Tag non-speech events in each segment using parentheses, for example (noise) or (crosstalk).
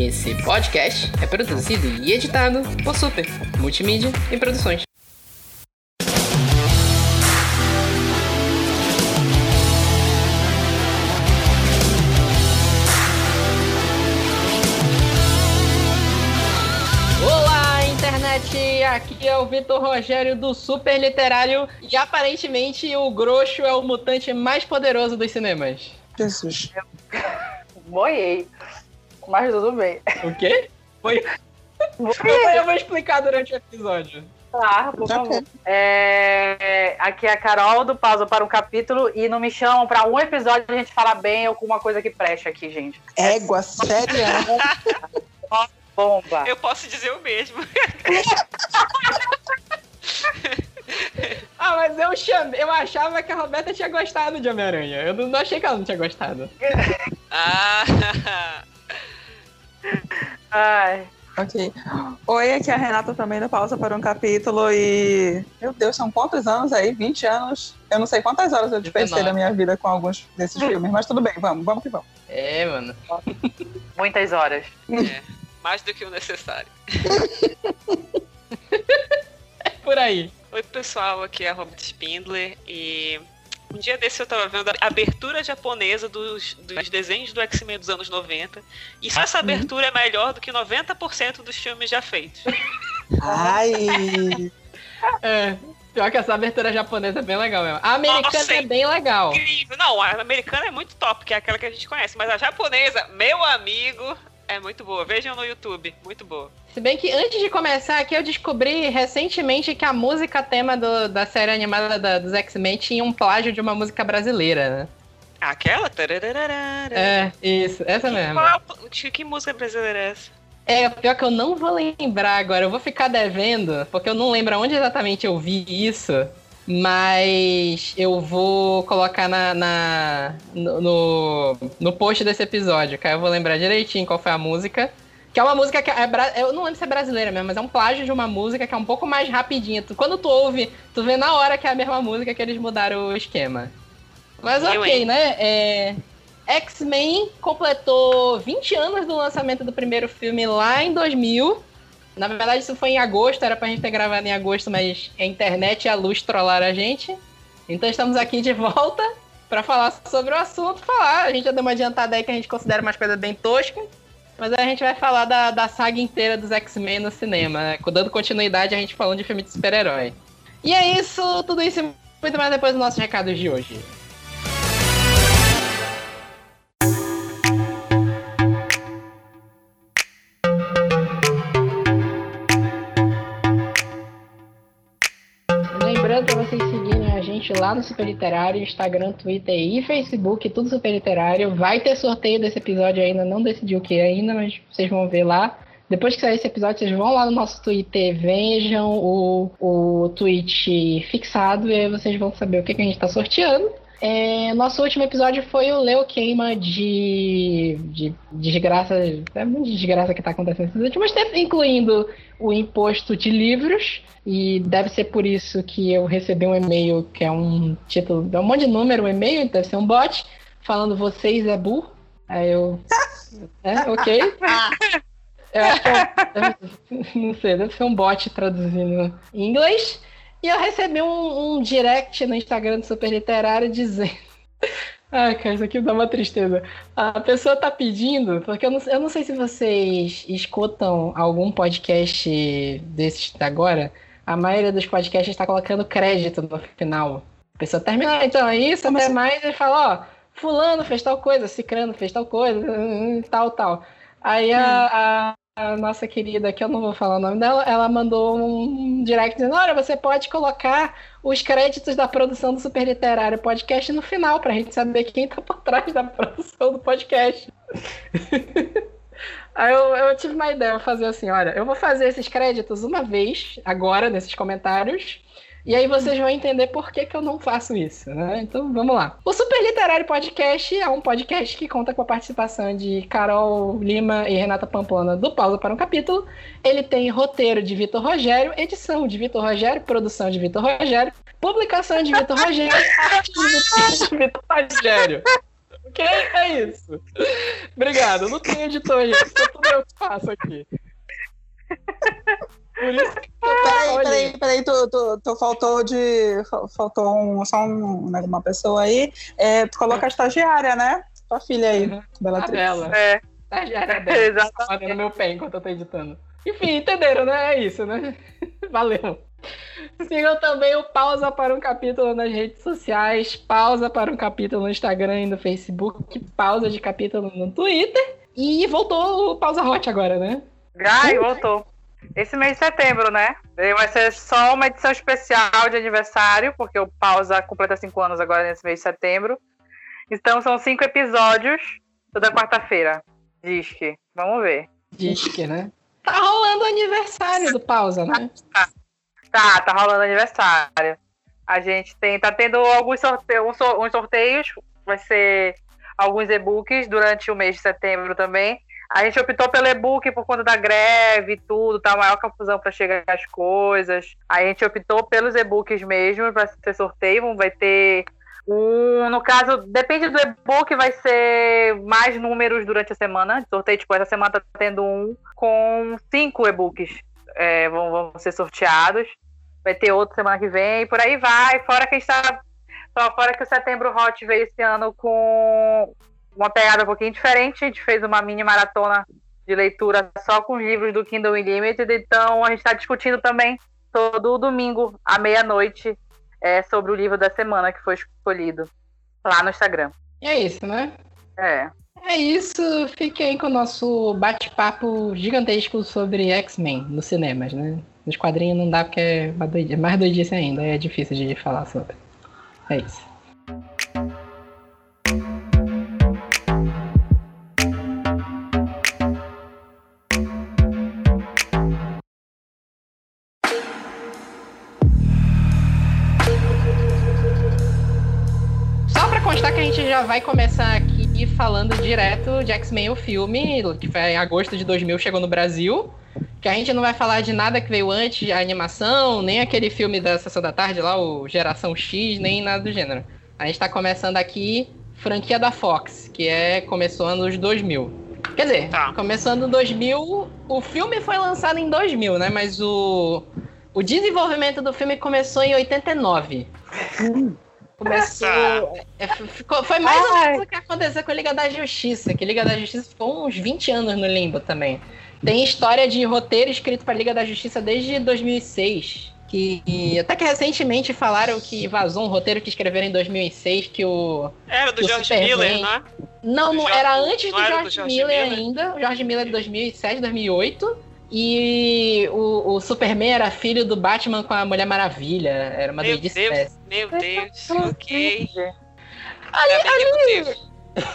Esse podcast é produzido e editado por Super Multimídia e Produções. Olá, internet! Aqui é o Vitor Rogério do Super Literário e aparentemente o Groxo é o mutante mais poderoso dos cinemas. Jesus. (laughs) Boiei. Mas tudo bem. O quê? Foi. (laughs) Eu vou explicar durante o episódio. Tá, por favor. É, aqui é a Carol do Pausa para um capítulo e não me chamam para um episódio a gente falar bem ou com uma coisa que preste aqui, gente. Égua, sério? Bomba. Eu posso dizer o mesmo. (laughs) Ah, mas eu chamei, eu achava que a Roberta tinha gostado de Homem-Aranha. Eu não, não achei que ela não tinha gostado. Ah, (laughs) Ai. ok. Oi, aqui é a Renata também do Pausa para um capítulo e. Meu Deus, são quantos anos aí? 20 anos? Eu não sei quantas horas eu desperdicei 19. da minha vida com alguns desses filmes, mas tudo bem, vamos, vamos que vamos. É, mano. Muitas horas. é, (laughs) mais do que o necessário. (laughs) É por aí. Oi, pessoal, aqui é a Robert Spindler e um dia desse eu tava vendo a abertura japonesa dos, dos desenhos do X-Men dos anos 90 e só essa abertura é melhor do que 90% dos filmes já feitos. Ai! É. Pior que essa abertura japonesa é bem legal mesmo. A americana Nossa, é bem legal. Incrível! Não, a americana é muito top, que é aquela que a gente conhece, mas a japonesa, meu amigo, é muito boa. Vejam no YouTube, muito boa. Se bem que antes de começar aqui, eu descobri recentemente que a música tema do- da série animada da- dos X-Men tinha um plágio de uma música brasileira, né? Aquela? É, isso, essa mesmo. Qual, que, que música brasileira é essa? É, pior que eu não vou lembrar agora, eu vou ficar devendo, porque eu não lembro onde exatamente eu vi isso, mas eu vou colocar na, na- no, no, post desse episódio, que aí eu vou lembrar direitinho qual foi a música. Que é uma música que é. Eu não lembro se é brasileira mesmo, mas é um plágio de uma música que é um pouco mais rapidinha. Tu- quando tu ouve, tu vê na hora que é a mesma música que eles mudaram o esquema. Mas ok, né? É, X-Men completou 20 anos do lançamento do primeiro filme lá em 2000. Na verdade, isso foi em agosto, era pra gente ter gravado em agosto, mas a internet e a luz trollaram a gente. Então estamos aqui de volta pra falar sobre o assunto. Falar, a gente já deu uma adiantada aí que a gente considera umas coisas bem toscas. Mas a gente vai falar da, da saga inteira dos X-Men no cinema, né? dando continuidade a gente falando de filme de super-herói. E é isso, tudo isso e muito mais depois dos nossos recados de hoje. Gente lá no Super Literário, Instagram, Twitter e Facebook, tudo Super Literário. Vai ter sorteio desse episódio ainda, não decidi o que ainda, mas vocês vão ver lá. Depois que sair esse episódio, vocês vão lá no nosso Twitter, vejam o, o tweet fixado e aí vocês vão saber o que, que a gente está sorteando. É, nosso último episódio foi o Leo Queima de, de, de desgraça. É muita desgraça que tá acontecendo nesses últimos tempos, incluindo o imposto de livros. E deve ser por isso que eu recebi um e-mail que é um título, é um monte de número, um e-mail, deve ser um bot, falando vocês é burro. Aí eu. É, ok. (laughs) Eu acho que é, (laughs) não sei, deve ser um bot traduzindo em inglês. E eu recebi um, um direct no Instagram do Super Literário dizendo. (laughs) Ai, cara, isso aqui dá uma tristeza. A pessoa tá pedindo, porque eu não, eu não sei se vocês escutam algum podcast desses agora. A maioria dos podcasts está colocando crédito no final. A pessoa termina, então é isso, até mais, e fala, ó, fulano fez tal coisa, cicrano fez tal coisa, hum, tal, tal. Aí a, a- a nossa querida, que eu não vou falar o nome dela, ela mandou um direct dizendo, olha, você pode colocar os créditos da produção do Super Literário Podcast no final, pra gente saber quem tá por trás da (laughs) produção do podcast. (laughs) Aí eu, eu tive uma ideia, eu fazer assim, olha, eu vou fazer esses créditos uma vez, agora, nesses comentários, e aí vocês vão entender por que, que eu não faço isso, né? Então vamos lá. O Super Literário Podcast é um podcast que conta com a participação de Carol Lima e Renata Pamplona do Pausa para um Capítulo. Ele tem roteiro de Vitor Rogério, edição de Vitor Rogério, produção de Vitor Rogério, publicação de Vitor Rogério, (laughs) arte de Vitor Rogério. Ok? É isso. Obrigado. Não tem editor, gente. Isso é tudo eu que faço aqui. (laughs) Por isso que eu Peraí, peraí, peraí, tu, tu, tu faltou de. Faltou um, só um, né, uma pessoa aí. É, tu coloca a estagiária, né? Tua filha aí, Uhum. Bela A. Bela. É, Estagiária (laughs) dela. Exatamente. Tá fazendo meu pé enquanto eu tô editando. Enfim, entenderam, né? É isso, né? (laughs) Valeu. Sigam também o Pausa para um Capítulo nas redes sociais, Pausa para um Capítulo no Instagram e no Facebook, Pausa de Capítulo no Twitter. E voltou o Pausa Hot agora, né? Ai, voltou. Esse mês de setembro, né? Vai ser só uma edição especial de aniversário, porque o Pausa completa cinco anos agora nesse mês de setembro. Então são cinco episódios toda quarta-feira. Diz que. Vamos ver. Diz que, né? Tá rolando o aniversário do Pausa, né? Tá, tá rolando aniversário. A gente tem, tá tendo alguns sorteios, uns sor- uns sorteios, vai ser alguns e-books durante o mês de setembro também. A gente optou pelo e-book por conta da greve e tudo, tá maior confusão para chegar as coisas. A gente optou pelos e-books mesmo para ser sorteio, vai ter um, no caso, depende do e-book, vai ser mais números durante a semana sorteio. Tipo, essa semana tá tendo um com cinco e-books é, vão, vão ser sorteados. Vai ter outro semana que vem, por aí vai. Fora que a gente tá. Fora que o Setembro Hot veio esse ano com uma pegada um pouquinho diferente. A gente fez uma mini maratona de leitura só com os livros do Kindle Unlimited. Então a gente está discutindo também todo domingo, à meia-noite, é, sobre o livro da semana que foi escolhido lá no Instagram. E é isso, né? É. É isso, fiquem com o nosso bate-papo gigantesco sobre X-Men nos cinemas, né? Nos quadrinhos não dá porque é mais doidi- mais doidice ainda, é difícil de falar sobre. É isso. Vai começar aqui falando direto de X-Men o filme, que foi em agosto de 2000, chegou no Brasil. Que a gente não vai falar de nada que veio antes, a animação, nem aquele filme da Sessão da Tarde lá, o Geração X, nem nada do gênero. A gente tá começando aqui franquia da Fox, que é começou anos 2000. Quer dizer, Tá. começando em 2000, o filme foi lançado em 2000, né? Mas o, o desenvolvimento do filme começou em 89. Começou. (laughs) é, ficou- foi mais ou menos o que aconteceu com a Liga da Justiça, que a Liga da Justiça ficou uns 20 anos no limbo também. Tem história de roteiro escrito para Liga da Justiça desde 2006. Que e até que recentemente falaram que vazou um roteiro que escreveram em 2006 que o Era do Do George Superman. Miller, né? não, Do não era antes do não do George, George Miller, Miller? ainda. O George Miller de 2007, 2008. E o, o Superman era filho do Batman com a Mulher Maravilha. Era uma Meu doidice. Meu Deus, ok. Ali, Ainda bem teve.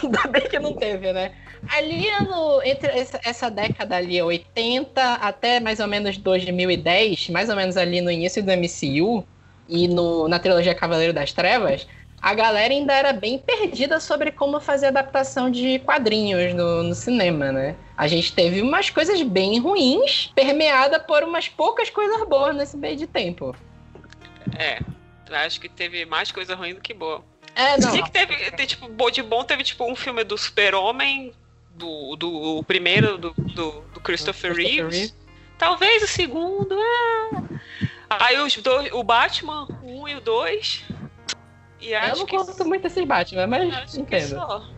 Ainda bem que não teve, né? Ali no, entre essa, essa década ali, 80 até mais ou menos 2010, mais ou menos ali no início do MCU e no, na trilogia Cavaleiro das Trevas, a galera ainda era bem perdida sobre como fazer adaptação de quadrinhos no, no cinema, né? A gente teve umas coisas bem ruins, permeada por umas poucas coisas boas nesse meio de tempo. É, acho que teve mais coisa ruim do que boa. É, não. Que teve, tem, tipo, bo- de bom teve tipo um filme do Super-Homem, do, do o primeiro do, do, do Christopher, Christopher Reeves. Reeve. Talvez o segundo, é. Aí os dois, o Batman, o um e o dois. E Eu acho não que, curto muito esses Batman, mas acho que entendo.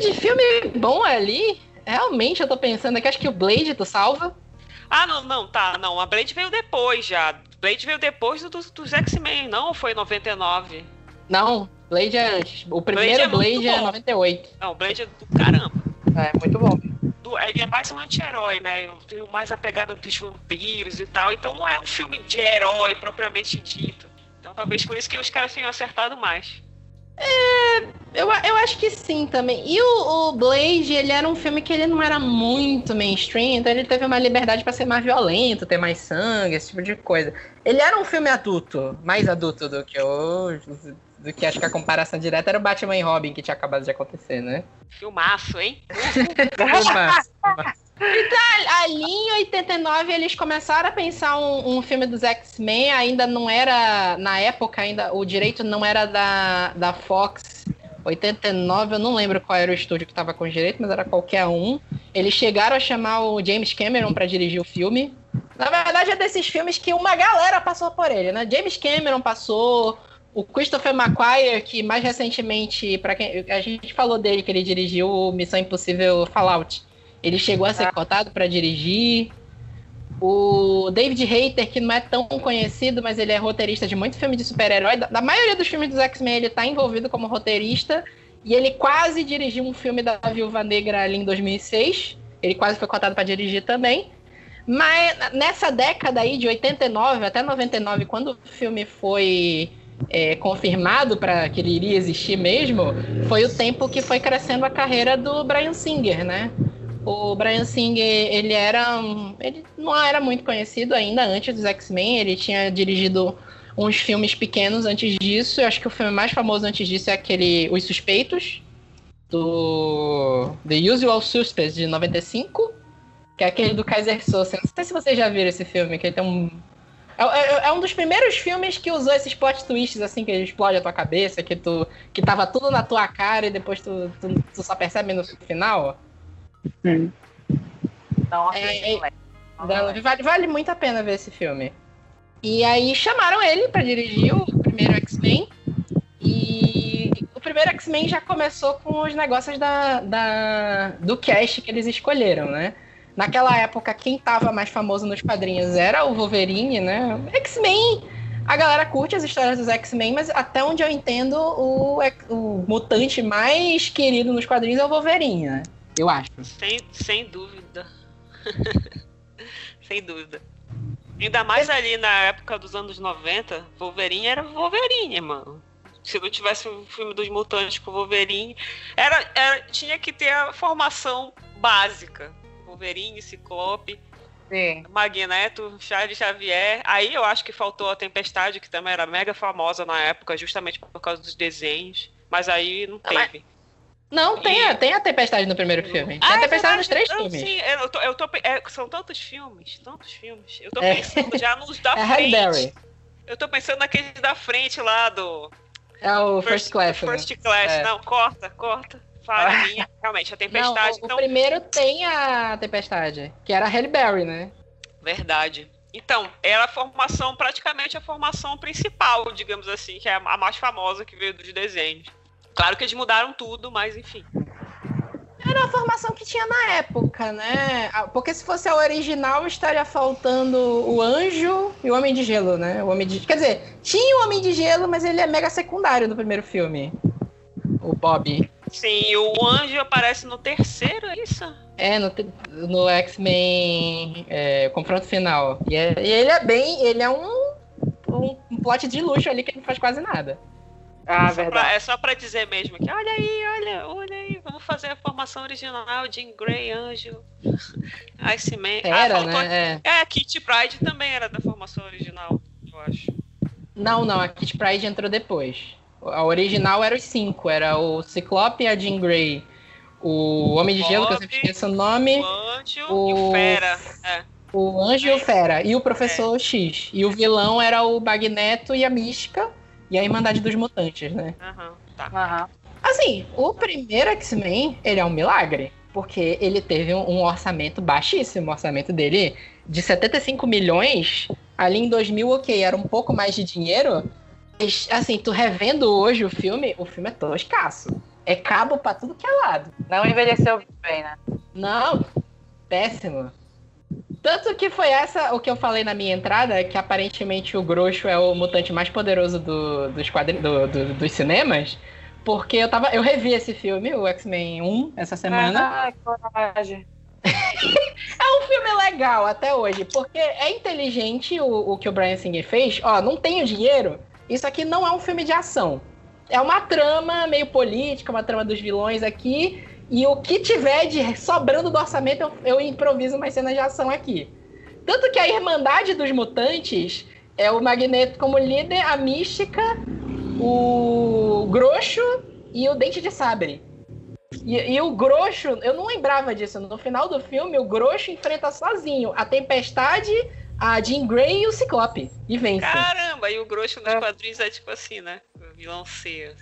De filme bom ali, realmente eu tô pensando aqui, acho que o Blade tu salva. Ah, não, não, tá, não. A Blade veio depois já. Blade veio depois do, dos, dos X-Men, não? Ou foi em 99? Não, Blade é antes. O primeiro é Blade é bom. 98. Não, Blade é do caramba. É, muito bom. do- ele é mais um anti-herói, né? Eu tenho mais a pegada dos vampiros e tal, então não é um filme de herói propriamente dito. Então talvez por isso que os caras tenham acertado mais. Eu, eu acho que sim também. E o, o Blade, ele era um filme que ele não era muito mainstream, então ele teve uma liberdade pra ser mais violento, ter mais sangue, esse tipo de coisa. Ele era um filme adulto, mais adulto do que hoje, do que acho que a comparação direta era o Batman e Robin que tinha acabado de acontecer, né? Filmaço, hein? (laughs) (laughs) Massa, massa. Então, ali em 89 eles começaram a pensar um, um filme dos X-Men, ainda não era, na época ainda, o direito não era da, da Fox 89, eu não lembro qual era o estúdio que estava com direito, mas era qualquer um. Eles chegaram a chamar o James Cameron para dirigir o filme. Na verdade, é desses filmes que uma galera passou por ele, né? James Cameron passou, o Christopher McQuarrie, que mais recentemente, para quem a gente falou dele que ele dirigiu Missão Impossível Fallout. Ele chegou a ser cotado para dirigir. O David Hayter, que não é tão conhecido, mas ele é roteirista de muito filme de super-herói. Da, da, maioria dos filmes dos X-Men, ele está envolvido como roteirista. E ele quase dirigiu um filme da Viúva Negra ali em 2006. Ele quase foi cotado para dirigir também. Mas nessa década aí, de 89 até 99, quando o filme foi é, confirmado para que ele iria existir mesmo, foi o tempo que foi crescendo a carreira do Brian Singer, né? O Brian Singer, ele era. Ele não era muito conhecido ainda antes dos X-Men. Ele tinha dirigido uns filmes pequenos antes disso. Eu acho que o filme mais famoso antes disso é aquele Os Suspeitos, do The Usual Suspects, de 95. Que é aquele do Kaiser Sosa. Não sei se vocês já viram esse filme, que ele tem um. É, é, é, um dos primeiros filmes que usou esses plot twists, assim, que explode a tua cabeça, que tu. que tava tudo na tua cara e depois tu, tu, tu só percebe no final. Hum. Então, é, é, vale, vale muito a pena ver esse filme. E aí chamaram ele para dirigir o primeiro X-Men. E o primeiro X-Men já começou com os negócios da, da, do cast que eles escolheram, né? Naquela época, quem tava mais famoso nos quadrinhos era o Wolverine, né? X-Men, a galera curte as histórias dos X-Men, mas até onde eu entendo, o, o mutante mais querido nos quadrinhos é o Wolverine, né? Eu acho. Sem, sem dúvida. (laughs) sem dúvida. Ainda mais ali na época dos anos 90, Wolverine era Wolverine, mano. Se não tivesse um filme dos mutantes com Wolverine, era, era, tinha que ter a formação básica. Wolverine, Ciclope, Sim. Magneto, Charles Xavier. Aí eu acho que faltou a Tempestade, que também era mega famosa na época, justamente por causa dos desenhos. Mas aí não teve. Não, tem, a, tem a Tempestade no primeiro filme. Tem ah, a é Tempestade é nos três não, filmes. Sim, eu tô, eu tô, é, são tantos filmes, tantos filmes. Eu tô é. pensando é. já nos da (laughs) é frente. Eu tô pensando naqueles da frente lá do. É o First, First Class. Né? First Class. É. Não, corta, corta. Fala (laughs) minha. Realmente, a Tempestade. Não, o, então... o primeiro tem a Tempestade, que era a Halle Berry, né? Verdade. Então, era a formação, praticamente a formação principal, digamos assim, que é a mais famosa que veio dos desenhos. Claro que eles mudaram tudo, mas enfim. Era a formação que tinha na época, né? Ah, porque se fosse a original, estaria faltando o Anjo e o Homem de Gelo, né? O Homem de... Quer dizer, tinha o Homem de Gelo, mas ele é mega secundário no primeiro filme. O Bob. Sim, o Anjo aparece no terceiro, é isso? É, no, no X-Men é, Confronto Final. E, é, e, ele é bem. Ele é um, um plot de luxo ali que não faz quase nada. Ah, é verdade. Pra, é só pra dizer mesmo que, olha aí, olha, olha aí, vamos fazer a formação original, Jean Grey, Anjo, (laughs) Iceman. Era, ah, faltou... né? É. é, a Kitty Pride também era da formação original, eu acho. Não, não, a Kitty Pride entrou depois. A original era os cinco, era o Ciclope, a Jean Grey, o Homem de Gelo, que eu sempre esqueço o nome. O Anjo o... e o Fera. É. O Anjo é. e o Fera. E o Professor é. X. E o vilão era o Magneto e a Mística e a Irmandade dos Mutantes, né? Aham, tá. Aham. Assim, o primeiro X-Men, ele é um milagre. Porque ele teve um orçamento baixíssimo. O orçamento dele de 75 milhões. Ali em 2000, ok, era um pouco mais de dinheiro. Mas, assim, tu revendo hoje o filme, o filme é todo escasso. É cabo pra tudo que é lado. Não envelheceu bem, né? Não, péssimo. Tanto que foi essa o que eu falei na minha entrada, que aparentemente o Grosso é o mutante mais poderoso do, dos, quadri... do, do, dos cinemas. Porque eu tava. Eu revi esse filme, o X-Men 1, essa semana. Ah, que coragem. (laughs) é um filme legal até hoje, porque é inteligente o, o que o Brian Singer fez. Ó, não tenho dinheiro. Isso aqui não é um filme de ação. É uma trama meio política, uma trama dos vilões aqui. E o que tiver de sobrando do orçamento, eu, eu improviso umas cenas de ação aqui. Tanto que a Irmandade dos Mutantes é o Magneto como líder, a Mística, o Groxo e o Dente de Sabre. E, e, o Groxo, eu não lembrava disso. No final do filme, o Groxo enfrenta sozinho a Tempestade, a Jean Grey e o Ciclope. E vence. Caramba, e o Groxo nos é. quadrinhos é tipo assim, né? O vilão C.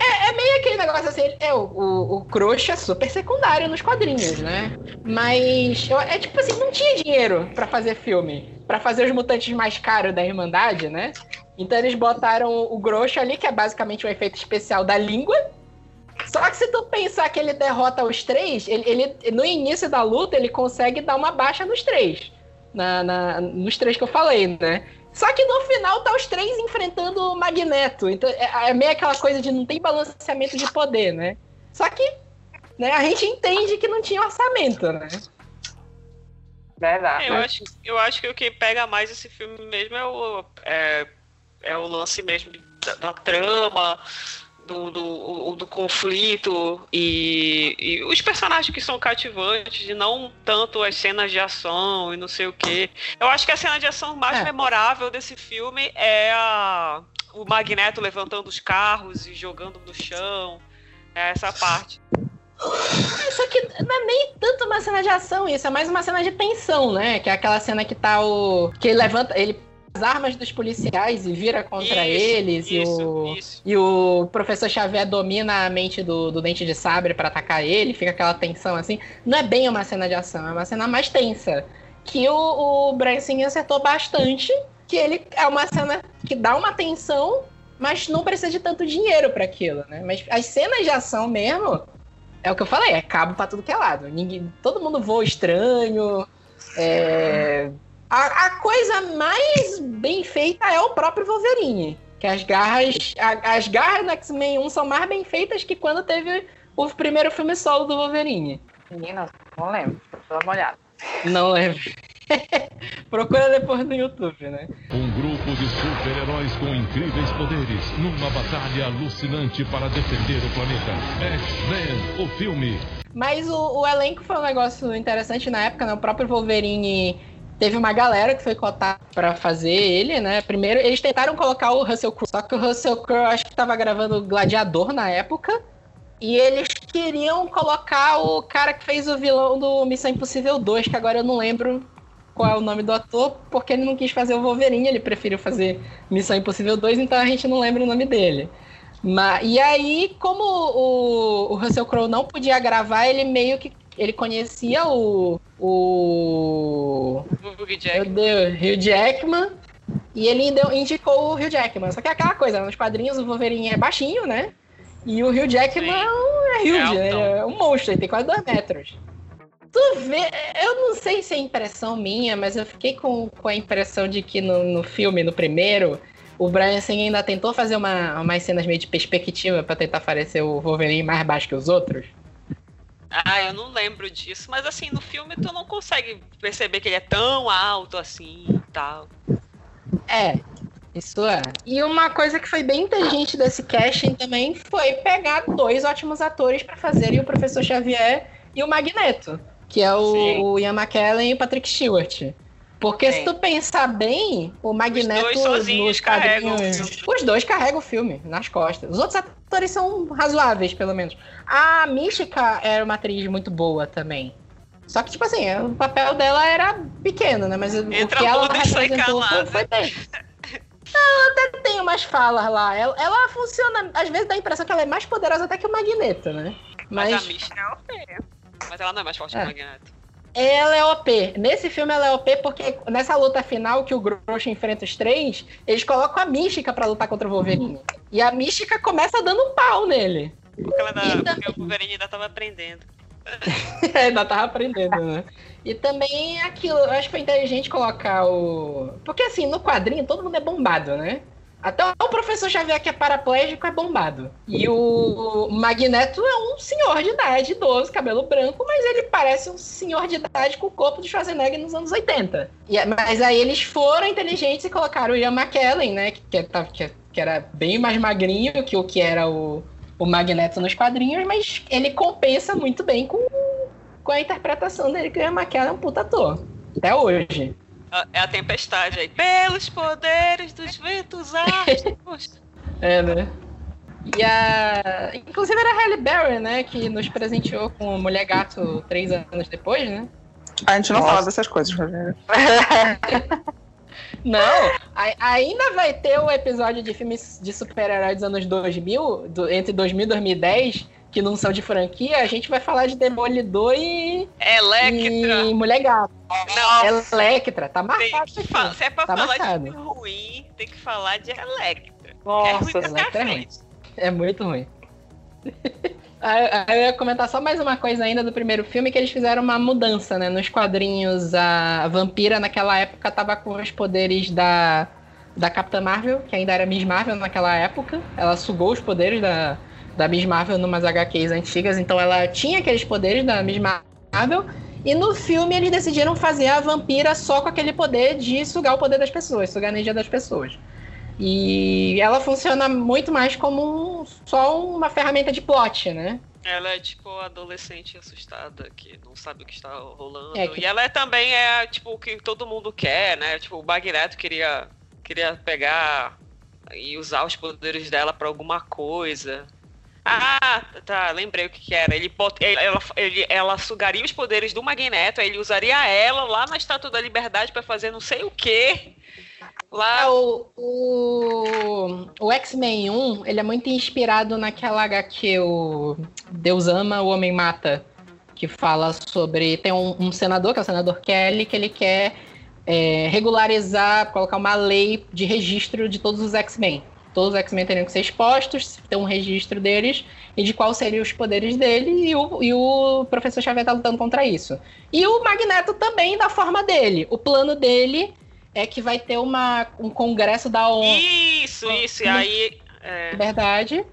É, é meio aquele negócio assim, é, o, o, o Crush é super secundário nos quadrinhos, né? Mas é tipo assim, não tinha dinheiro para fazer filme, para fazer os mutantes mais caros da Irmandade, né? Então eles botaram o Grosso ali, que é basicamente um efeito especial da língua. Só que se tu pensar que ele derrota os três, ele, ele no início da luta ele consegue dar uma baixa nos três. Na, na, nos três que eu falei, né? Só que no final tá os três enfrentando o Magneto. Então é, é meio aquela coisa de não tem balanceamento de poder, né? Só que né, a gente entende que não tinha orçamento, né? Verdade. Eu acho, eu acho que o que pega mais esse filme mesmo é o, é, é o lance mesmo da, da trama, do, do, do conflito e, e, os personagens que são cativantes e não tanto as cenas de ação e não sei o que. Eu acho que a cena de ação mais é. memorável desse filme é a, o Magneto levantando os carros e jogando no chão. É essa parte. Só que não é nem tanto uma cena de ação, isso é mais uma cena de tensão, né? Que é aquela cena que tá o. que ele levanta. Ele as armas dos policiais e vira contra isso, eles. Isso, e, o, isso. e o professor Xavier domina a mente do, do Dente de Sabre para atacar ele, fica aquela tensão assim. Não é bem uma cena de ação, é uma cena mais tensa. Que o, o Branson acertou bastante. Que ele é uma cena que dá uma tensão, mas não precisa de tanto dinheiro para aquilo, né? Mas as cenas de ação mesmo, é o que eu falei, é cabo para tudo que é lado. Ninguém, todo mundo voa estranho. É, a, a, coisa mais bem feita é o próprio Wolverine. Que as garras. A, as garras no X-Men 1 são mais bem feitas que quando teve o primeiro filme solo do Wolverine. Menina, não lembro. Dá uma olhada. Não lembro. (laughs) Procura depois no YouTube, né? Um grupo de super-heróis com incríveis poderes numa batalha alucinante para defender o planeta. X-Men, o filme. Mas o, o, elenco foi um negócio interessante na época, né? O próprio Wolverine teve uma galera que foi cotar para fazer ele, né? Primeiro, eles tentaram colocar o Russell Crowe, só que o Russell Crowe acho que tava gravando Gladiador na época. E eles queriam colocar o cara que fez o vilão do Missão Impossível 2, que agora eu não lembro qual é o nome do ator, porque ele não quis fazer o Wolverine, ele preferiu fazer Missão Impossível 2, então a gente não lembra o nome dele. Mas, e aí, como o, o Russell Crowe não podia gravar, ele meio que ele conhecia o. O. O Hugh Deus, Hugh Jackman. E ele indicou o Hugh Jackman. Só que é aquela coisa, nos quadrinhos o Wolverine é baixinho, né? E o Hugh Jackman Sim. é huge, é, né? é um monstro, ele tem quase dois metros. Tu vê, eu não sei se é impressão minha, mas eu fiquei com, com a impressão de que no, no filme, no primeiro, o Brian Singer ainda tentou fazer uma, umas cenas meio de perspectiva para tentar parecer o Wolverine mais baixo que os outros. Ah, eu não lembro disso, mas assim, no filme tu não consegue perceber que ele é tão alto assim e tal. É, isso é. E uma coisa que foi bem inteligente desse casting também foi pegar dois ótimos atores para fazerem o Professor Xavier e o Magneto, que é o, o Ian McKellen e o Patrick Stewart. Porque Sim. se tu pensar bem, o Magneto os dois nos quadrinhos. Os dois carregam o filme nas costas. Os outros atores são razoáveis, pelo menos. A Mística era uma atriz muito boa também. Só que, tipo assim, o papel dela era pequeno, né? Mas Entra o que ela representou foi, foi bem. Ela até tem umas falas lá. Ela, ela, funciona. Às vezes dá a impressão que ela é mais poderosa até que o Magneto, né? Mas, Mas a Mística é OP. Mas ela não é mais forte é. que o Magneto. Ela é OP. Nesse filme ela é OP porque nessa luta final que o Grosso enfrenta os três, eles colocam a Mística para lutar contra o Wolverine. E a Mística começa dando um pau nele. Porque, ela ainda, porque o Wolverine ainda tava aprendendo. (laughs) é, ainda tava aprendendo, né? E também aquilo, eu acho que foi inteligente colocar o. Porque assim, no quadrinho todo mundo é bombado, né? Até o professor Xavier, que é paraplégico, é bombado. E o Magneto é um senhor de idade, idoso, cabelo branco, mas ele parece um senhor de idade com o corpo de Schwarzenegger nos anos 80. E, mas aí eles foram inteligentes e colocaram o Ian McKellen, né? Que, que, que era bem mais magrinho que o que era o, o Magneto nos quadrinhos, mas ele compensa muito bem com, com a interpretação dele, que o Ian McKellen é um puta ator. Até hoje. É a tempestade aí. Pelos poderes dos ventos árdicos. (laughs) é, né? E a. Inclusive era a Halle Berry, né? Que nos presenteou com Mulher Gato três anos depois, né? A gente não Nossa. fala dessas coisas, Rogério. (laughs) Não, ainda vai ter o episódio de filmes de super-heróis dos anos 2000, do, entre 2000 e 2010, que não são de franquia. A gente vai falar de Demolidor e. Electra. E Mulher Gata. Não. Electra, tá marcado. se é pra tá falar marcado. de ruim, tem que falar de Electra. Nossa, é, Electra é ruim. É muito ruim. (laughs) Eu ia comentar só mais uma coisa ainda do primeiro filme, que eles fizeram uma mudança, né? Nos quadrinhos, a vampira naquela época tava com os poderes da, da Capitã Marvel, que ainda era Miss Marvel naquela época. Ela sugou os poderes da, da Miss Marvel numas HQs antigas, então ela tinha aqueles poderes da Miss Marvel. E no filme eles decidiram fazer a vampira só com aquele poder de sugar o poder das pessoas, sugar a energia das pessoas. E ela funciona muito mais como um, só uma ferramenta de plot, né? Ela é tipo adolescente assustada que não sabe o que está rolando. É que... E ela é, também é tipo o que todo mundo quer, né? Tipo, o Magneto queria, queria pegar e usar os poderes dela para alguma coisa. Ah, tá, lembrei o que, que era. Ele, ela, ele, ela sugaria os poderes do Magneto, aí ele usaria ela lá na Estátua da Liberdade para fazer não sei o quê. Lá... É, o, o, o X-Men 1, ele é muito inspirado naquela HQ, o Deus Ama, o Homem Mata, que fala sobre... Tem um, um senador, que é o senador Kelly, que ele quer é, regularizar, colocar uma lei de registro de todos os X-Men. Todos os X-Men teriam que ser expostos, ter um registro deles e de quais seriam os poderes dele, e o, e o professor Xavier tá lutando contra isso. E o Magneto também, da forma dele. O plano dele é que vai ter uma, um congresso da ONU. Isso, isso, e aí. É... Verdade.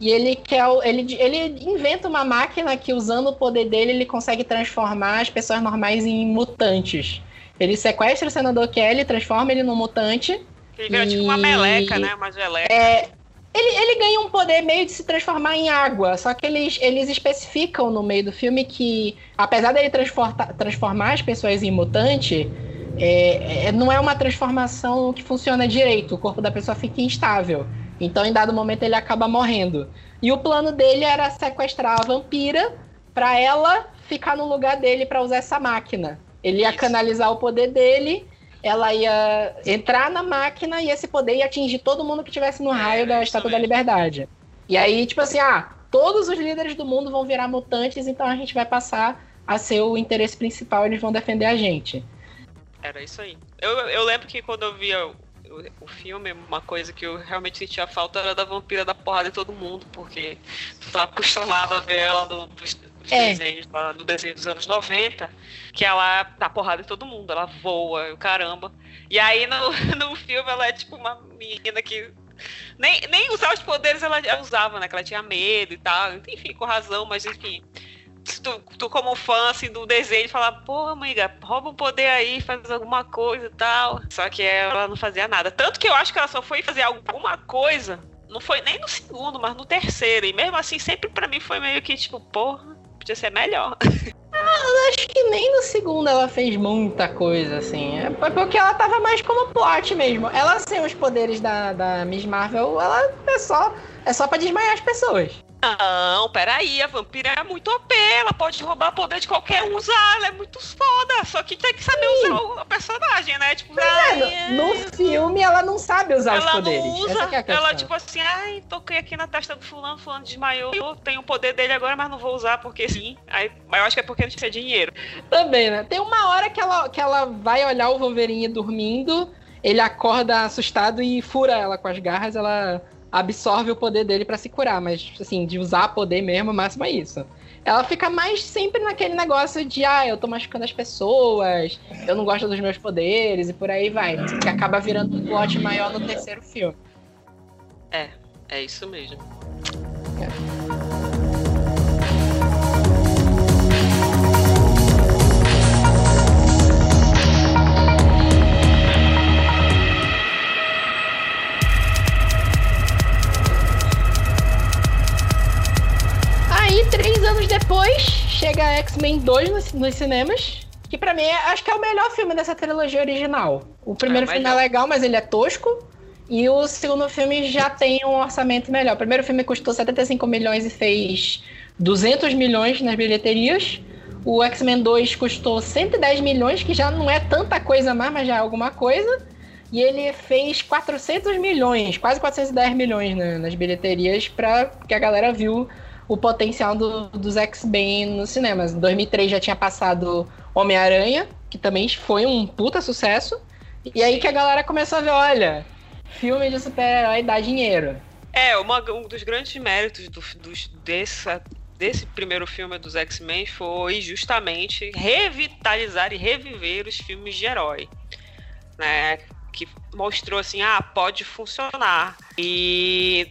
E ele quer. Ele, ele inventa uma máquina que, usando o poder dele, ele consegue transformar as pessoas normais em mutantes. Ele sequestra o senador Kelly, transforma ele num mutante. Ele vira e... tipo uma meleca, né? Uma geleca. É, ele, ele ganha um poder meio de se transformar em água, só que eles, eles especificam no meio do filme que, apesar dele transformar as pessoas em mutante, é, é, não é uma transformação que funciona direito, o corpo da pessoa fica instável. Então, em dado momento, ele acaba morrendo. E o plano dele era sequestrar a vampira para ela ficar no lugar dele para usar essa máquina. Ele ia canalizar o poder dele, ela ia entrar na máquina e esse poder ia atingir todo mundo que estivesse no é, raio da Estátua da Liberdade. E aí, tipo assim, ah, todos os líderes do mundo vão virar mutantes, então a gente vai passar a ser o interesse principal, eles vão defender a gente. Era isso aí. Eu, eu lembro que quando eu via o, o, filme, uma coisa que eu realmente sentia falta era da vampira da porrada de todo mundo, porque tu tá acostumado a ver ela no, dos, dos é. desenhos, no desenho dos anos 90, que ela dá porrada de todo mundo, ela voa, o caramba. E aí no, (laughs) no filme ela é tipo uma menina que nem, nem usar os poderes ela, usava, né? Que ela tinha medo e tal. Enfim, com razão, mas enfim tu, tu como fã assim, do desenho, falar, pô, amiga, rouba o poder aí, faz alguma coisa e tal. Só que ela não fazia nada. Tanto que eu acho que ela só foi fazer alguma coisa. Não foi nem no segundo, mas no terceiro. E mesmo assim, sempre para mim foi meio que tipo, porra, podia ser melhor. (laughs) Ah, acho que nem no segundo ela fez muita coisa, assim. É porque ela tava mais como plot mesmo. Ela sem os poderes da, da Miss Marvel, ela é só, é só pra desmaiar as pessoas. Não, peraí, a vampira é muito OP, ela pode roubar poder de qualquer um usar, ela é muito foda, só que tem que saber Sim. usar o personagem, né? Tipo, ai, é, no filme ela não sabe usar ela os poderes. Não usa, é ela tipo assim, ai, toquei aqui na testa do fulano, fulano desmaiou, eu tenho o poder dele agora, mas não vou usar porque sim. Aí, mas eu acho que é porque não tinha dinheiro. Também, né? Tem uma hora que ela, que ela vai olhar o Wolverine dormindo, ele acorda assustado e fura ela com as garras, ela absorve o poder dele para se curar, mas assim, de usar poder mesmo, o máximo é isso. Ela fica mais sempre naquele negócio de, ah, eu tô machucando as pessoas, eu não gosto dos meus poderes e por aí vai. Que acaba virando um plot maior no terceiro filme. É, é isso mesmo. Depois, chega X-Men 2 nos, nos, cinemas. Que pra mim, é, acho que é o melhor filme dessa trilogia original. O primeiro é, filme é legal, mas ele é tosco. E o segundo filme já tem um orçamento melhor. O primeiro filme custou 75 milhões e fez 200 milhões nas bilheterias. O X-Men 2 custou 110 milhões, que já não é tanta coisa mais, mas já é alguma coisa. e ele fez 400 milhões, quase 410 milhões né, nas bilheterias, para que a galera viu o potencial do, dos X-Men nos cinemas. Em 2003 já tinha passado Homem-Aranha, que também foi um puta sucesso. E aí que a galera começou a ver, olha, filme de super-herói dá dinheiro. É, uma, um dos grandes méritos do, do, dessa, desse primeiro filme dos X-Men foi justamente revitalizar e reviver os filmes de herói. Né? Que mostrou assim, ah, pode funcionar. E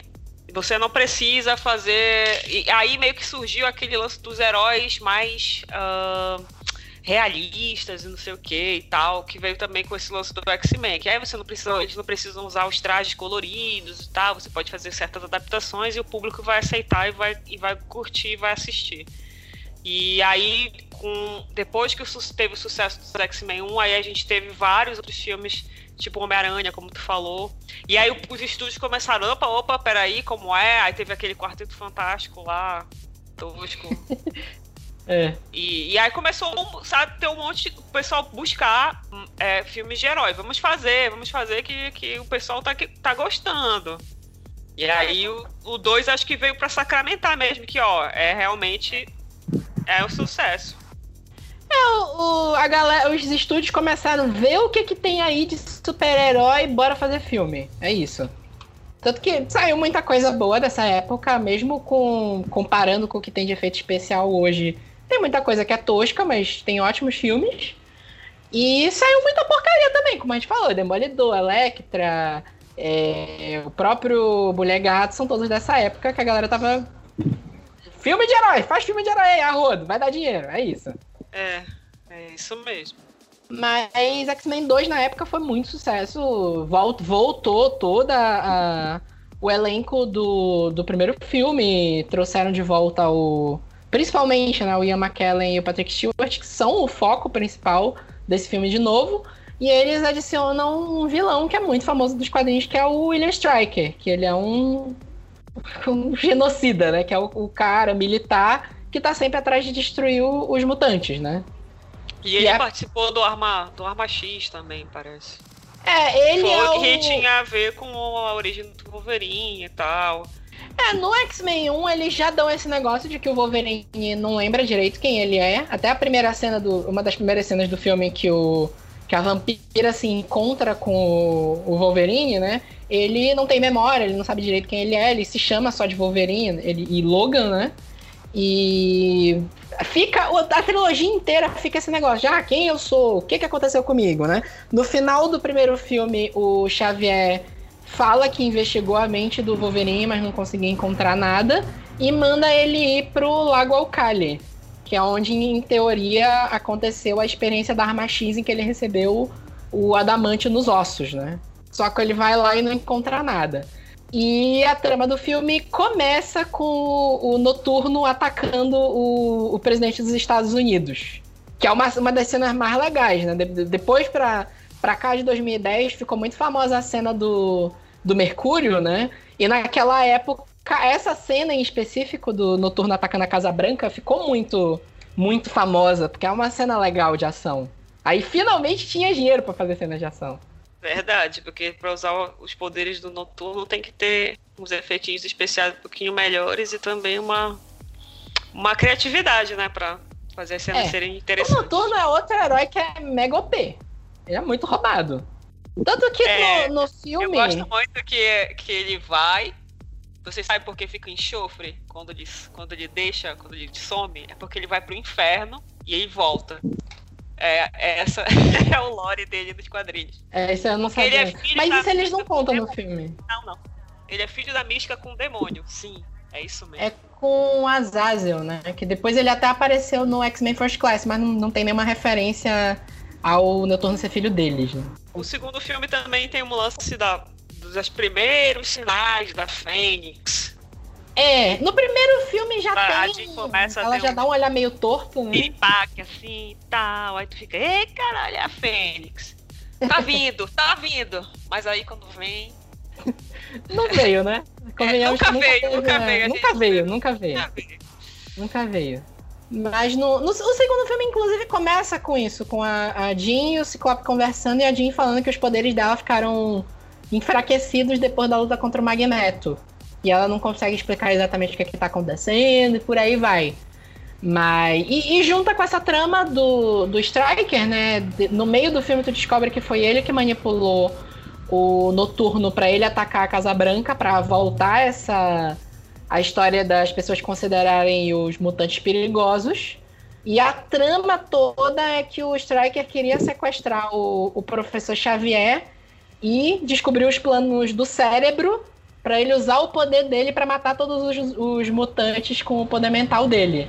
você não precisa fazer. E aí meio que surgiu aquele lance dos heróis mais. Uh realistas e não sei o que e tal, que veio também com esse lance do X-Men, que aí você não precisa, eles não precisam usar os trajes coloridos e tal, você pode fazer certas adaptações e o público vai aceitar e vai, e vai curtir e vai assistir. E aí, com, depois que teve o sucesso do X-Men 1, aí a gente teve vários outros filmes, tipo Homem-Aranha, como tu falou. E aí os estúdios começaram, opa, opa, peraí, como é? Aí teve aquele Quarteto Fantástico lá, tosco. (laughs) É. E, e, aí começou, sabe, ter um monte de pessoal buscar é, filmes de herói. Vamos fazer, vamos fazer que, que o pessoal tá, que, tá gostando. E aí o 2 acho que veio para sacramentar mesmo que, ó, é realmente é um sucesso. É, o, a galera, os estúdios começaram a ver o que, que tem aí de super-herói, bora fazer filme. É isso. Tanto que saiu muita coisa boa dessa época, mesmo com comparando com o que tem de efeito especial hoje tem muita coisa que é tosca, mas tem ótimos filmes. E saiu muita porcaria também, como a gente falou. Demolidor, Electra, é, o próprio Mulher Gato, são todos dessa época que a galera tava. Filme de herói, faz filme de herói aí, Arrodo, vai dar dinheiro, é isso. É, é isso mesmo. Mas X-Men 2 na época foi muito sucesso. Volt, voltou toda a, o elenco do, do primeiro filme. Trouxeram de volta o, principalmente né, o Ian McKellen e o Patrick Stewart, que são o foco principal desse filme de novo. E eles adicionam um vilão que é muito famoso dos quadrinhos, que é o William Striker, que ele é um, (laughs) um genocida, né? Que é o, o, cara militar que tá sempre atrás de destruir o, os mutantes, né? E ele e participou do Arma, do Arma X também, parece. É, ele Foi, é o... que tinha a ver com a origem do Wolverine e tal. É, no X-Men 1 eles já dão esse negócio de que o Wolverine não lembra direito quem ele é. Até a primeira cena do. Uma das primeiras cenas do filme que o. Que a vampira se encontra com o, o Wolverine, né? Ele não tem memória, ele não sabe direito quem ele é, ele se chama só de Wolverine ele, e Logan, né? E fica a trilogia inteira fica esse negócio, já ah, quem eu sou, o que, que aconteceu comigo, né? No final do primeiro filme, o Xavier fala que investigou a mente do Wolverine, mas não conseguiu encontrar nada, e manda ele ir pro Lago Alcali, que é onde, em teoria, aconteceu a experiência da arma X em que ele recebeu o adamante nos ossos, né? Só que ele vai lá e não encontra nada. E a trama do filme começa com o Noturno atacando o, o presidente dos Estados Unidos. Que é uma, uma das cenas mais legais, né? De, depois, pra, pra cá de 2010, ficou muito famosa a cena do, do Mercúrio, né? E naquela época, essa cena em específico do Noturno atacando a Casa Branca ficou muito, muito famosa, porque é uma cena legal de ação. Aí finalmente tinha dinheiro para fazer cenas de ação. Verdade, porque para usar os poderes do Noturno tem que ter uns efeitos especiais um pouquinho melhores e também uma, uma criatividade, né, para fazer as cenas é. serem interessantes. O Noturno é outro herói que é mega OP. Ele é muito roubado. Tanto que é, no, no, filme. Eu gosto muito que, que ele vai. Você sabe por que fica enxofre quando ele, quando ele deixa, quando ele some? É porque ele vai pro inferno e ele volta. É, é essa (laughs) é o lore dele dos quadrinhos. É, isso eu não sabia. É Mas isso eles não contam no filme. Não, não. Ele é filho da mística com o demônio. Sim, é isso mesmo. É com Azazel, né? Que depois ele até apareceu no X-Men First Class, mas não, não tem nenhuma referência ao Noturno ser filho deles. Né? O segundo filme também tem um lance da, dos primeiros sinais da Fênix. É, no primeiro filme já a tem. ela já um... dá um olhar meio torto, né? Impacto assim e tal. Aí tu fica, ei, caralho, é a Fênix. Tá (laughs) vindo, tá vindo. Mas aí quando vem. Não veio, né? É, nunca, veio, nunca, né? veio, nunca veio. Nunca veio, nunca veio. Nunca veio. Mas no, no, o segundo filme, inclusive, começa com isso, com a, a Jean e o Ciclope conversando e a Jean falando que os poderes dela ficaram enfraquecidos depois da luta contra o Magneto. E ela não consegue explicar exatamente o que, é está acontecendo e por aí vai. Mas. E, e, junta com essa trama do, do Striker, né? De, no meio do filme, tu descobre que foi ele que manipulou o Noturno para ele atacar a Casa Branca para voltar essa. a história das pessoas considerarem os mutantes perigosos. E a trama toda é que o Striker queria sequestrar o, o professor Xavier e descobrir os planos do cérebro para ele usar o poder dele para matar todos os, os mutantes com o poder mental dele.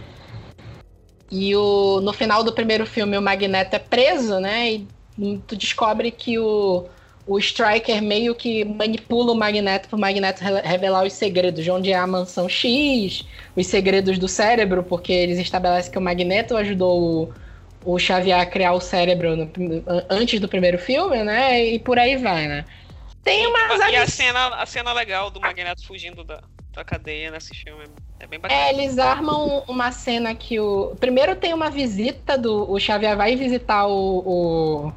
E o, no final do primeiro filme, o Magneto é preso, né? E tu descobre que o, o Striker meio que manipula o Magneto para o Magneto revelar os segredos de onde é a mansão X, os segredos do cérebro, porque eles estabelecem que o Magneto ajudou o, o Xavier a criar o cérebro no, antes do primeiro filme, né? E por aí vai, né? Tem umas. E a cena, a cena legal do Magneto fugindo da, da cadeia nesse filme. É bem bacana. É, eles armam uma cena que o. Primeiro tem uma visita do. O Xavier vai visitar o, o,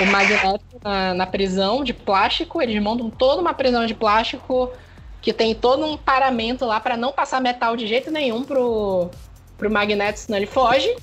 o Magneto na, na prisão de plástico. Eles montam toda uma prisão de plástico que tem todo um paramento lá para não passar metal de jeito nenhum pro, pro Magneto, senão ele foge.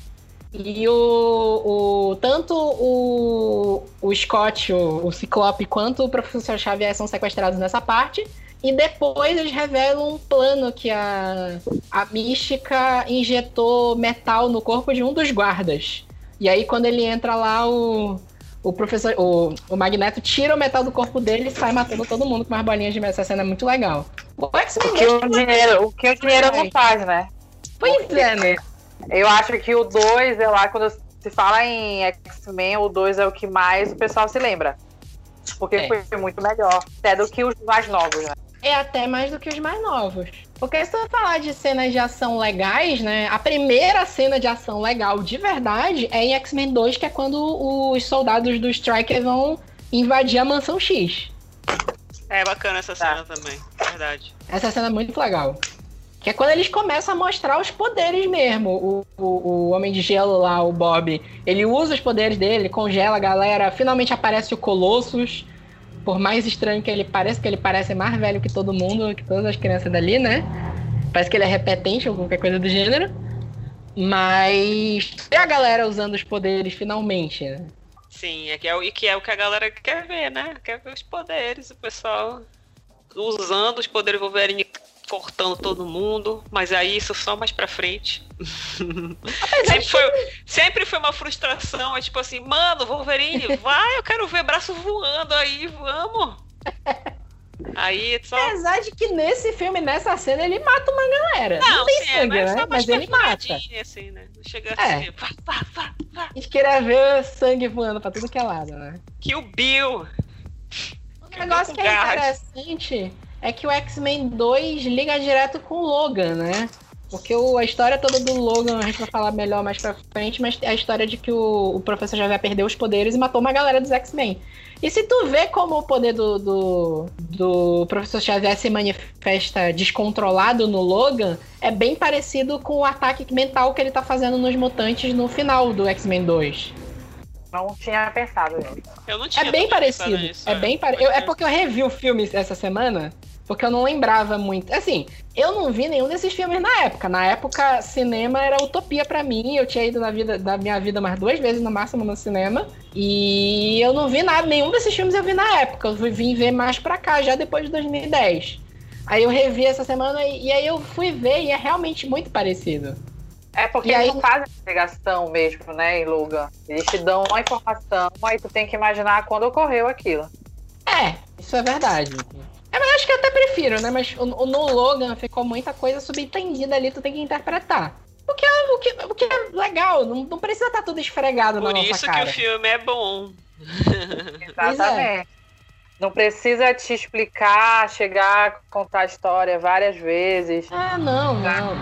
E o, o tanto o, o Scott, o, o Ciclope, quanto o Professor Xavier são sequestrados nessa parte. E depois eles revelam um plano que a, a mística injetou metal no corpo de um dos guardas. E aí, quando ele entra lá, o, o professor. O, o Magneto tira o metal do corpo dele e sai matando todo mundo com umas bolinhas de metal. Essa cena é muito legal. O, o que o dinheiro, o que o dinheiro não faz, né? Pois é, né? Eu acho que o 2 é lá, quando se fala em X-Men, o 2 é o que mais o pessoal se lembra. Porque é. foi muito melhor, até do que os mais novos, né? É até mais do que os mais novos. Porque se tu falar de cenas de ação legais, né? A primeira cena de ação legal de verdade é em X-Men 2, que é quando os soldados do Striker vão invadir a mansão X. É bacana essa cena tá. também, verdade. Essa cena é muito legal. Que é quando eles começam a mostrar os poderes mesmo. O, o, o, Homem de Gelo lá, o Bob, ele usa os poderes dele, congela a galera. Finalmente aparece o Colossus. Por mais estranho que ele pareça, que ele parece mais velho que todo mundo, que todas as crianças dali, né? Parece que ele é repetente ou qualquer coisa do gênero. Mas é a galera usando os poderes finalmente, né? Sim, é que é, que é o que a galera quer ver, né? Quer ver os poderes, o pessoal usando os poderes Wolverine cortando todo mundo, mas aí isso só mais pra frente. (laughs) sempre, foi, sempre foi uma frustração, é tipo assim, mano, Wolverine, vai, eu quero ver braço voando aí, vamos. (laughs) Aí só. Apesar de que nesse filme, nessa cena, ele mata uma galera. Não, não tem sim, sangue, é, né? Mas ele mata. Assim, né? Chega é. assim. A gente queria ver sangue voando pra tudo que é lado, né? Que o Bill. Um negócio que é interessante é que o X-Men 2 liga direto com o Logan, né? Porque o, a história toda do Logan, a gente vai falar melhor mais pra frente, mas é a história de que o, o professor Xavier perdeu os poderes e matou uma galera dos X-Men. E se tu vê como o poder do, do, do, professor Xavier se manifesta descontrolado no Logan, é bem parecido com o ataque mental que ele tá fazendo nos mutantes no final do X-Men 2. Não tinha pensado nisso. Eu não tinha é bem parecido. Isso, é, é bem parecido. É porque eu revi o filme essa semana porque eu não lembrava muito. Assim, eu não vi nenhum desses filmes na época. Na época, cinema era utopia para mim. Eu tinha ido na vida da minha vida mais duas vezes no máximo no cinema. E eu não vi nada, nenhum desses filmes eu vi na época. Eu vim ver mais pra cá, já depois de 2010. Aí eu revi essa semana e, e aí eu fui ver e é realmente muito parecido. É porque e eles aí... não fazem investigação mesmo, né, em Logan. Eles te dão uma informação, aí tu tem que imaginar quando ocorreu aquilo. É, isso é verdade. É, mas acho que eu até prefiro, né? Mas o, no Logan ficou muita coisa subentendida ali, tu tem que interpretar. O que é, o que, o que é legal, não, não precisa estar tá tudo esfregado Por na nossa cara. Por isso que o filme é bom. Exatamente. Não precisa te explicar, chegar, contar a história várias vezes. Ah, não, não.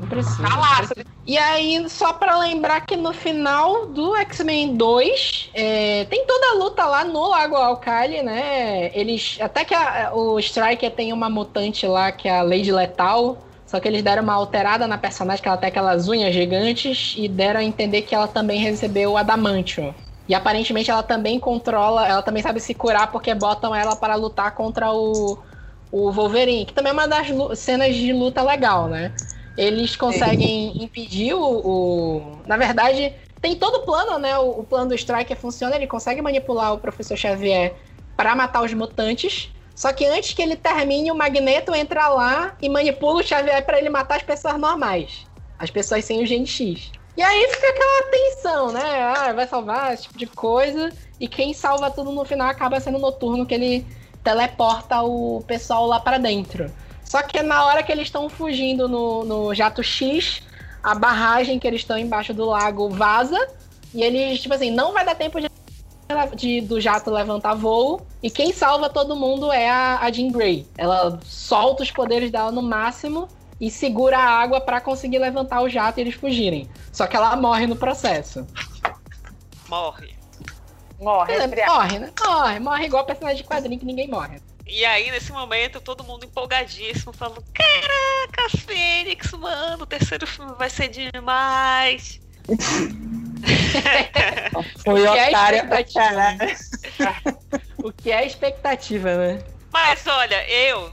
Não precisa. Tá lá. E aí, só pra lembrar que no final do X-Men 2, é, tem toda a luta lá no Lago Alkali, né? Eles. Até que a, o Striker tem uma mutante lá, que é a Lady Letal Só que eles deram uma alterada na personagem, que ela tem aquelas unhas gigantes, e deram a entender que ela também recebeu o Adamantium. E aparentemente ela também controla, ela também sabe se curar porque botam ela para lutar contra o, o Wolverine, que também é uma das cenas de luta legal, né? Eles conseguem impedir o, o, Na verdade, tem todo o plano, né? O, o plano do Striker funciona, ele consegue manipular o Professor Xavier para matar os mutantes. Só que antes que ele termine, o Magneto entra lá e manipula o Xavier para ele matar as pessoas normais. As pessoas sem o Gen X. E aí fica aquela tensão, né? Ah, vai salvar esse tipo de coisa. E quem salva tudo no final acaba sendo noturno, que ele teleporta o pessoal lá para dentro. Só que na hora que eles estão fugindo no, no jato X, a barragem que eles estão embaixo do lago vaza. E eles, tipo assim, não vai dar tempo de de, do jato levantar voo. E quem salva todo mundo é a, a Jean Grey. Ela solta os poderes dela no máximo e segura a água para conseguir levantar o jato e eles fugirem. Só que ela morre no processo. Morre. Morre, é, morre, né? Morre, morre igual personagem de quadrinho que ninguém morre. E aí, nesse momento, todo mundo empolgadíssimo, falando: Caraca, Fênix, mano, o terceiro filme vai ser demais. (laughs) Foi o é otário pra (laughs) O que é expectativa, né? Mas olha, eu,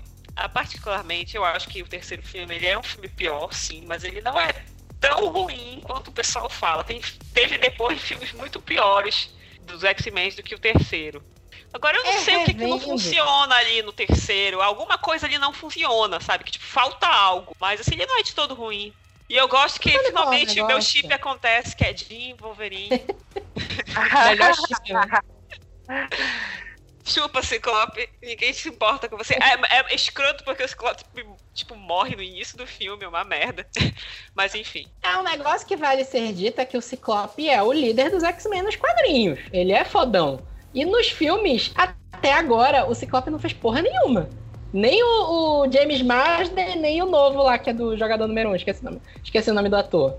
particularmente, eu acho que o terceiro filme ele é um filme pior, sim, mas ele não é tão ruim quanto o pessoal fala. Tem, teve depois filmes muito piores dos X-Men do que o terceiro. Agora eu não é, sei o que, que, não funciona ali no terceiro. Alguma coisa ali não funciona, sabe? Que tipo, falta algo. Mas assim, ele não é de todo ruim. E eu gosto que Olha finalmente o meu chip acontece, que é Jean Wolverine. (laughs) Melhor chip. (laughs) Chupa, Ciclope. Ninguém se importa com você. É, é escroto porque o Ciclope, tipo, morre no início do filme, é uma merda. (laughs) Mas enfim. É um negócio que vale ser dito é que o Ciclope é o líder dos X-Men nos quadrinhos. Ele é fodão. E nos filmes, até agora, o Ciclope não fez porra nenhuma. Nem o, o, James Marsden, nem o novo lá, que é do jogador número 1. Um. Esqueci, o nome, esqueci o nome do ator.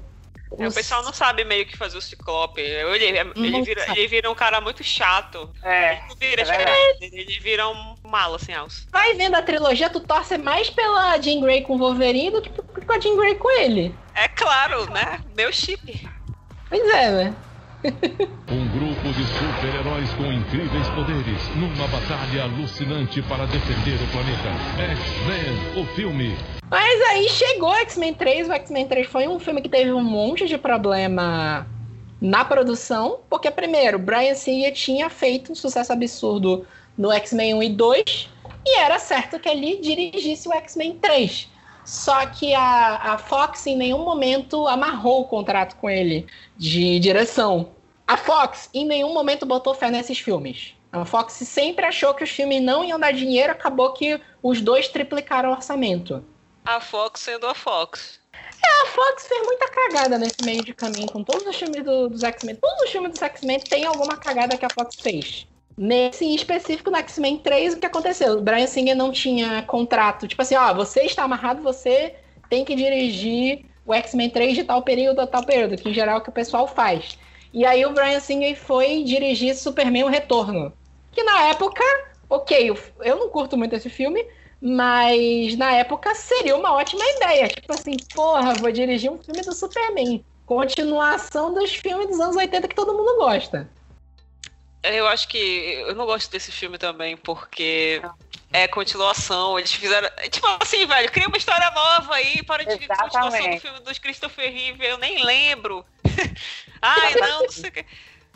É, o pessoal não sabe meio que fazer o Ciclope. Ele, ele, vira, ele vira um cara muito chato. É. Ele vira, é ele vira um malo, assim, alça. Vai vendo a trilogia, tu torce mais pela Jean Grey com o Wolverine do que com a Jean Grey com ele. É claro, né? Meu chip. Pois é, né? um grupo de super-heróis com incríveis poderes numa batalha alucinante para defender o planeta. X-Men, o filme. Mas aí chegou X-Men 3. O X-Men 3 foi um filme que teve um monte de problema na produção, porque primeiro, Brian Singer tinha feito um sucesso absurdo no X-Men 1 e 2, e era certo que ele dirigisse o X-Men 3. Só que a, a Fox em nenhum momento amarrou o contrato com ele de direção. A Fox em nenhum momento botou fé nesses filmes. A Fox sempre achou que os filmes não iam dar dinheiro, acabou que os dois triplicaram o orçamento. A Fox sendo a Fox. É, a Fox fez muita cagada nesse meio de caminho com todos os filmes do, dos X-Men. Todos os filmes dos X-Men tem alguma cagada que a Fox fez. Nesse em específico, no X-Men 3, o que aconteceu? O Brian Singer não tinha contrato. Tipo assim, ó, você está amarrado, você tem que dirigir o X-Men 3 de tal período a tal período, que em geral é o que o pessoal faz. E aí o Brian Singer foi dirigir Superman O Retorno. Que na época, ok, eu não curto muito esse filme, mas na época seria uma ótima ideia. Tipo assim, porra, vou dirigir um filme do Superman. Continuação dos filmes dos anos 80 que todo mundo gosta. Eu acho que eu não gosto desse filme também, porque é continuação. Eles fizeram. Tipo assim, velho, cria uma história nova aí para de Exatamente. continuação do filme dos Christopher Reeve, eu nem lembro. (laughs) Ai, não, não sei o que.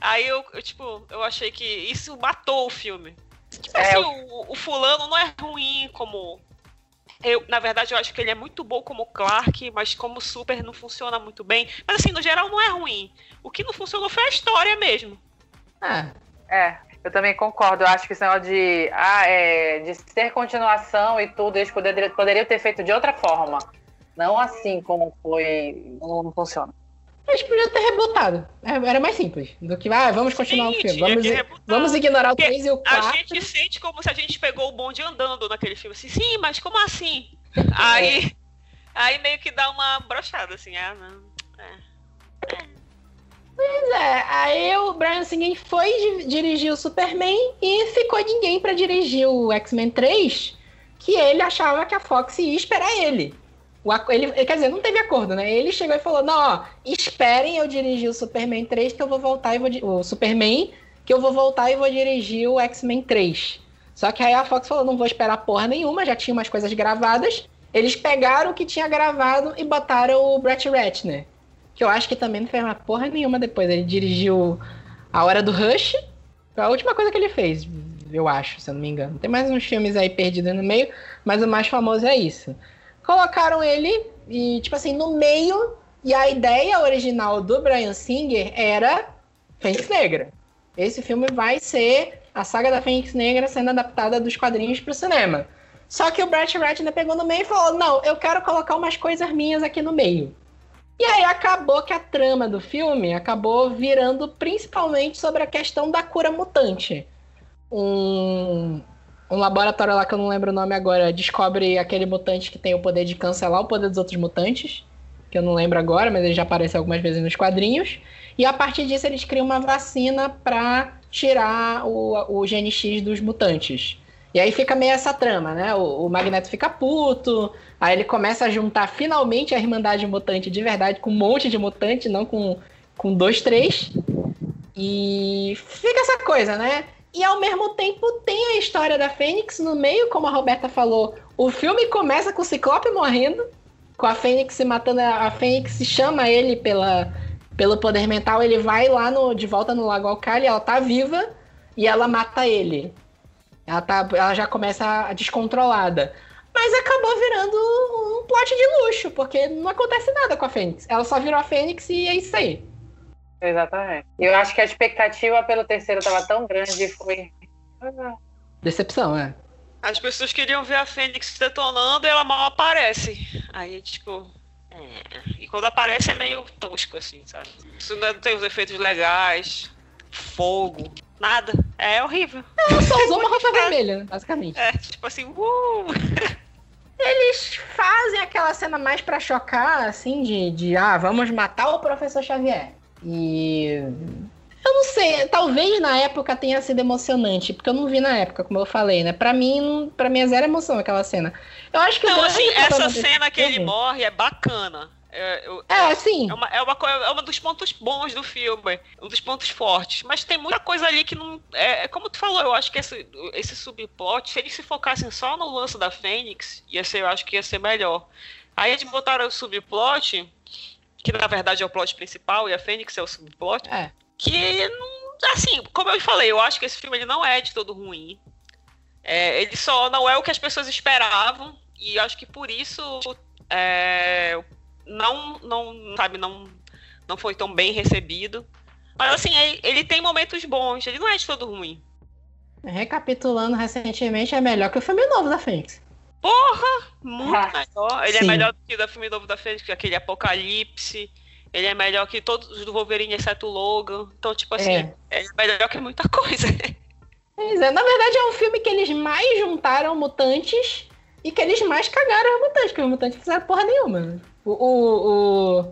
Aí eu, eu, tipo, eu achei que isso matou o filme. Tipo é, assim, o, o fulano não é ruim como eu, na verdade, eu acho que ele é muito bom como Clark, mas como Super não funciona muito bem. Mas assim, no geral não é ruim. O que não funcionou foi a história mesmo. Ah, é, eu também concordo. Eu acho que esse negócio de, ah, é, de ser continuação e tudo, eles poderiam, poderiam ter feito de outra forma. Não assim como foi. Não, não funciona. Eles podiam ter rebutado. É, era mais simples do que, ah, vamos continuar Sim, o filme. Vamos, vamos ignorar o 3 e o 4. A gente sente como se a gente pegou o bonde andando naquele filme. Assim, sim, mas como assim? (laughs) Aí, é. aí meio que dá uma brochada, assim, ah, não. É. é. Pois é, aí o Brian Singer foi dirigir o Superman e ficou ninguém para dirigir o X-Men 3, que ele achava que a Fox ia esperar ele. O, ele, quer dizer, não teve acordo, né? Ele chegou e falou: não, ó, esperem eu dirigir o Superman 3, que eu vou voltar e vou. O Superman, que eu vou voltar e vou dirigir o X-Men 3. Só que aí a Fox falou: não vou esperar porra nenhuma, já tinha umas coisas gravadas. Eles pegaram o que tinha gravado e botaram o Brett Ratner. Que eu acho que também não fez uma porra nenhuma depois. Ele dirigiu A Hora do Rush. Foi a última coisa que ele fez, eu acho, se eu não me engano. Tem mais uns filmes aí perdidos no meio, mas o mais famoso é isso. Colocaram ele e, tipo assim, no meio. E a ideia original do Brian Singer era Fênix Negra. Esse filme vai ser a saga da Fênix Negra sendo adaptada dos quadrinhos para o cinema. Só que o Brett Ratner pegou no meio e falou: Não, eu quero colocar umas coisas minhas aqui no meio. E aí acabou que a trama do filme acabou virando principalmente sobre a questão da cura mutante. Um, um laboratório lá que eu não lembro o nome agora descobre aquele mutante que tem o poder de cancelar o poder dos outros mutantes, que eu não lembro agora, mas ele já aparece algumas vezes nos quadrinhos. E a partir disso eles criam uma vacina para tirar o, o gene X dos mutantes. E aí fica meio essa trama, né? O, o, Magneto fica puto, aí ele começa a juntar finalmente a Irmandade Mutante de verdade com um monte de mutante, não com, com dois, três. E fica essa coisa, né? E ao mesmo tempo tem a história da Fênix no meio, como a Roberta falou. O filme começa com o Ciclope morrendo, com a Fênix se matando. A Fênix chama ele pela, pelo poder mental, ele vai lá no, de volta no Lago Alcali, ela tá viva e ela mata ele. Ela, tá, ela já começa descontrolada. Mas acabou virando um plot de luxo, porque não acontece nada com a Fênix. Ela só virou a Fênix e é isso aí. Exatamente. Eu acho que a expectativa pelo terceiro estava tão grande e foi. Decepção, é. As pessoas queriam ver a Fênix detonando e ela mal aparece. Aí, tipo. É. E quando aparece é meio tosco, assim, sabe? Isso não tem os efeitos legais, fogo, nada. É horrível. Ela só usou uma roupa vermelha, basicamente. É, tipo assim, uh! Eles fazem aquela cena mais para chocar, assim, de, de ah, vamos matar o professor Xavier. E eu não sei, talvez na época tenha sido emocionante, porque eu não vi na época, como eu falei, né? Pra mim, para mim é zero emoção aquela cena. Eu acho que Não, assim, essa cena que ele morre é bacana. É, eu, é, sim. É uma, é, uma, é uma dos pontos bons do filme, um dos pontos fortes. Mas tem muita coisa ali que não. É, é como tu falou, eu acho que esse, esse subplot, se eles se focassem só no lance da Fênix, ia ser, eu acho que ia ser melhor. Aí eles botaram o subplot que na verdade é o plot principal e a Fênix é o subplot, é. que não, assim, como eu falei, eu acho que esse filme ele não é de todo ruim. É, ele só não é o que as pessoas esperavam e acho que por isso é, não, não, sabe, não, não foi tão bem recebido. Mas assim, ele, ele tem momentos bons, ele não é de todo ruim. Recapitulando recentemente, é melhor que o filme novo da Fênix. Porra! Muito ah, melhor. Ele é sim. é melhor do que o filme novo da Fênix, aquele Apocalipse. Ele é melhor que todos os do Wolverine, exceto o Logan. Então, tipo assim, é, é melhor que muita (laughs) coisa. Pois é, na verdade é um filme que eles mais juntaram mutantes e que eles mais cagaram os mutantes, porque os mutantes fizeram porra nenhuma. O, o,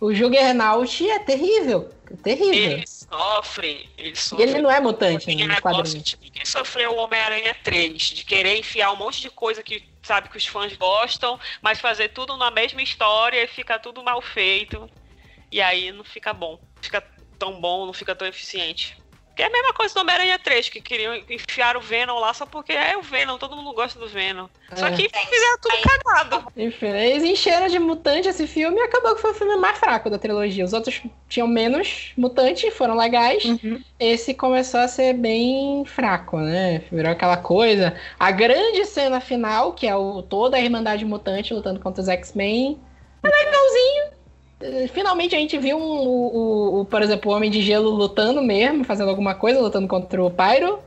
o, o Juggernaut é terrível. É terrível. Ele sofre. Ele, sofre. ele não é mutante. Né, negócio, tipo, quem sofreu o Homem-Aranha 3, de querer enfiar um monte de coisa que sabe que os fãs gostam, mas fazer tudo na mesma história e fica tudo mal feito. E aí não fica bom. Fica tão bom, não fica tão eficiente. Que é a mesma coisa do Homem-Aranha 3, que queriam enfiar o Venom lá só porque é o Venom, todo mundo gosta do Venom. É. Só que fizeram tudo cagado. Enfim, eles encheram de mutante esse filme e acabou que foi o filme mais fraco da trilogia. Os outros tinham menos mutantes, foram legais. Uhum. Esse começou a ser bem fraco, né? Virou aquela coisa. A grande cena final, que é o toda a Irmandade Mutante lutando contra os X-Men, é legalzinho finalmente a gente viu um, o, o, por exemplo, o Homem de Gelo lutando mesmo, fazendo alguma coisa, lutando contra o Pyro.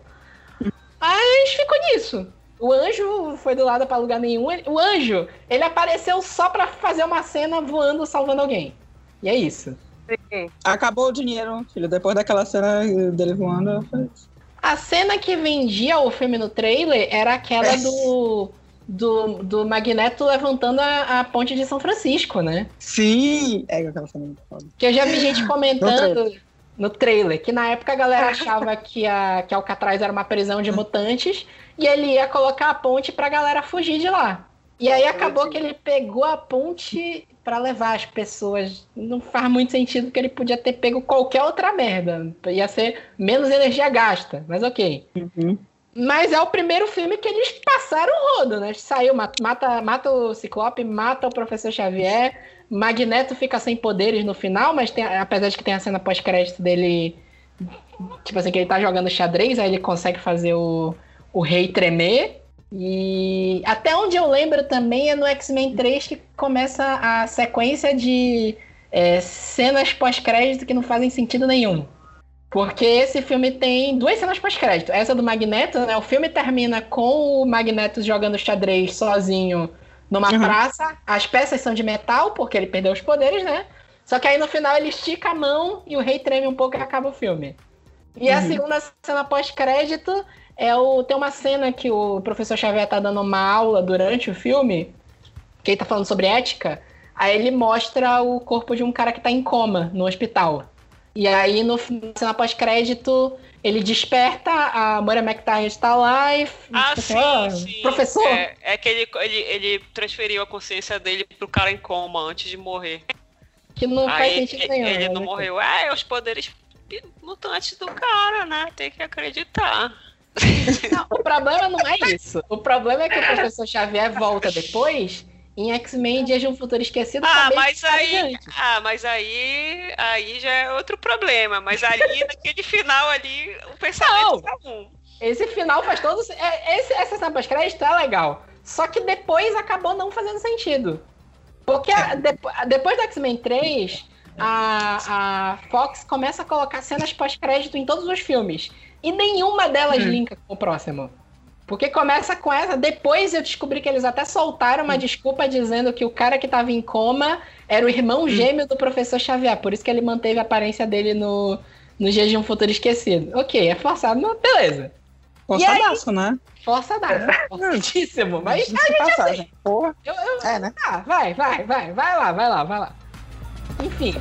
Mas ficou nisso. O anjo foi do lado para lugar nenhum. O anjo, ele apareceu só para fazer uma cena voando, salvando alguém. E é isso. Sim. Acabou o dinheiro, filho. Depois daquela cena dele voando, foi isso. A cena que vendia o filme no trailer era aquela é. do do, do Magneto levantando a, a, ponte de São Francisco, né? Sim! É aquela cena muito foda. Que eu já vi gente comentando no, no trailer, que na época a galera achava (laughs) que a que Alcatraz era uma prisão de mutantes e ele ia colocar a ponte pra galera fugir de lá. E aí acabou que ele pegou a ponte para levar as pessoas. Não faz muito sentido porque ele podia ter pego qualquer outra merda. Ia ser menos energia gasta, mas ok. Uhum. Mas é o primeiro filme que eles passaram o rodo, né? Saiu, mata, mata o Ciclope, mata o Professor Xavier, Magneto fica sem poderes no final, mas tem, apesar de que tem a cena pós-crédito dele, tipo assim, que ele tá jogando xadrez, aí ele consegue fazer o, o rei tremer. E até onde eu lembro também é no X-Men 3 que começa a sequência de é, cenas pós-crédito que não fazem sentido nenhum. Porque esse filme tem duas cenas pós-crédito. Essa do Magneto, né? O filme termina com o Magneto jogando xadrez sozinho numa uhum. praça. As peças são de metal, porque ele perdeu os poderes, né? Só que aí no final ele estica a mão e o rei treme um pouco e acaba o filme. E uhum. a segunda cena pós-crédito é o. Tem uma cena que o professor Xavier tá dando uma aula durante o filme, que ele tá falando sobre ética. Aí ele mostra o corpo de um cara que tá em coma no hospital. E aí, no cena pós-crédito, ele desperta, a Moira McTaggart está lá e. Ah, tipo, sim, ah, sim. Professor! É, é que ele, ele, ele transferiu a consciência dele pro cara em coma antes de morrer. Que não aí, faz sentido nenhum. Ele né? não morreu. É, os poderes mutantes do cara, né? Tem que acreditar. Não, o problema não é isso. O problema é que o (laughs) professor Xavier volta depois em X-Men Dias de um Futuro Esquecido. Ah, mas aí, ah, mas aí, aí já é outro problema. Mas ali, (laughs) naquele final ali, o pensamento tá um. Esse final faz todo. É, esse, essa cena pós-crédito é legal. Só que depois acabou não fazendo sentido. Porque a, de, depois do X-Men 3, a, a Fox começa a colocar cenas pós-crédito em todos os filmes. E nenhuma delas hum. linka com o próximo. Porque começa com essa. Depois eu descobri que eles até soltaram uma hum. desculpa dizendo que o cara que tava em coma era o irmão hum. gêmeo do professor Xavier. Por isso que ele manteve a aparência dele no, no Dia de um Futuro Esquecido. Ok, é forçado, mas beleza. Forçadaço, né? Forçadaço. Forçadíssimo. Mas a gente passagem. Porra. Eu, eu, é, né? Ah, vai, vai, vai. Vai lá, vai lá, vai lá. Enfim.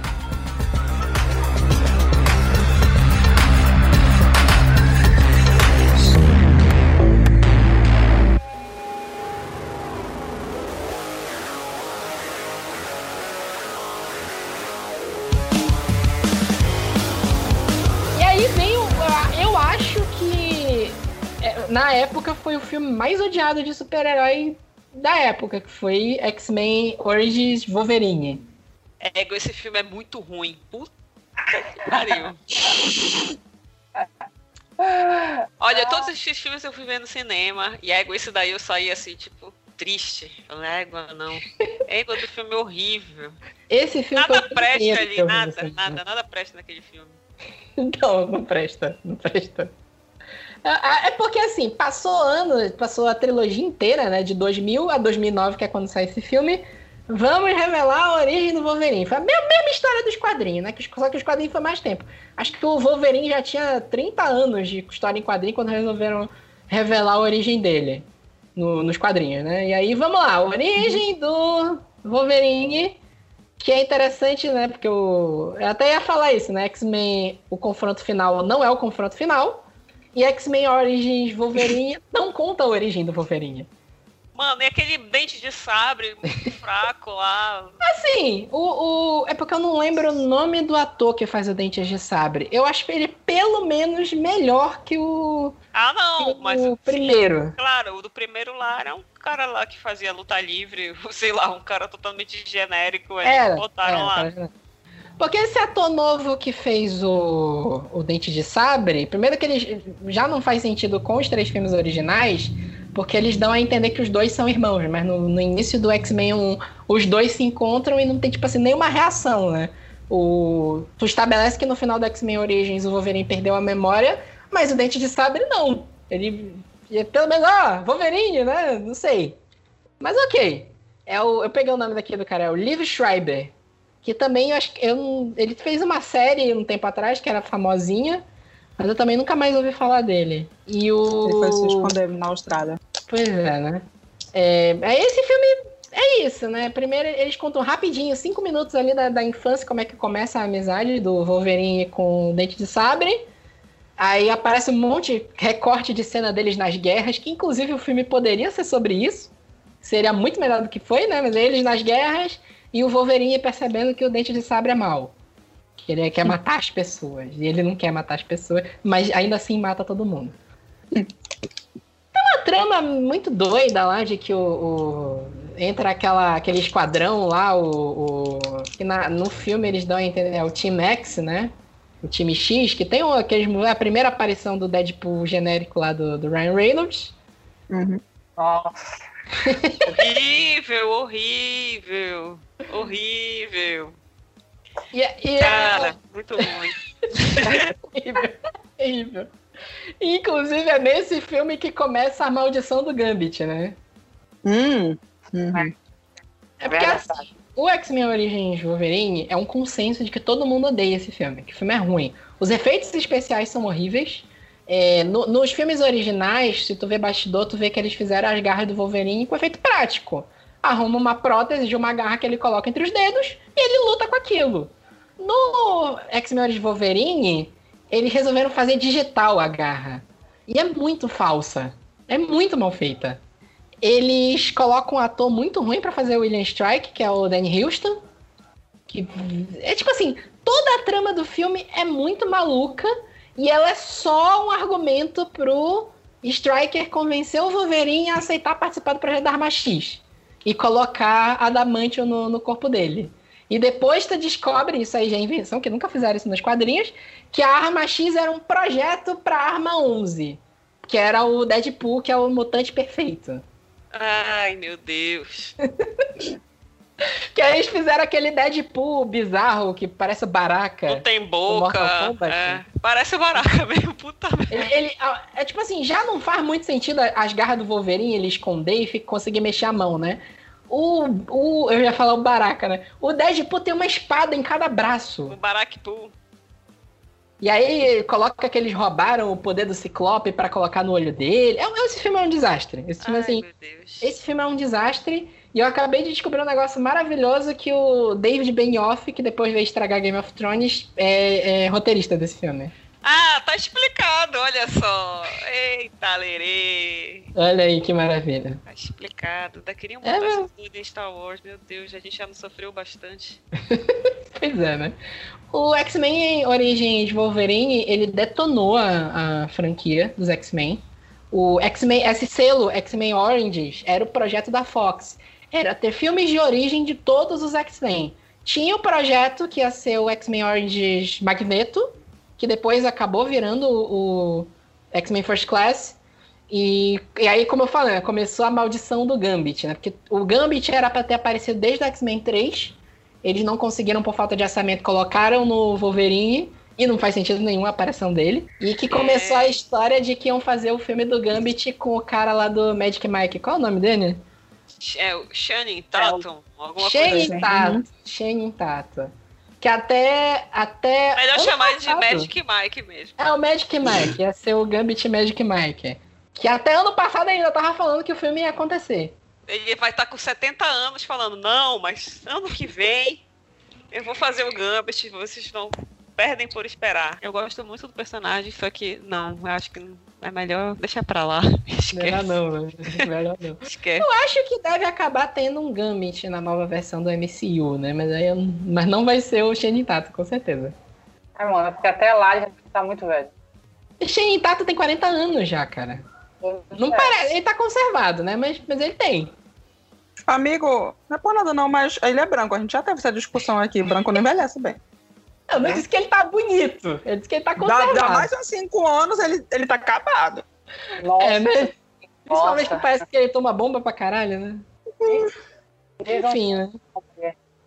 Na época foi o filme mais odiado de super-herói da época, que foi X-Men Origins Wolverine. É, esse filme é muito ruim. Puta que pariu. Olha, todos esses filmes eu fui ver no cinema, e ego esse daí eu saí assim, tipo, triste. Égua, não. Égua do filme horrível. Esse filme Nada presta ali, nada, nada, nada presta naquele filme. Não, não presta, não presta. É, porque, assim, passou ano, passou a trilogia inteira, né? De 2000 a 2009, que é quando sai esse filme. Vamos revelar a origem do Wolverine. Foi a mesma, mesma história dos quadrinhos, né? Só que os quadrinhos foi mais tempo. Acho que o Wolverine já tinha 30 anos de história em quadrinho quando resolveram revelar a origem dele no, nos quadrinhos, né? E aí, vamos lá. A origem do Wolverine, que é interessante, né? Porque o... eu até ia falar isso, né? X-Men, o confronto final não é o confronto final. E X-Men Origins Wolverine (laughs) não conta a origem do Wolverine. Mano, e aquele dente de sabre muito (laughs) fraco lá. Assim, o, o, é porque eu não lembro o nome do ator que faz o dente de sabre. Eu acho ele pelo menos melhor que o. Ah, não, o mas. O primeiro. Sim, claro, o do primeiro lá era um cara lá que fazia luta livre, (laughs) sei lá, um cara totalmente genérico. Eles era, botaram era, lá. Era. Porque esse ator novo que fez o, o Dente de Sabre, primeiro que ele já não faz sentido com os três filmes originais, porque eles dão a entender que os dois são irmãos, mas no, no início do X-Men 1, os dois se encontram e não tem, tipo assim, nenhuma reação, né? O, tu estabelece que no final do X-Men Origins o Wolverine perdeu a memória, mas o Dente de Sabre não. Ele, pelo menos, ah, Wolverine, né? Não sei. Mas ok. É o, eu peguei o nome daqui do cara, é o Liv Schreiber que também eu acho que eu, ele fez uma série um tempo atrás que era famosinha, mas eu também nunca mais ouvi falar dele. E o ele foi se esconder na Austrália. Pois é, né? É, esse filme é isso, né? Primeiro eles contam rapidinho, cinco minutos ali da, da infância, como é que começa a amizade do Wolverine com o Dente de Sabre. Aí aparece um monte de recorte de cena deles nas guerras, que inclusive o filme poderia ser sobre isso seria muito melhor do que foi, né? Mas eles nas guerras e o Wolverine percebendo que o Dente de Sabre é mal. Que ele quer matar as pessoas. E ele não quer matar as pessoas, mas ainda assim mata todo mundo. Tem uma trama muito doida lá de que o, o entra aquela, aquele esquadrão lá, o, o que na, no filme eles dão a entender, é o Team X, né? O time X, que tem aqueles, a primeira aparição do Deadpool genérico lá do, do Ryan Reynolds. Uhum. Nossa. Horrível, horrível, horrível. E, e Cara, muito (laughs) ruim. horrível, horrível. Inclusive é nesse filme que começa a maldição do Gambit, né? Hum. Uhum. É porque assim, o X-Men Origins Wolverine é um consenso de que todo mundo odeia esse filme, que o filme é ruim. Os efeitos especiais são horríveis. É, no- nos filmes originais, se tu vê bastidor, tu vê que eles fizeram as garras do Wolverine com efeito prático. Arruma uma prótese de uma garra que ele coloca entre os dedos e ele luta com aquilo. No X-Men Origins Wolverine, eles resolveram fazer digital a garra. E é muito falsa. É muito mal feita. Eles colocam um ator muito ruim pra fazer o William Strike, que é o Danny Houston. Que é tipo assim, toda a trama do filme é muito maluca e ela é só um argumento pro Striker convencer o Wolverine a aceitar participar do projeto da Arma X e colocar Adamantium no, no corpo dele. E depois tu descobre, isso aí já é invenção, que nunca fizeram isso nos quadrinhos, que a Arma X era um projeto pra Arma 11, que era o Deadpool, que é o mutante perfeito. Ai, meu Deus. (laughs) (laughs) Que aí eles fizeram aquele Deadpool bizarro que parece Baraka. Não tem boca. Kombat? É, parece baraca (laughs) mesmo, puta merda. Ele, ele- é tipo assim, já não faz muito sentido as garras do Wolverine ele esconder e conseguir mexer a mão, né? O, o. Eu ia falar o Baraka, né? O Deadpool tem uma espada em cada braço. O Barakpool. E aí coloca que eles roubaram o poder do Ciclope pra colocar no olho dele. É, esse filme é um desastre. Esse filme, Ai, assim, meu Deus. esse filme é um desastre. E eu acabei de descobrir um negócio maravilhoso que o David Benioff, que depois veio estragar Game of Thrones, é, é roteirista desse filme. Ah, tá explicado, olha só. Eita, lerê. Olha aí que maravilha. Tá explicado. Ainda queriam É botar mesmo. isso tudo em Star Wars. Meu Deus, a gente já não sofreu bastante. (laughs) Pois é, né? O X-Men Origins Wolverine, ele detonou a, a franquia dos X-Men. O X-Men, esse selo X-Men Oranges era o projeto da Fox. Era ter filmes de origem de todos os X-Men. Tinha o projeto que ia ser o X-Men Oranges Magneto, que depois acabou virando o, X-Men First Class. E, e aí, como eu falei, começou a maldição do Gambit, né? Porque o Gambit era pra ter aparecido desde o X-Men 3. Eles não conseguiram por falta de orçamento, colocaram no Wolverine. E não faz sentido nenhum a aparição dele. E que começou a história de que iam fazer o filme do Gambit com o cara lá do Magic Mike. Qual é o nome dele? É o Shannon Tatum, alguma coisa Shane assim. Tato. Shane Tato. Que até. até Melhor chamar ele de passado- Magic Mike mesmo. É o Magic Mike. Ia ser o Gambit Magic Mike. Que até ano passado ainda tava falando que o filme ia acontecer. Ele vai estar com 70 anos falando, não, mas ano que vem eu vou fazer o Gambit, vocês não perdem por esperar. Eu gosto muito do personagem, só que não, eu acho que é melhor deixar pra lá. (laughs) Melhor Esquece. não, né? (laughs) Melhor não. Esquece. Eu acho que deve acabar tendo um Gambit na nova versão do MCU, né? Mas, aí mas não vai ser o Shane Tato, com certeza. É, mano, porque até lá ele já tá muito velho. Shane Tato tem 40 anos já, cara. Não É. parece. Ele tá conservado, né? Mas, mas ele tem. Amigo, não é por nada não, mas ele é branco. A gente já teve essa discussão aqui. Branco não envelhece bem. Eu não disse que ele tá bonito. Eu disse que ele tá Dá, conservado. dá mais uns 5 anos, ele, ele tá acabado. Nossa, É, né? Principalmente que parece que ele toma bomba pra caralho, né? Enfim, né?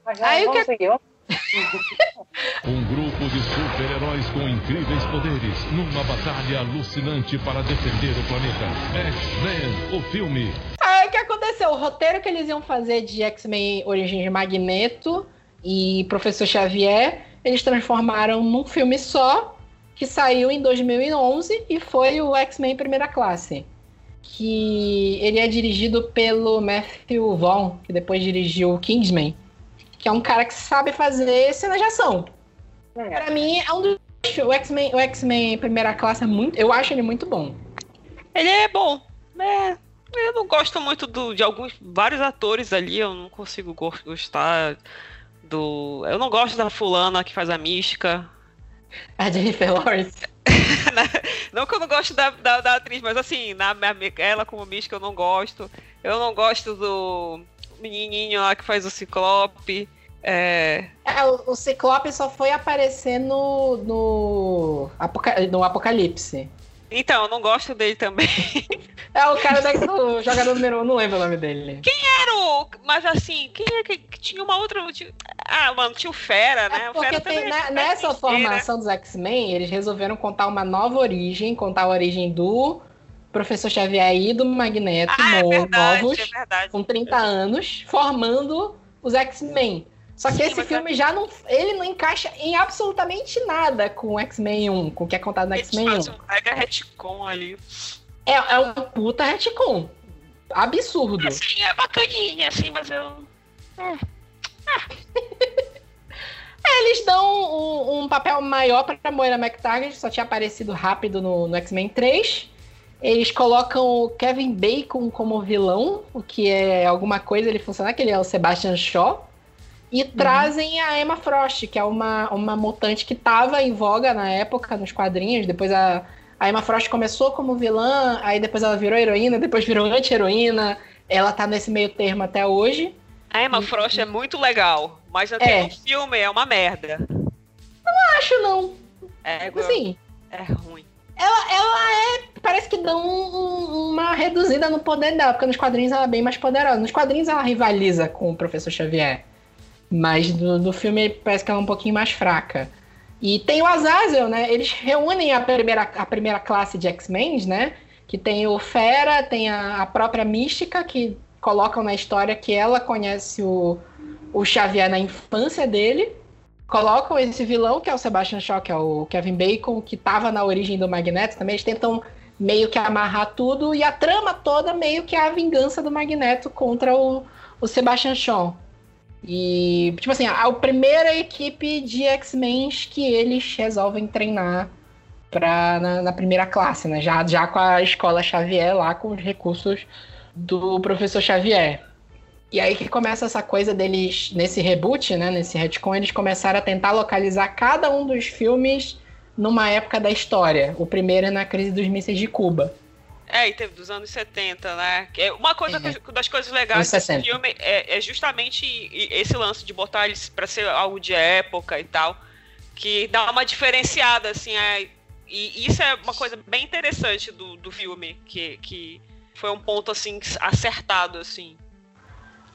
Mas já Aí o vamos que- seguir. vamos- (laughs) Um grupo de super-heróis com incríveis poderes numa batalha alucinante para defender o planeta. X-Men, o filme. Aí o que aconteceu? O roteiro que eles iam fazer de X-Men Origem de Magneto e Professor Xavier, eles transformaram num filme só, que saiu em 2011 e foi o X-Men Primeira Classe. Que ele é dirigido pelo Matthew Vaughn, que depois dirigiu Kingsman, que é um cara que sabe fazer cenas de ação. Pra mim, é um dos. O X-Men, o X-Men Primeira Classe é muito. Eu acho ele muito bom. Ele é bom. É, Eu não gosto muito do, de alguns vários atores ali, eu não consigo gostar do. Eu não gosto da fulana que faz a mística. A Jennifer Lawrence. (laughs) não que eu não gosto da, da, da, atriz, mas assim, na, ela como mística eu não gosto. Eu não gosto do menininho lá que faz o Ciclope. É... é o, o, Ciclope só foi aparecer no, no, Apoca no Apocalipse. Então, eu não gosto dele também. (laughs) É o cara do jogador número 1, não lembro o nome dele. Quem era o. Mas assim, quem é que tinha uma outra. Ah, mano, tinha o Fera, né? É porque o Fera tem, na, nessa formação dos X-Men, eles resolveram contar uma nova origem, contar a origem do Professor Xavier e do Magneto, ah, no, é verdade, novos, é verdade. com 30 anos, formando os X-Men. Só que Sim, esse filme é... já não. Ele não encaixa em absolutamente nada com o X-Men 1, com o que é contado no X-Men 1. Um mega retcon ali. É, é um puta retcon. Absurdo. Assim, é bacaninha, assim, mas eu. É. é (laughs) eles dão um, um, papel maior pra Moira McTaggart, só tinha aparecido rápido no, no X-Men 3. Eles colocam o Kevin Bacon como vilão, o que é alguma coisa, ele funciona, que ele é o Sebastian Shaw. E uhum. trazem a Emma Frost, que é uma, uma mutante que estava em voga na época, nos quadrinhos. Depois a, a Emma Frost começou como vilã, aí depois ela virou heroína, depois virou anti-heroína. Ela tá nesse meio termo até hoje. A Emma e, Frost é muito legal, mas até é. no filme é uma merda. Não acho, não. É, assim, é ruim. Ela, ela é. Parece que dá um, um, uma reduzida no poder dela, porque nos quadrinhos ela é bem mais poderosa. Nos quadrinhos ela rivaliza com o Professor Xavier. Mas no filme parece que ela é um pouquinho mais fraca. E tem o Azazel, né? Eles reúnem a primeira, a primeira classe de X-Men, né? Que tem o Fera, tem a, a, própria Mística, que colocam na história que ela conhece o, o Xavier na infância dele. Colocam esse vilão, que é o Sebastian Shaw, que é o Kevin Bacon, que estava na origem do Magneto também. Eles tentam meio que amarrar tudo. E a trama toda meio que é a vingança do Magneto contra o, o Sebastian Shaw. E, tipo assim, a, primeira equipe de X-Men que eles resolvem treinar pra, na, na, primeira classe, né? Já, já com a escola Xavier lá, com os recursos do professor Xavier. E aí que começa essa coisa deles, nesse reboot, né? Nesse retcon, eles começaram a tentar localizar cada um dos filmes numa época da história. O primeiro é na crise dos mísseis de Cuba. É, e teve dos anos 70, né? É uma coisa é. das coisas legais desse filme é, é, justamente esse lance de botar eles para ser algo de época e tal, que dá uma diferenciada, assim, é, e isso é uma coisa bem interessante do, do filme, que, que foi um ponto, assim, acertado, assim.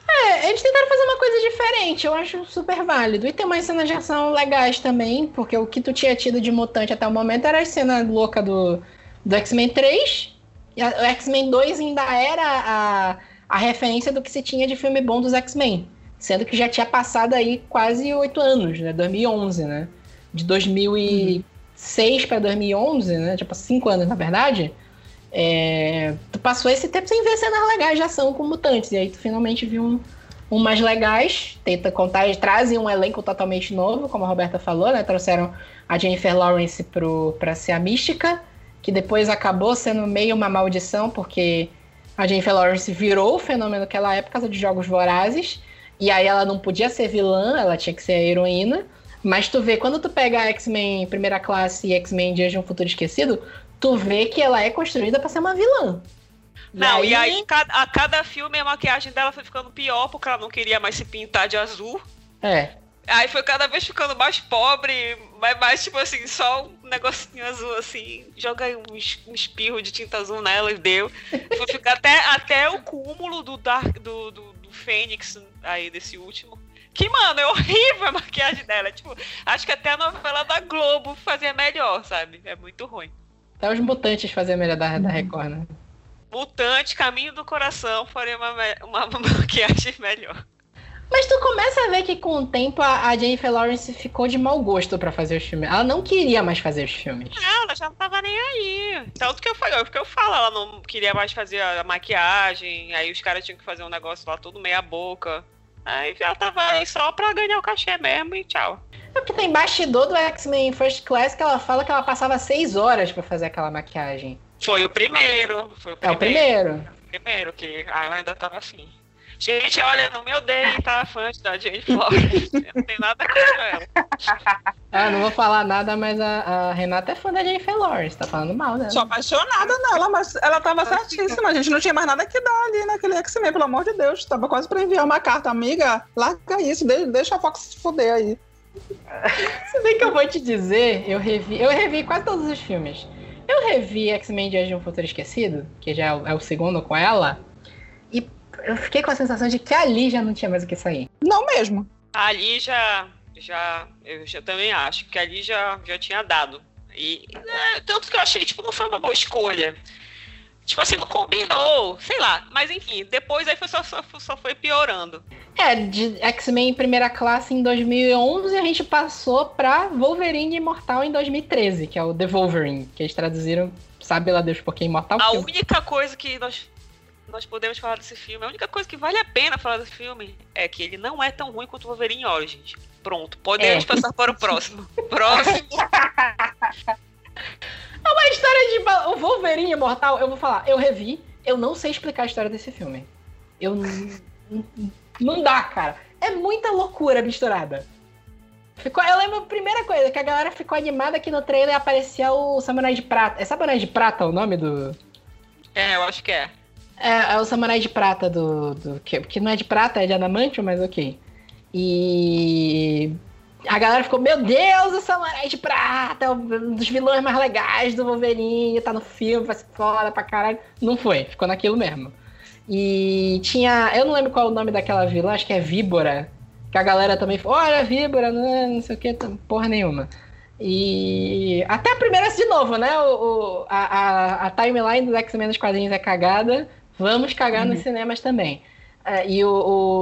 É, eles tentaram fazer uma coisa diferente, eu acho super válido. E tem umas cenas de ação legais também, porque o que tu tinha tido de mutante até o momento era a cena louca do, do X-Men 3, o X-Men 2 ainda era a, a referência do que se tinha de filme bom dos X-Men. Sendo que já tinha passado aí quase oito anos, né? 2011, né? De 2006 uhum. para 2011, né? Tipo, cinco anos, na verdade. É, tu passou esse tempo sem ver cenas legais de ação com mutantes. E aí tu finalmente viu um, um mais legais. Tenta contar, trazem um elenco totalmente novo, como a Roberta falou, né? Trouxeram a Jennifer Lawrence para ser a mística que depois acabou sendo meio uma maldição, porque a Jennifer Lawrence virou o fenômeno que ela é por causa de Jogos Vorazes, e aí ela não podia ser vilã, ela tinha que ser a heroína. Mas tu vê, quando tu pega a X-Men Primeira Classe e X-Men Dias de um Futuro Esquecido, tu vê que ela é construída para ser uma vilã. Não, e aí, e aí a cada filme a maquiagem dela foi ficando pior, porque ela não queria mais se pintar de azul. É. Aí foi cada vez ficando mais pobre, mas mais tipo assim, só um negocinho azul assim, joga aí um, espirro de tinta azul nela e deu. Foi ficar até, até o cúmulo do Dark do, do, do Fênix aí desse último. Que, mano, é horrível a maquiagem dela. Tipo, acho que até a novela da Globo fazia melhor, sabe? É muito ruim. Até os mutantes faziam melhor da, da Record, né? Mutante, Caminho do Coração faria uma, uma, uma (laughs) maquiagem melhor. Mas tu começa a ver que com o tempo a, Jennifer Lawrence ficou de mau gosto para fazer os filmes. Ela não queria mais fazer os filmes. Não, ela já não tava nem aí. Tanto que eu falei, porque eu falo, ela não queria mais fazer a maquiagem, aí os caras tinham que fazer um negócio lá todo meia boca. Aí já tava aí só pra ganhar o cachê mesmo e tchau. É porque tem bastidor do X-Men First Class que ela fala que ela passava seis horas para fazer aquela maquiagem. Foi o primeiro. Foi o primeiro. É o primeiro. primeiro, que ela ainda tava assim. Gente, olha, no meu day tá fã da Jane Flores. não tem nada contra ela. (laughs) Ah, não vou falar nada, mas a, a Renata é fã da Jennifer Lawrence, tá falando mal dela. Sou apaixonada nela, mas ela tava certíssima. A gente não tinha mais nada que dar ali naquele X-Men, pelo amor de Deus. Tava quase pra enviar uma carta, amiga. Larga isso, deixa, a Fox se fuder aí. (laughs) Se bem que eu vou te dizer, eu revi, eu revi quase todos os filmes. Eu revi X-Men Dias de um Futuro Esquecido, que já é o, é o segundo com ela, eu fiquei com a sensação de que ali já não tinha mais o que sair. Não mesmo. Ali já, já, eu já também acho que ali já, já tinha dado. E é, tanto que eu achei, tipo, não foi uma boa escolha. Tipo assim, não combinou, sei lá. Mas enfim, depois aí foi só, só, só foi piorando. É, de X-Men em primeira classe em 2011, a gente passou pra Wolverine Imortal em 2013, que é o The Wolverine, que eles traduziram, sabe lá Deus por que Imortal. A única coisa que nós, nós podemos falar desse filme, a única coisa que vale a pena falar desse filme é que ele não é tão ruim quanto o Wolverine Origins. Pronto, podemos É. passar para o próximo. (laughs) Próximo. É uma história de. O Wolverine Imortal, eu vou falar, eu revi, eu não sei explicar a história desse filme. Eu. Não dá, cara. É muita loucura misturada. Ficou, eu lembro a primeira coisa, que a galera ficou animada que no trailer aparecia o Samurai de Prata. É Samurai de Prata o nome do. É, eu acho que é. É, é o Samurai de Prata do. do que, que não é de prata, é de adamantium, mas ok. E. A galera ficou, meu Deus, o Samurai de Prata um dos vilões mais legais do Wolverine, tá no filme, vai ser foda pra caralho. Não foi, ficou naquilo mesmo. E tinha. Eu não lembro qual é o nome daquela vilã, acho que é Víbora. Que a galera também falou, olha, Víbora, não, é- não sei o que, porra nenhuma. E até a primeira de novo, né? O, o- a, a, a timeline dos X-Men nos quadrinhos é cagada. Vamos cagar nos cinemas também. É, e o,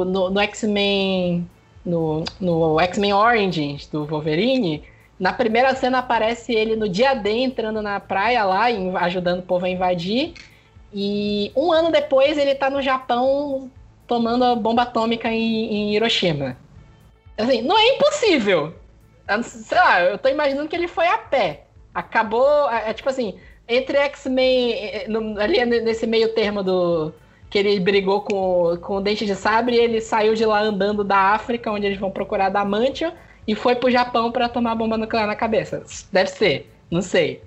o- no, no X-Men. No, no X-Men Origins do Wolverine, na primeira cena aparece ele no dia D entrando na praia lá, em- ajudando o povo a invadir. E um ano depois ele tá no Japão tomando a bomba atômica em, em Hiroshima. Assim, não é impossível. Não- Sei lá, eu tô imaginando que ele foi a pé. Acabou. É, é tipo assim, entre X-Men. no- Ali nesse meio termo do. Que ele brigou com, com o Dente de Sabre, ele saiu de lá andando da África, onde eles vão procurar Adamantium, e foi pro Japão pra tomar bomba nuclear na cabeça. Deve ser, não sei.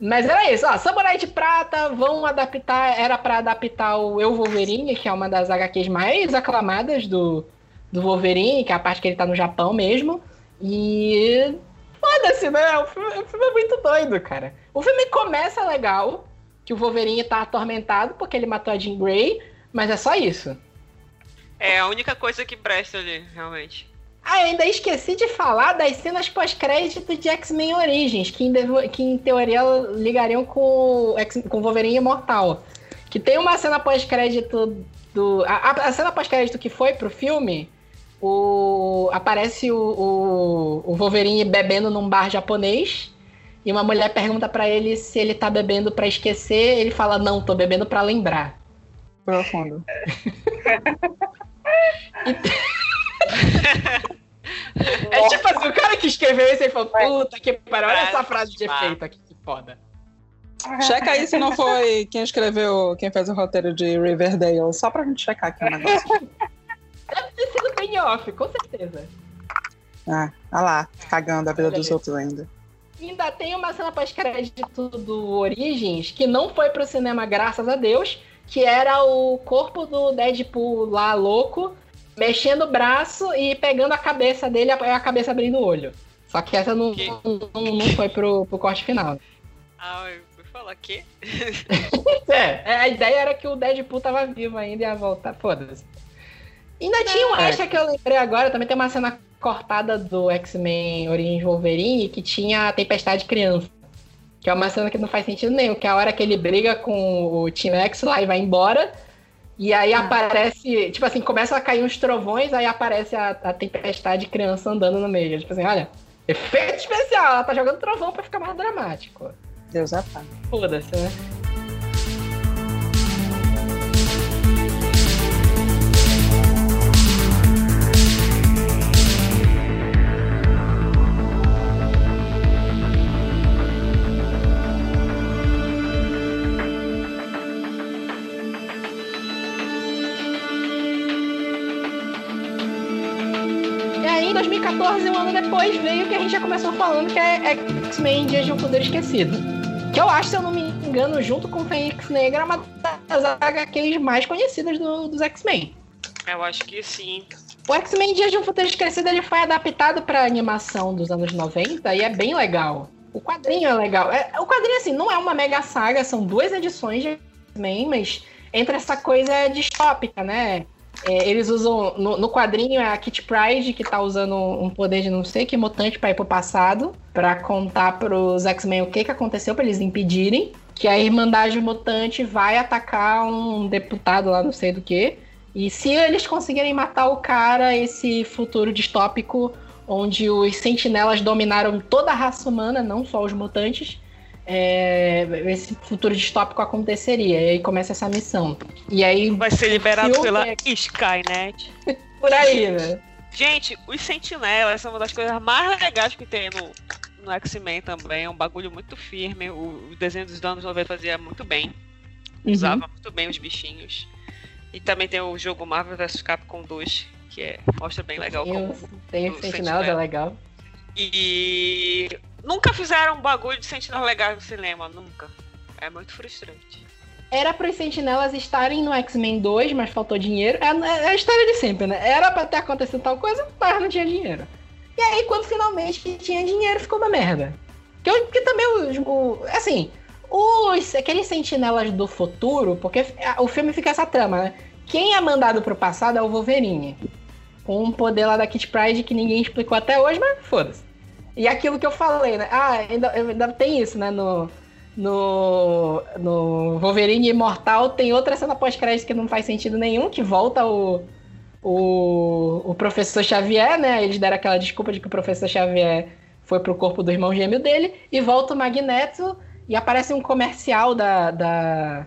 Mas era isso, ó, Samurai de Prata vão adaptar, era pra adaptar o Eu Wolverine, que é uma das HQs mais aclamadas do, do Wolverine, que é a parte que ele tá no Japão mesmo. E foda-se, né? O filme, o filme é muito doido, cara. O filme começa legal, que o Wolverine tá atormentado porque ele matou a Jean Grey, mas é só isso. É a única coisa que presta ali, realmente. Ah, ainda esqueci de falar das cenas pós-crédito de X-Men Origins, que em, que em teoria ligariam com o X- com Wolverine Imortal. Que tem uma cena pós-crédito do. A- a cena pós-crédito que foi pro filme, o, aparece o, o, o Wolverine bebendo num bar japonês. E uma mulher pergunta pra ele se ele tá bebendo pra esquecer. Ele fala: Não, tô bebendo pra lembrar. Profundo. (laughs) É (laughs) tipo assim, o cara que escreveu isso, ele falou, puta que pariu, olha essa frase de efeito aqui, que foda. Checa aí se não foi quem escreveu, quem fez o roteiro de Riverdale. Só pra gente checar aqui o negócio. (laughs) Deve ter sido bem off, com certeza. Ah, olha lá, cagando a vida dos outros ainda. E ainda tem uma cena pós-crédito do Origins, que não foi pro cinema, graças a Deus, que era o corpo do Deadpool lá louco, mexendo o braço e pegando a cabeça dele e a cabeça abrindo o olho. Só que essa não, Que? não, não foi pro, pro corte final. Ah, eu vou falar que? É, (laughs) é, a ideia era que o Deadpool tava vivo ainda e ia voltar, foda-se. Ainda tinha um é. extra que eu lembrei agora, também tem uma cena cortada do X-Men Origins Wolverine que tinha a Tempestade Criança. Que é uma cena que não faz sentido nenhum, que é a hora que ele briga com o Team X lá e vai embora. E aí aparece, tipo assim, começam a cair uns trovões, aí aparece a, a Tempestade Criança andando no meio. Tipo assim, olha, efeito especial, ela tá jogando trovão pra ficar mais dramático. Deus é pai. Foda-se, né? Depois, veio o que a gente já começou falando, que é X-Men Dias de um Poder Esquecido. Que eu acho, se eu não me engano, junto com Fênix Negra, é uma das HQs mais conhecidas do, dos X-Men. Eu acho que sim. O X-Men Dias de um Futuro Esquecido ele foi adaptado para animação dos anos 90 e é bem legal. O quadrinho é legal. É, o quadrinho, assim, não é uma mega saga, são duas edições de X-Men, mas entra essa coisa distópica, né? É, eles usam. No, no, quadrinho é a Kit Pride, que tá usando um poder de não sei que mutante para ir pro passado, para contar pros X-Men o que, que aconteceu, para eles impedirem. Que a Irmandade Mutante vai atacar um deputado lá, não sei do que. E se eles conseguirem matar o cara, esse futuro distópico, onde os sentinelas dominaram toda a raça humana, não só os mutantes, é, esse futuro distópico aconteceria. E aí começa essa missão. E aí. Vai ser liberado pela é... Skynet. (laughs) Por aí, né? Gente, os sentinelas são uma das coisas mais legais que tem no, no X-Men também. É um bagulho muito firme. O, o desenho dos anos 90 fazia muito bem. Uhum. Usava muito bem os bichinhos. E também tem o jogo Marvel vs Capcom 2, que é, mostra bem legal como. Tem o é legal. E nunca fizeram um bagulho de Sentinela legal no cinema, nunca. É muito frustrante. Era para os Sentinelas estarem no X-Men 2, mas faltou dinheiro. É, é, a história de sempre, né? Era para ter acontecido tal coisa, mas não tinha dinheiro. E aí, quando finalmente tinha dinheiro, ficou uma merda. Que, eu, que também, o, o, assim, os, aqueles sentinelas do futuro, porque o filme fica essa trama, né? Quem é mandado pro passado é o Wolverine. Com um poder lá da Kit Pride que ninguém explicou até hoje, mas foda-se. E aquilo que eu falei, né? Ah, ainda, ainda tem isso, né? No, no, no Wolverine Imortal tem outra cena pós-crédito que não faz sentido nenhum, que volta o, o, o professor Xavier, né? Eles deram aquela desculpa de que o professor Xavier foi pro corpo do irmão gêmeo dele, e volta o Magneto e aparece um comercial da. da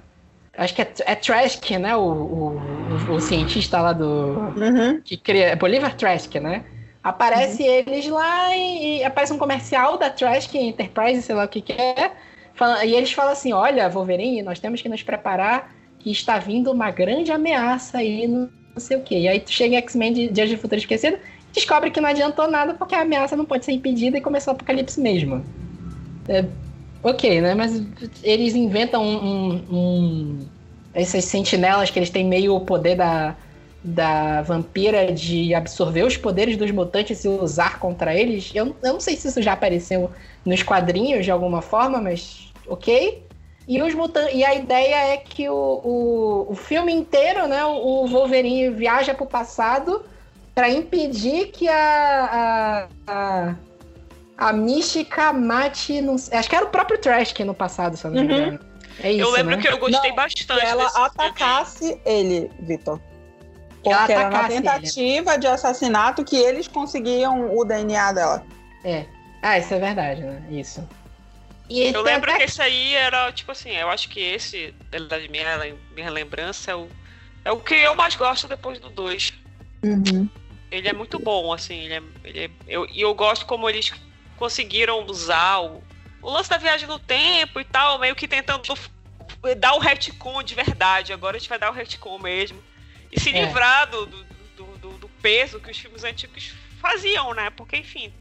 acho que é, é Trask, né? O, o, o, cientista lá do. Uhum. Que cria. Bolivar Trask, né? Aparece uhum. eles lá e, e, aparece um comercial da Trask Enterprise, sei lá o que, que é. Fala, e eles falam assim: olha, Wolverine, nós temos que nos preparar que está vindo uma grande ameaça aí, não sei o que. E aí tu chega em X-Men de Dias de Futuro Esquecido descobre que não adiantou nada porque a ameaça não pode ser impedida e começou o apocalipse mesmo. É, ok, né? Mas eles inventam um, um, um, essas sentinelas que eles têm meio o poder da, da vampira de absorver os poderes dos mutantes e usar contra eles. Eu, eu não sei se isso já apareceu nos quadrinhos de alguma forma, mas ok. E, os mutantes, e a ideia é que o, o, o filme inteiro, né, o Wolverine viaja para o passado para impedir que a, a, a, a mística mate. Não, acho que era o próprio Trash que no passado, se eu não me uhum. engano. É isso, eu lembro né? que eu gostei não, bastante. Que ela atacasse ele, Vitor. Porque era uma tentativa de assassinato que eles conseguiam o DNA dela. É. Ah, isso é verdade, né? Isso. E eu lembro que esse aí era, tipo assim, eu acho que esse, da minha, minha lembrança, é o, é o que eu mais gosto depois do 2. Uhum. Ele é muito bom, assim, ele é, ele é, eu, e eu gosto como eles conseguiram usar o, o lance da viagem no tempo e tal, meio que tentando dar o retcon de verdade. Agora a gente vai dar o retcon mesmo e se é. livrar do, do, do, do, peso que os filmes antigos faziam, né? Porque, enfim.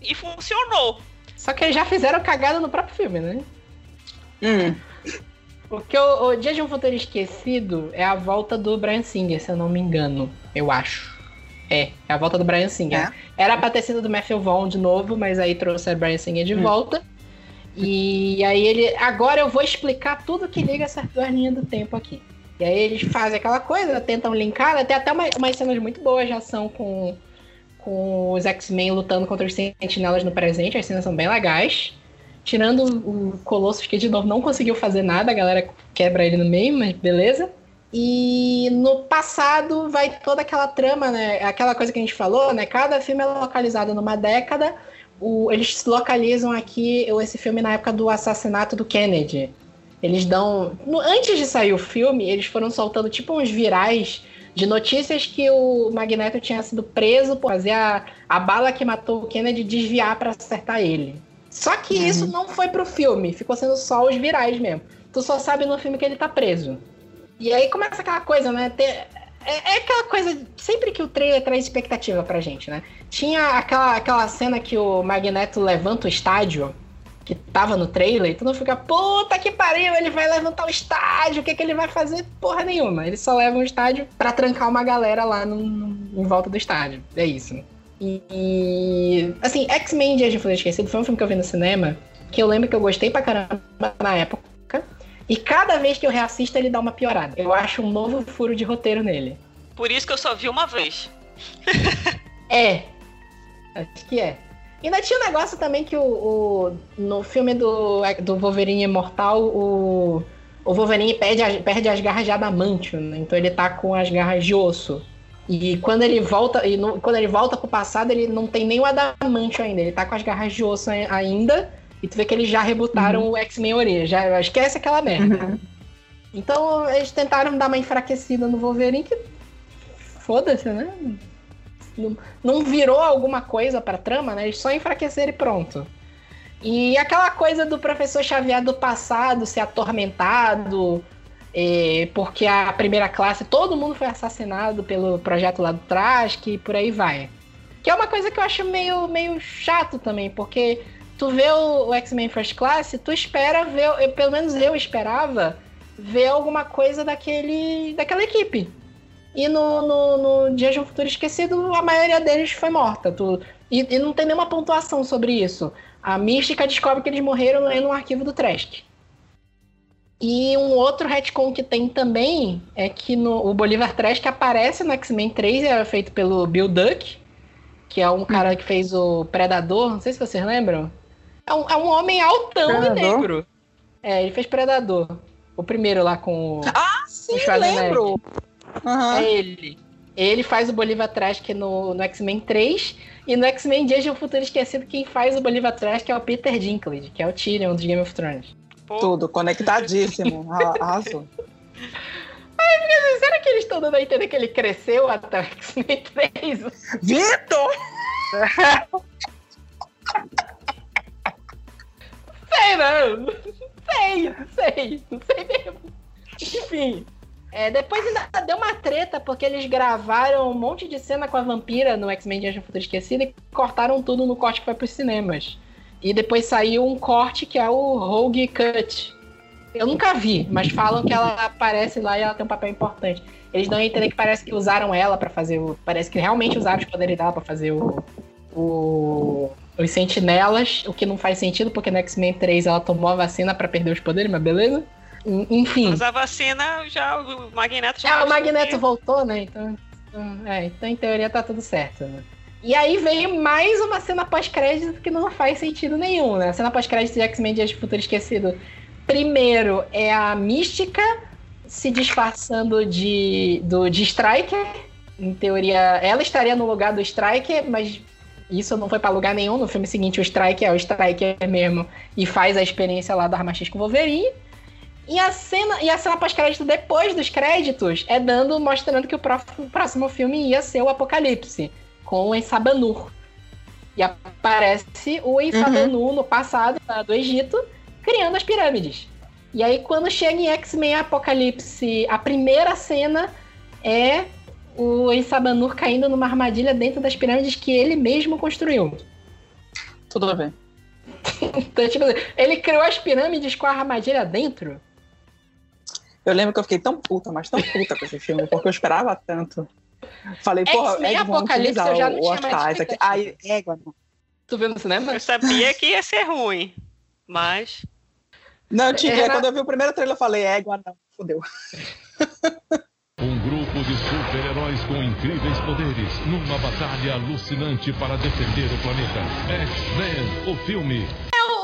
E funcionou. Só que eles já fizeram cagada no próprio filme, né? Hum. Porque o, o, Dia de um Futuro Esquecido é a volta do Brian Singer, se eu não me engano. Eu acho. É, é a volta do Brian Singer. É. Era pra ter sido do Matthew Vaughn de novo, mas aí trouxe o Brian Singer de hum. volta. E aí ele. Agora eu vou explicar tudo que liga essas duas linhas do tempo aqui. E aí eles fazem aquela coisa, tentam linkar, tem até uma, umas cenas muito boas de ação com, com os X-Men lutando contra os sentinelas no presente, as cenas são bem legais. Tirando o Colossus, que de novo não conseguiu fazer nada, a galera quebra ele no meio, mas beleza. E no passado vai toda aquela trama, né? Aquela coisa que a gente falou, né? Cada filme é localizado numa década. O, eles localizam aqui esse filme na época do assassinato do Kennedy. Eles dão. Antes de sair o filme, eles foram soltando tipo uns virais de notícias que o Magneto tinha sido preso por fazer a, a bala que matou o Kennedy desviar para acertar ele. Só que uhum. isso não foi pro filme, ficou sendo só os virais mesmo. Tu só sabe no filme que ele tá preso. E aí começa aquela coisa, né? Ter, é, é aquela coisa, sempre que o trailer traz expectativa pra gente, né? Tinha aquela, aquela cena que o Magneto levanta o estádio, que tava no trailer, todo mundo fica, puta que pariu, ele vai levantar o estádio, o que, que ele vai fazer? Porra nenhuma. Ele só leva o estádio pra trancar uma galera lá no, no, em volta do estádio. É isso. E, e assim, X-Men Dia de Futuro Esquecido foi um filme que eu vi no cinema, que eu lembro que eu gostei pra caramba na época. E cada vez que eu reassisto, ele dá uma piorada. Eu acho um novo furo de roteiro nele. Por isso que eu só vi uma vez. é. Acho que é. Ainda tinha um negócio também que o, o no filme do, do Wolverine Imortal, o, o Wolverine perde, perde as garras de adamantio, né? Então ele tá com as garras de osso. E quando ele volta, e no, quando ele volta pro passado, ele não tem nem o adamantio ainda, ele tá com as garras de osso ainda. E tu vê que eles já rebutaram uhum. o X-Men Orelha, já esquece aquela merda. Uhum. Então eles tentaram dar uma enfraquecida no Wolverine que foda-se, né? Não, virou alguma coisa pra trama, né? Eles só enfraqueceram e pronto. E aquela coisa do professor Xavier do passado ser atormentado, é, porque a primeira classe, todo mundo foi assassinado pelo projeto lá do Trask e por aí vai. Que é uma coisa que eu acho meio, meio chato também, porque tu vê o, o X-Men First Class, tu espera ver, eu, pelo menos eu esperava ver alguma coisa daquele, daquela equipe. E no, no, no Dia de um Futuro Esquecido, a maioria deles foi morta. Tu, e, e, não tem nenhuma pontuação sobre isso. A Mística descobre que eles morreram no arquivo do Trask. E um outro retcon que tem também é que no, o Bolivar Trask aparece no X-Men 3 e é feito pelo Bill Duck, que é um cara que fez o Predador, não sei se vocês lembram. É um, é um homem altão Predador? e negro. É, ele fez Predador. O primeiro lá com. Ah, sim, lembro! Uhum. É ele. Ele faz o Bolívar Trask no, no X-Men 3. E no X-Men Dias de um Futuro Esquecido, quem faz o Bolívar Trask é o Peter Dinklage, que é o Tyrion dos Game of Thrones. Pô. Tudo, conectadíssimo. (laughs) Arrasou. Ai, será que eles estão dando a entender que ele cresceu até o X-Men 3? Vitor! sei, não. Sei, sei. Não sei mesmo. Enfim. É, depois ainda deu uma treta, porque eles gravaram um monte de cena com a vampira no X-Men Dias do Futuro Esquecido e cortaram tudo no corte que foi pros cinemas. E depois saiu um corte que é o Rogue Cut. Eu nunca vi, mas falam que ela aparece lá e ela tem um papel importante. Eles dão a entender que parece que usaram ela para fazer o. Parece que realmente usaram os poderes dela pra fazer o. o os sentinelas, o que não faz sentido, porque no X-Men 3 ela tomou a vacina para perder os poderes, mas beleza? Enfim. Mas a vacina já. O Magneto já. Ah, o Magneto voltou, né? Então, então, é, então, em teoria, tá tudo certo. Né? E aí veio mais uma cena pós-crédito que não faz sentido nenhum, né? A cena pós-crédito de X-Men Dias de Futuro Esquecido. Primeiro é a Mística se disfarçando de, do, de Striker. Em teoria, ela estaria no lugar do Striker, mas isso não foi para lugar nenhum. No filme seguinte, o Strike é o Striker mesmo e faz a experiência lá do Arma X com o Wolverine. E a cena, e a cena pós-crédito depois dos créditos é dando, mostrando que o próximo, próximo filme ia ser o Apocalipse, com o Ensabanur. E aparece o Ensabanur uhum. no passado do Egito, criando as pirâmides. E aí, quando chega em X-Men Apocalipse, a primeira cena é o Ensabanur caindo numa armadilha dentro das pirâmides que ele mesmo construiu. Tudo bem. (laughs) então, tipo, ele criou as pirâmides com a armadilha dentro. Eu lembro que eu fiquei tão puta, mas tão puta com esse filme, porque eu esperava tanto. Falei, porra, é Apocalipse eu já não o, tinha mais aqui. Ai, égua, não. Tu viu no cinema? Eu sabia que ia ser ruim, mas... Não, tinha, Era... quando eu vi o primeiro trailer eu falei, égua, não, fodeu. Um grupo de super-heróis com incríveis poderes numa batalha alucinante para defender o planeta. X-Men, o filme.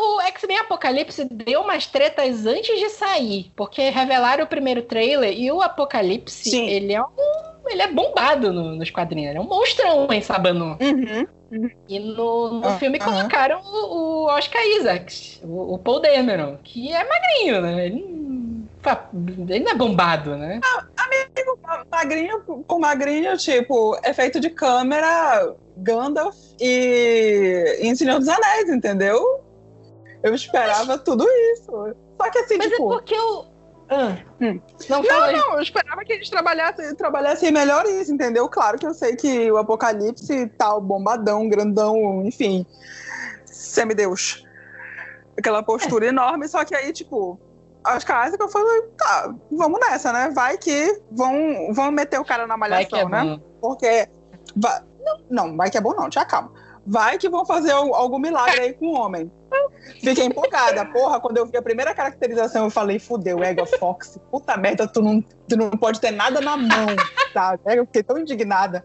É, o X-Men Apocalipse deu umas tretas antes de sair, porque revelaram o primeiro trailer e o Apocalipse, Sim. ele é um ele é bombado no, nos quadrinhos. Ele é um monstrão em Sabanu. Uhum. E no, no ah, filme colocaram o, o, Oscar Isaacs, o, o, Paul Dameron, que é magrinho, né? Ele, ele não é bombado, né? Ah, amigo, magrinho com magrinho, tipo, efeito de câmera, Gandalf e, e Senhor dos Anéis, entendeu? Eu esperava Mas... tudo isso. Só que assim, Mas tipo... é porque o Ah, Hum. Não, Não, não, eu esperava que eles trabalhassem, trabalhassem melhor isso, entendeu? Claro que eu sei que o Apocalipse tal, bombadão, grandão, enfim, semideus. Aquela postura enorme, só que aí, tipo, as casas que eu falei, tá, vamos nessa, né? Vai que vão, vão meter o cara na Vai que é malhação, né? bom. Porque. Vai, não, não, vai que é bom, não, te calma. Vai que vão fazer al- algum milagre aí com o homem. Fiquei empolgada. Porra, quando eu vi a primeira caracterização, eu falei, fudeu, Ego Fox. Puta merda, tu não, tu não pode ter nada na mão, sabe? Eu fiquei tão indignada.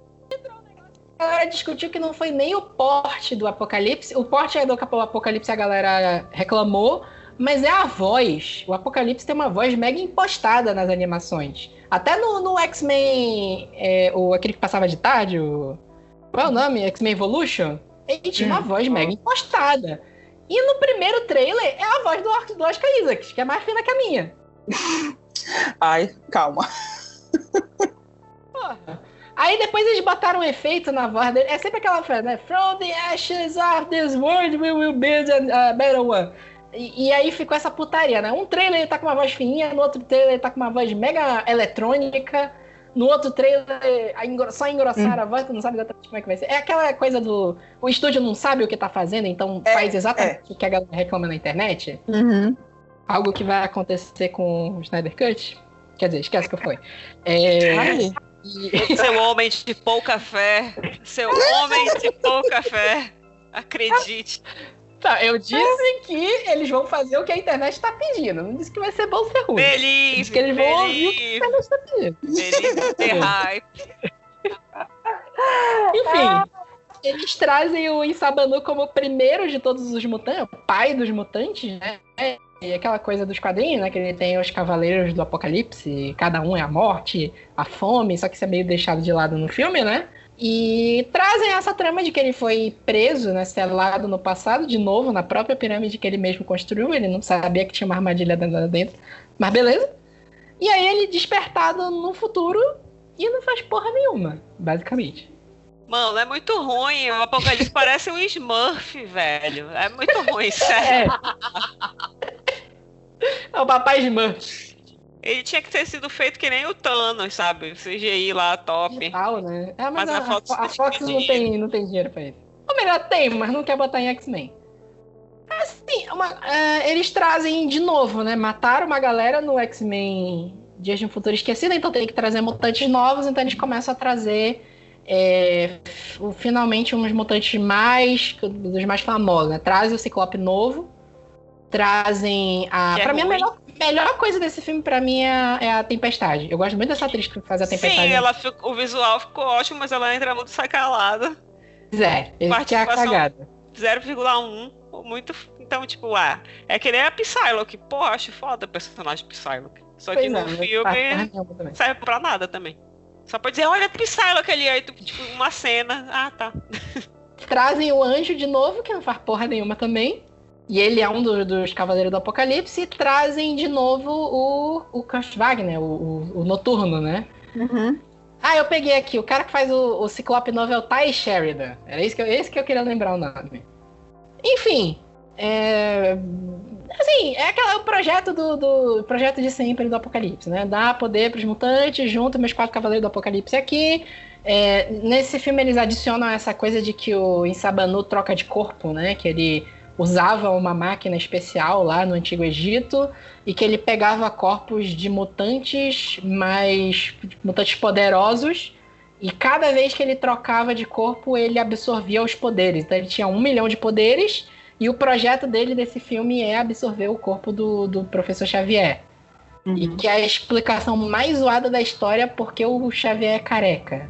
A galera discutiu que não foi nem o porte do Apocalipse. O porte do Cap- Apocalipse a galera reclamou, mas é a voz. O Apocalipse tem uma voz mega impostada nas animações. Até no, no X-Men, é, o, aquele que passava de tarde, o... qual é o nome? X-Men Evolution? Ele tinha uma Hum. voz mega impostada. E no primeiro trailer é a voz do, do Oscar Isaacs, que é mais fina que a minha. (laughs) Ai, calma. Porra. Aí depois eles botaram um efeito na voz dele. É sempre aquela frase, né? From the ashes of this world we will build a, a better one. E, e aí ficou essa putaria, né? Um trailer ele tá com uma voz fininha, no outro trailer ele tá com uma voz mega eletrônica. No outro trailer, a engro- só engrossar a voz, tu não sabe exatamente como é que vai ser. É aquela coisa do. O estúdio não sabe o que tá fazendo, então É, faz exatamente o que a galera reclama na internet. Uhum. Algo que vai acontecer com o Snyder Cut. Quer dizer, esquece o que foi. É, Ai, Seu homem de pouca fé. Seu (laughs) homem de pouca fé. Acredite. Tá, eu disse que eles vão fazer o que a internet tá pedindo. Não disse que vai ser bom ser ruim. Believe, Diz que eles vão ouvir o que a internet tá pedindo. believe the (laughs) hype. Enfim, eles trazem o Insabanu como o primeiro de todos os mutantes, o pai dos mutantes, né? E aquela coisa dos quadrinhos, né? Que ele tem os cavaleiros do apocalipse, cada um é a morte, a fome, só que isso é meio deixado de lado no filme, né? E trazem essa trama de que ele foi preso, né, selado no passado, de novo, na própria pirâmide que ele mesmo construiu. Ele não sabia que tinha uma armadilha dentro. Mas beleza. E aí ele despertado no futuro e não faz porra nenhuma, basicamente. Mano, é muito ruim. O Apocalipse parece um Smurf, velho. É muito ruim, (laughs) sério. É o papai Smurf. Ele tinha que ter sido feito que nem o Thanos, sabe? CGI lá, top. Tal, né? É, mas, Mas a, a Fox a não Fox não tem, não tem dinheiro pra isso. Ou melhor, tem, mas não quer botar em X-Men. Assim, uma- é, eles trazem de novo, né? Mataram uma galera no X-Men Dias de um Futuro Esquecido, então tem que trazer mutantes novos, então eles começam a trazer é, finalmente uns mutantes mais dos mais famosos, né? Trazem o Ciclope novo, trazem a. Que é pra mim, a melhor, melhor coisa desse filme, pra mim, é, é a Tempestade. Eu gosto muito dessa atriz que faz a Tempestade. Sim, ela o visual ficou ótimo, mas ela entra muito sacalada. Zero. Que é a cagada. 0,1. Muito. Então, tipo, ah, é que nem a Psylocke. Pô, acho foda o personagem Psylocke. Só que Pois no é, não faz filme não serve pra nada também. Só pode dizer, olha a Psylocke ali, aí tipo, uma cena. Ah, tá. Trazem o anjo de novo, que não faz porra nenhuma também. E ele é um do- dos Cavaleiros do Apocalipse. E trazem de novo o, o Kurt Wagner, o, o- o Noturno, né? Uhum. Ah, eu peguei aqui. O cara que faz o, o Ciclope novo é o Ty Sheridan. Era esse que, eu, esse que eu queria lembrar o nome. Enfim. É... Assim, é aquele o projeto do, do projeto de sempre do Apocalipse, né? Dar poder pros mutantes, junto meus quatro Cavaleiros do Apocalipse aqui. É, nesse filme eles adicionam essa coisa de que o Insabanu troca de corpo, né? Que ele usava uma máquina especial lá no Antigo Egito e que ele pegava corpos de mutantes mais mutantes poderosos e cada vez que ele trocava de corpo ele absorvia os poderes. Então ele tinha um milhão de poderes e o projeto dele desse filme é absorver o corpo do, do professor Xavier. E que é a explicação mais zoada da história porque o Xavier é careca.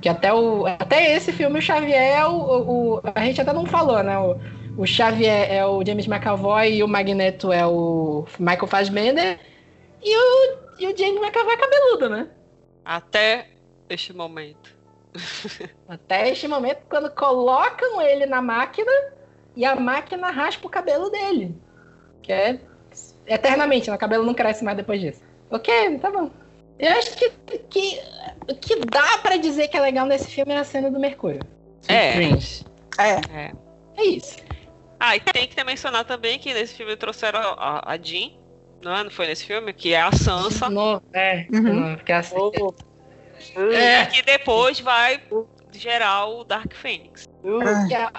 Que até, o, até esse filme o Xavier é o, o- o- A gente até não falou, né? O, o Xavier é o James McAvoy e o Magneto é o Michael Fassbender. E o, e o James McAvoy é cabeludo, né? Até este momento. (laughs) Até este momento, quando colocam ele na máquina e a máquina raspa o cabelo dele. Que é eternamente, né? o cabelo não cresce mais depois disso. Ok, tá bom. Eu acho que que, o que dá pra dizer que é legal nesse filme é a cena do Mercúrio. É. Dreams. É. É isso. Ah, e tem que mencionar também que nesse filme trouxeram a, a Jean, Não, é? não foi nesse filme? Que é a Sansa. No, é, Uhum. que é assim. É. Que depois vai gerar o Dark Phoenix. Que a,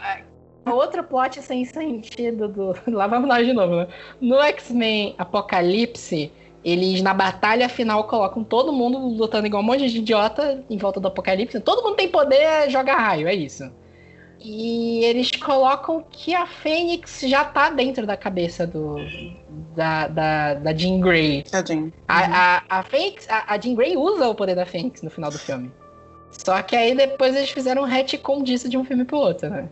a outra plot sem sentido do. (laughs) Lá vamos nós de novo, né? No X-Men Apocalipse, eles na batalha final colocam todo mundo lutando igual um monte de idiota em volta do Apocalipse. Todo mundo tem poder, joga raio, é isso. E eles colocam que a Fênix já tá dentro da cabeça do. Da, da, da Jean Grey. Tadinho. A, a, a, Fênix, a, a Jean Grey usa o poder da Fênix no final do filme. Só que aí depois eles fizeram um retcon disso de um filme pro outro, né?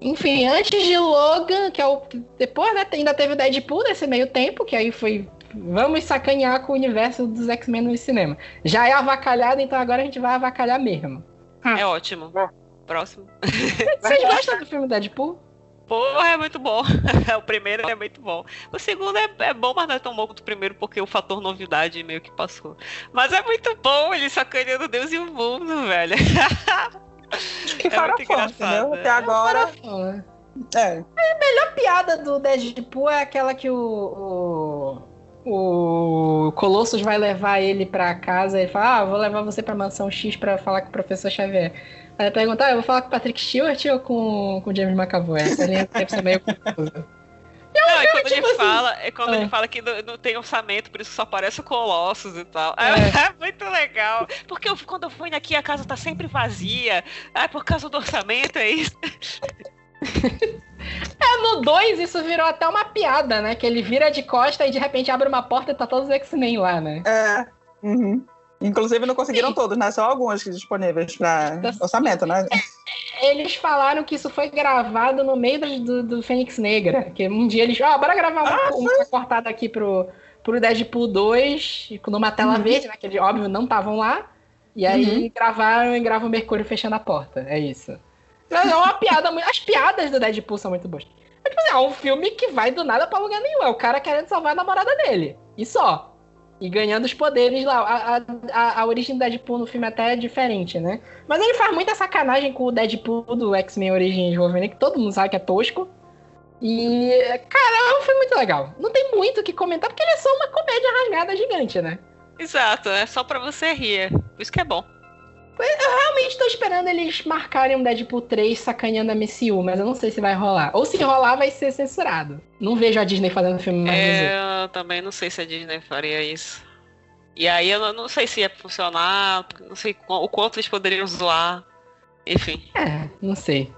Enfim, antes de Logan, que é o. Depois, né, ainda teve o Deadpool nesse meio tempo, que aí foi. Vamos sacanear com o universo dos X-Men no cinema. Já é avacalhado, então agora a gente vai avacalhar mesmo. É ótimo. Bom. Próximo. (laughs) Vocês gostam do filme Deadpool? Porra, é muito bom. (laughs) o primeiro é muito bom. O segundo é, é bom, mas não é tão bom quanto o primeiro, porque o fator novidade meio que passou. Mas é muito bom ele sacaneando Deus e o mundo, velho. (laughs) Que É entendeu? é. Até agora. Fala. É. A piada do Deadpool é aquela que o, o, o Colossus vai levar ele pra casa e fala: Ah, vou levar você pra mansão X pra falar com o professor Xavier. Aí ele pergunta: ah, eu vou falar com o Patrick Stewart ou com, com o James McAvoy? Essa linha deve ser meio confusa. Não, é quando tipo ele assim, fala, é quando é. ele fala que não, não tem orçamento, por isso só aparece o Colossus e tal. É, É. (laughs) é muito legal. Porque eu, quando eu fui aqui, a casa tá sempre vazia. Ah, por causa do orçamento, é isso. (laughs) É, no 2 isso virou até uma piada, né? Que ele vira de costa e de repente abre uma porta e tá todos os X-Men lá, né? É. Uhum. Inclusive não conseguiram todos, né? Só alguns disponíveis para orçamento, né? Eles falaram que isso foi gravado no meio do, do, Fênix Negra. Que um dia eles. Ah, bora gravar uma, uma cortada aqui pro, pro Deadpool 2, numa tela verde, né? Que eles, óbvio, não estavam lá. E aí gravaram e gravam o Mercúrio fechando a porta. É isso. Mas É uma piada muito. As piadas do Deadpool são muito boas. Mas, tipo assim, é um filme que vai do nada pra lugar nenhum. É o cara querendo salvar a namorada dele. E só. E ganhando os poderes lá. A, a, a, origem do Deadpool no filme até é diferente, né? Mas ele faz muita sacanagem com o Deadpool do X-Men Origins Wolverine, que todo mundo sabe que é tosco. E, cara, é filme muito legal. Não tem muito o que comentar, porque ele é só uma comédia rasgada gigante, né? Exato, é só pra você rir. Isso que é bom. Realmente tô esperando eles marcarem um Deadpool 3 sacaneando a MCU, mas eu não sei se vai rolar. Ou se rolar, vai ser censurado. Não vejo a Disney fazendo filme mais é... Eu também não sei se a Disney faria isso. E aí eu não, sei se ia funcionar, não sei o quanto eles poderiam zoar. Enfim. É, não sei.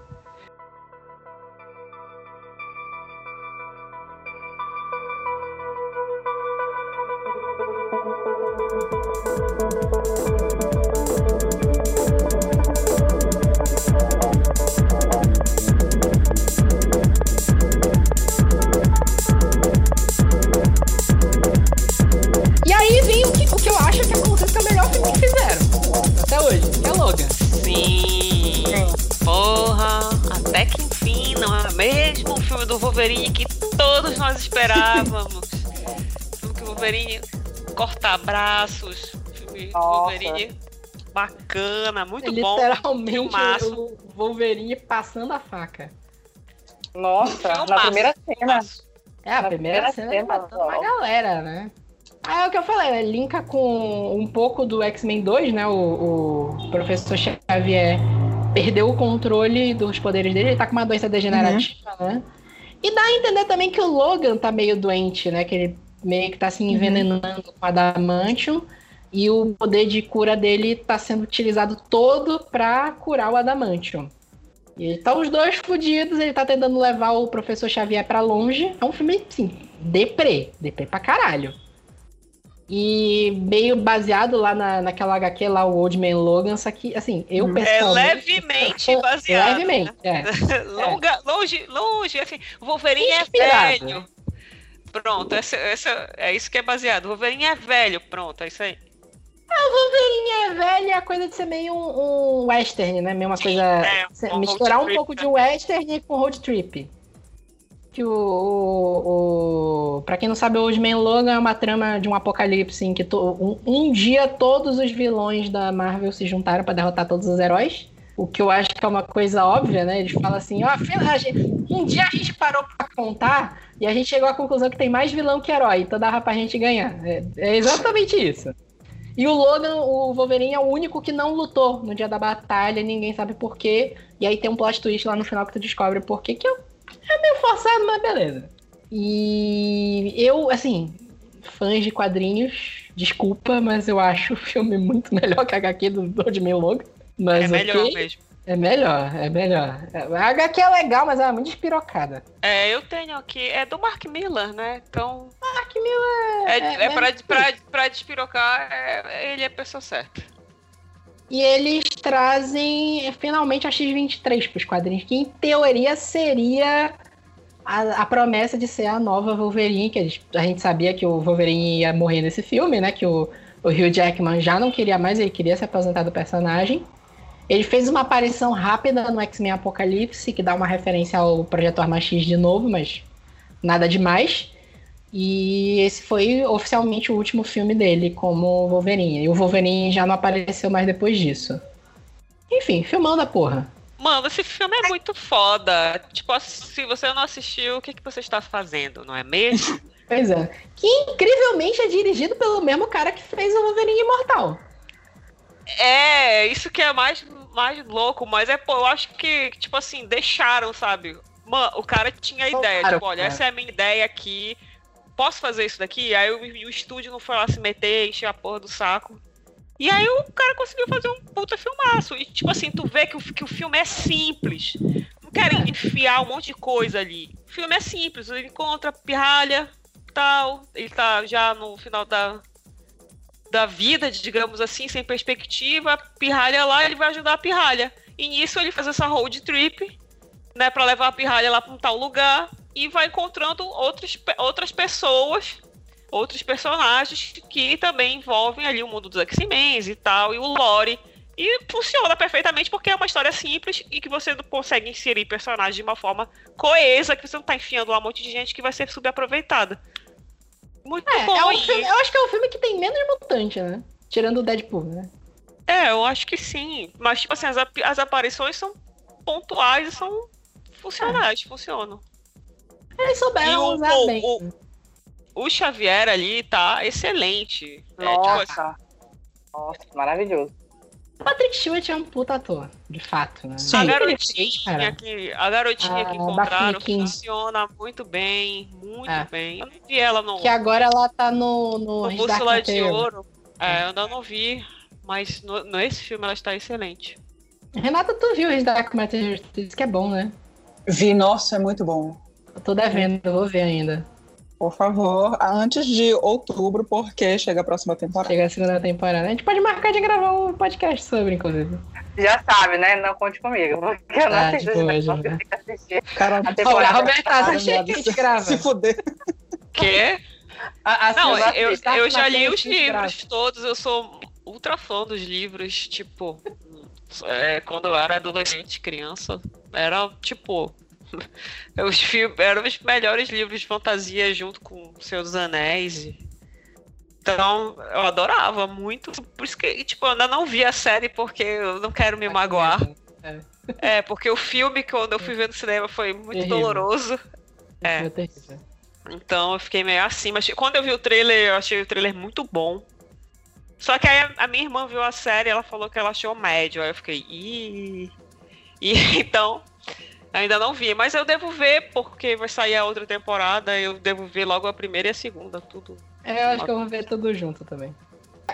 Corta braços, filme do Nossa. Wolverine bacana, muito É bom. literalmente o Wolverine passando a faca. Nossa, na Filmaço, primeira cena. É, a Na primeira primeira cena matando uma galera, né? Ah, é o que eu falei, né? Linka com um pouco do X-Men 2, né? O, o professor Xavier perdeu o controle dos poderes dele, ele tá com uma doença degenerativa, né? E dá a entender também que o Logan tá meio doente, né? Que ele meio que tá se envenenando com adamantium. E o poder de cura dele tá sendo utilizado todo pra curar o adamantium. E estão os dois fudidos, ele tá tentando levar o professor Xavier pra longe. É um filme, assim, deprê. Deprê pra caralho. E meio baseado lá na, naquela HQ lá, o Old Man Logan, só que, assim, eu Hum. É pessoalmente... levemente baseado. Levemente, é. (laughs) Longa, longe, longe, assim, o Wolverine é Inspirado. velho. Pronto, essa, essa, é isso que é baseado. O Wolverine é velho, pronto, é isso aí. Wolverine é velho, é a coisa de ser meio um, um western, né? Meio uma coisa. é, um misturar um trip, pouco né? de western com road trip. Que o, o, o. Pra quem não sabe, o Old Man Logan é uma trama de um apocalipse em que to- um, um dia todos os vilões da Marvel se juntaram pra derrotar todos os heróis. O que eu acho que é uma coisa óbvia, né? Eles falam assim, ó, a gente- Um dia a gente parou pra contar e a gente chegou à conclusão que tem mais vilão que herói, então dava pra gente ganhar. É, é exatamente isso. E o Logan, o Wolverine, é o único que não lutou no dia da batalha, ninguém sabe por quê. E aí tem um plot twist lá no final que tu descobre por quê, que é, é meio forçado, mas beleza. E eu, assim, fãs de quadrinhos, desculpa, mas eu acho o filme muito (laughs) melhor que a HQ do Rodman Logan. Mas é melhor ok. mesmo. É melhor, é melhor. A HQ é legal, mas ela é muito espirocada. É, eu tenho aqui. É do Mark Miller, né? Então. Mark Miller É, é, é, pra, pra, pra despirocar, é- ele é a pessoa certa. E eles trazem é, finalmente a X-23 pros quadrinhos, que em teoria seria a, a promessa de ser a nova Wolverine, que a gente, a gente sabia que o Wolverine ia morrer nesse filme, né? Que o, o Hugh Jackman já não queria mais, ele queria se aposentar do personagem. Ele fez uma aparição rápida no X-Men Apocalipse, que dá uma referência ao Projeto Arma X de novo, mas nada demais. E esse foi oficialmente o último filme dele como Wolverine. E o Wolverine já não apareceu mais depois disso. Enfim, filmando a porra. Mano, esse filme é muito foda. Tipo, se você não assistiu, o que, que você está fazendo, não é mesmo? (laughs) Pois é. Que incrivelmente é dirigido pelo mesmo cara que fez o Wolverine Imortal. É, isso que é mais, mais louco, mas é, pô, eu acho que, tipo assim, deixaram, sabe? Mano, o cara tinha a ideia, Claro, tipo, olha, cara. essa é a minha ideia aqui, posso fazer isso daqui? Aí o, o estúdio não foi lá se meter, encher a porra do saco. E aí o cara conseguiu fazer um puta filmaço. E tipo assim, tu vê que o, que o filme é simples. Não querem enfiar um monte de coisa ali. O filme é simples, ele encontra pirralha, tal, ele tá já no final da, da vida, digamos assim, sem perspectiva, pirralha lá, ele vai ajudar a pirralha. E nisso ele faz essa road trip, né, para levar a pirralha lá para um tal lugar e vai encontrando outras, pe- outras pessoas, outros personagens que também envolvem ali o mundo dos X-Men e tal, e o lore. E funciona perfeitamente porque é uma história simples e que você consegue inserir personagens de uma forma coesa, que você não tá enfiando lá um monte de gente que vai ser subaproveitada. Muito É, bom. é um filme- eu acho que é o filme que tem menos mutante, né? Tirando o Deadpool, né? É, eu acho que sim. Mas, tipo assim, as, ap- as aparições são pontuais e são funcionais, funcionam. Eles souberam E o- usar o- bem. o- O Xavier ali tá excelente. É, tipo, Nossa. Nossa, maravilhoso. O Patrick Stewart é um puta ator, de fato, né? Sim. a garotinha que, a garotinha que A encontraram Daphne King. funciona muito bem, muito É. bem. Eu não vi ela no, Que agora ela tá no, no, no Bússola de. Ouro. É, eu ainda não vi, mas no, nesse filme ela está excelente. Renata, tu viu His Dark? Tu disse que é bom, né? Vi, nossa, é muito bom. Eu tô devendo, eu vou ver ainda. Por favor, antes de outubro, porque chega a próxima temporada. Chega a segunda temporada. A gente pode marcar de gravar um podcast sobre, inclusive. Já sabe, né? Não conte comigo. Porque eu não Ah, assisto tenho que assistir. Cara, A temporada Roberta, assiste aí que a gente grava. se fuder. Que? a- assim, Não, eu não eu, eu já li os a livros todos, eu sou ultra fã dos livros, tipo, é, quando eu era adolescente, criança, era tipo. (laughs) Os filmes eram os melhores livros de fantasia junto com dos Anéis. e- Então, eu adorava muito. Por isso que, tipo, eu ainda não vi a série porque eu não quero me magoar. É, porque o filme, quando eu fui ver no cinema, foi muito Terrível. doloroso. É. É. Então eu fiquei meio assim, mas quando eu vi o trailer, eu achei o trailer muito bom. Só que aí a, minha irmã viu a série e ela falou que ela achou médio. Aí eu fiquei, ih. E (laughs) então, ainda não vi. Mas eu devo ver, porque vai sair a outra temporada. Eu devo ver logo a primeira e a segunda, tudo. É, eu acho que eu vou ver tudo junto também.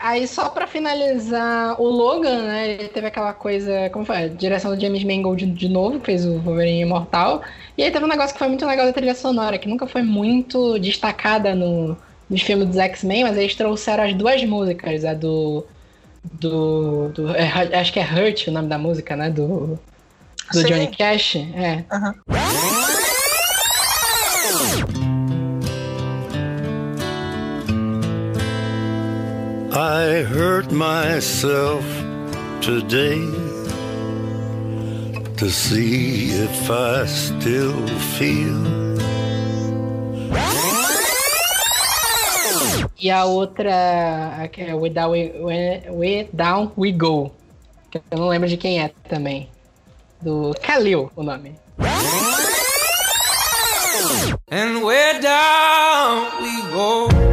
Aí, só pra finalizar, o Logan, né? Ele teve aquela coisa, como foi? Direção do James Mangold de, novo, fez o Wolverine Imortal. E aí teve um negócio que foi muito legal da trilha sonora, que nunca foi muito destacada no, nos filmes dos X-Men, mas eles trouxeram as duas músicas, a do. Do. do- é, acho que é Hurt o nome da música, né? Do. Do Sim. Johnny Cash. É. I hurt myself today to see if I still feel. E a outra, que é We Down We, We- We Down We Go. Que eu não lembro de quem é também do Kalil, o nome. And where down we go.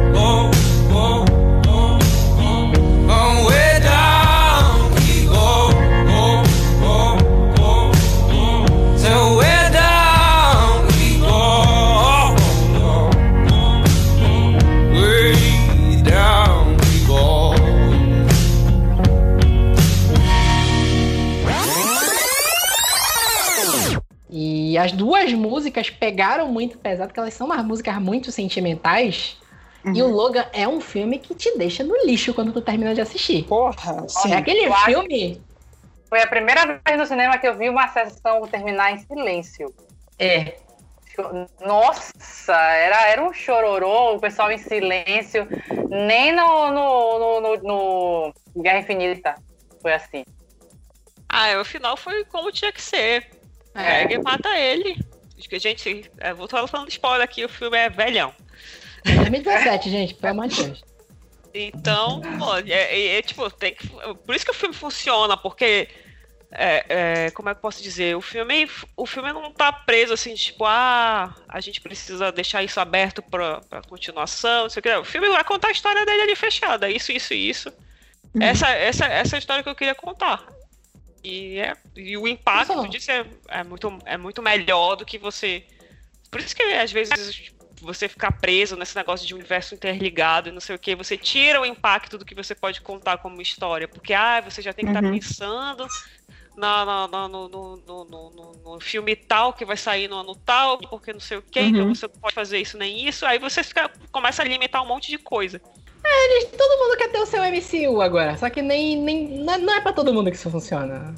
E as duas músicas pegaram muito pesado, porque elas são umas músicas muito sentimentais. E o Logan é um filme que te deixa no lixo quando tu termina de assistir. Porra, sim. é aquele eu filme. Foi a primeira vez no cinema que eu vi uma sessão terminar em silêncio. É. Nossa, era, era um chororô, o pessoal em silêncio. Nem no, no, no, no- no Guerra Infinita foi assim. Ah, o final foi como tinha que ser. É. Pega e mata ele. Acho que, Gente, eu vou tô falando spoiler aqui, o filme é velhão. 2017, gente, pelo amor de Deus. Então, pô, é, é- é, tipo, tem que. Por isso que o filme funciona, porque. é, é, como é que eu posso dizer? O filme, o filme não tá preso assim, tipo, ah, a gente precisa deixar isso aberto pra, pra continuação, não sei o que. O filme vai contar a história dele ali fechada. Isso, isso, isso. Essa, essa, essa é a história que eu queria contar. E, é, e o impacto Nossa. disso é, é, muito, é muito melhor do que você. Por isso que às vezes você ficar preso nesse negócio de universo interligado e não sei o que, você tira o impacto do que você pode contar como história. Porque ah, você já tem que estar Uhum. pensando na, na- na- no, no, no, no- filme tal que vai sair no ano tal, porque não sei o que, então Uhum. você não pode fazer isso nem isso. Aí você fica, começa a limitar um monte de coisa. Eles- todo mundo quer ter o seu MCU agora, só que nem, nem não é- não é pra todo mundo que isso funciona.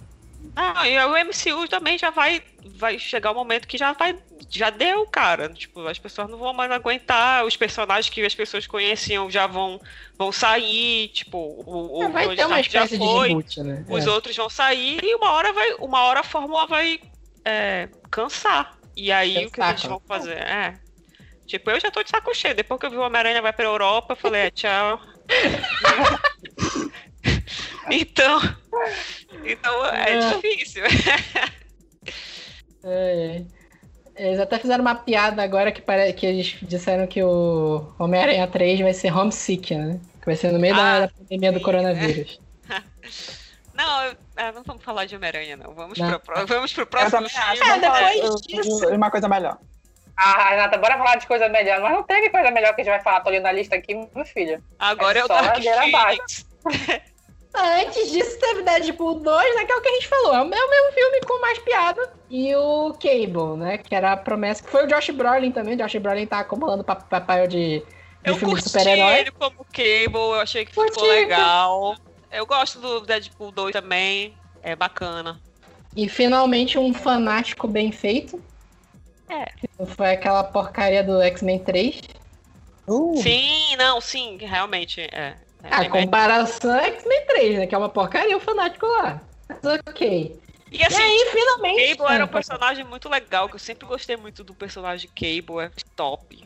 Ah, e o MCU também já vai, vai chegar o momento que já vai, já deu, cara. Tipo, as pessoas não vão mais aguentar, os personagens que as pessoas conheciam já vão, vão sair, tipo, o, o É, vai ter uma já espécie de foi, reboot, né? os É. outros vão sair e uma hora vai, uma hora a fórmula vai é, cansar. E aí o que Cansar, eles vão fazer? É. Tipo, eu já tô de saco cheio. Depois que eu vi o Homem-Aranha vai pra Europa, eu falei, é, tchau. (laughs) então, então é É. difícil. É, é. Eles até fizeram uma piada agora que, pare... que eles disseram que o Homem-Aranha 3 vai ser homesick, né? Que vai ser no meio da- Ah, da pandemia do sim, coronavírus. (laughs) Não, eu- ah, não vamos falar de Homem-Aranha, não. Vamos, Não. pro, vamos pro próximo. É, depois disso- Uma coisa melhor. Ah, Renata, bora falar de coisa melhor. Mas não teve coisa melhor que a gente vai falar. Tô olhando a lista aqui, meu filho. Agora é, É o Dark Phoenix. Antes disso, teve Deadpool 2, né? Que é o que a gente falou. É o mesmo filme com mais piada. E o Cable, né? Que era a promessa. Que foi o Josh Brolin também. O Josh Brolin tá acumulando pa- papel de, de Eu filme de super-herói. ele como Cable, eu achei que Curti. ficou legal. Eu gosto do Deadpool 2 também, é bacana. E finalmente um fanático bem feito. É. Foi aquela porcaria do X-Men 3. Uh, Sim, não, sim, realmente, é. É, A é- comparação é X-Men 3, né? Que é uma porcaria o fanático lá. Mas ok. E E assim, aí, finalmente. Cable era um Ah, personagem muito legal, que eu sempre gostei muito do personagem Cable, é top.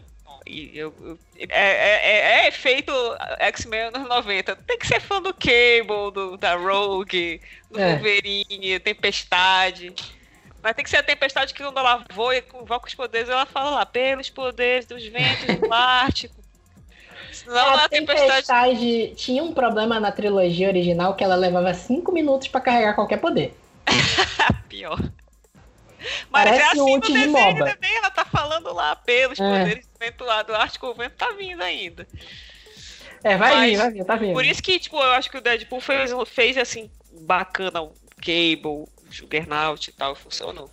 E eu, eu- é, é, é, é feito X-Men anos 90. Tem que ser fã do Cable, do, da Rogue, do É. Wolverine, Tempestade. Mas tem que ser a Tempestade que quando ela voa e convoca os poderes, ela fala lá, pelos poderes dos ventos do Ártico. Senão A a Tempestade. Tempestade tinha um problema na trilogia original que ela levava 5 minutos pra carregar qualquer poder. (laughs) Pior. Mas Parece é assim o no de MOBA. também, ela tá falando lá, pelos É. poderes do vento lá do Ártico, o vento tá vindo ainda. É, vai Mas, vir, vai vir, tá vindo. Por isso que, tipo, eu acho que o Deadpool fez, fez assim, bacana o Cable, Juggernaut e tal, funcionou.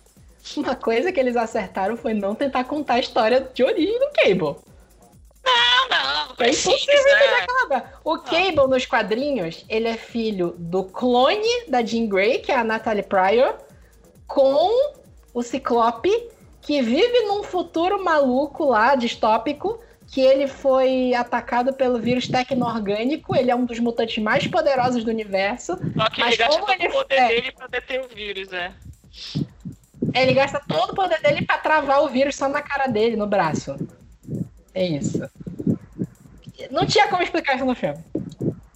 Uma coisa que eles acertaram foi não tentar contar a história de origem do Cable. Não, não, não É impossível entender aquela O Cable nos quadrinhos, ele é filho do clone da Jean Grey, que é a Natalie Pryor, com o Ciclope, que vive num futuro maluco lá, distópico, que ele foi atacado pelo vírus tecno-orgânico, ele é um dos mutantes mais poderosos do universo. Só que Mas ele gasta como todo ele- o poder é. dele pra deter o vírus, né? Ele gasta todo o poder dele pra travar o vírus só na cara dele, no braço. É isso. Não tinha como explicar isso no filme.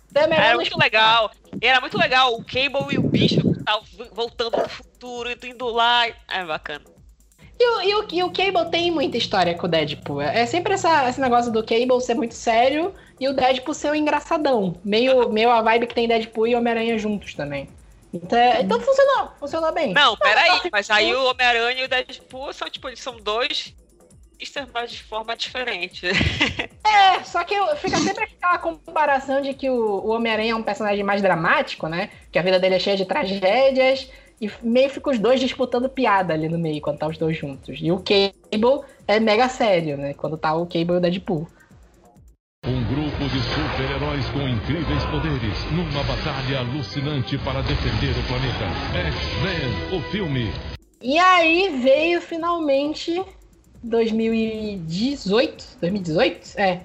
Então é Era muito explicar. legal. Era muito legal o Cable e o bicho tal, voltando pro futuro, indo lá. É bacana. E o, e, o, e o Cable tem muita história com o Deadpool. É sempre essa, esse negócio do Cable ser muito sério e o Deadpool ser um engraçadão. Meio, meio a vibe que tem Deadpool e Homem-Aranha juntos também. Então, então funcionou, funcionou bem. Não, peraí, mas aí o Homem-Aranha e o Deadpool são, tipo, eles são dois mas de forma diferente. (laughs) É, só que fica sempre aquela comparação de que o, o Homem-Aranha é um personagem mais dramático, né? Que a vida dele é cheia de tragédias. E meio fica os dois disputando piada ali no meio, quando tá os dois juntos. E o Cable é mega sério, né? Quando tá o Cable e o Deadpool. Um grupo de super-heróis com incríveis poderes numa batalha alucinante para defender o planeta. X-Men, o filme. E aí veio finalmente 2018? 2018? É.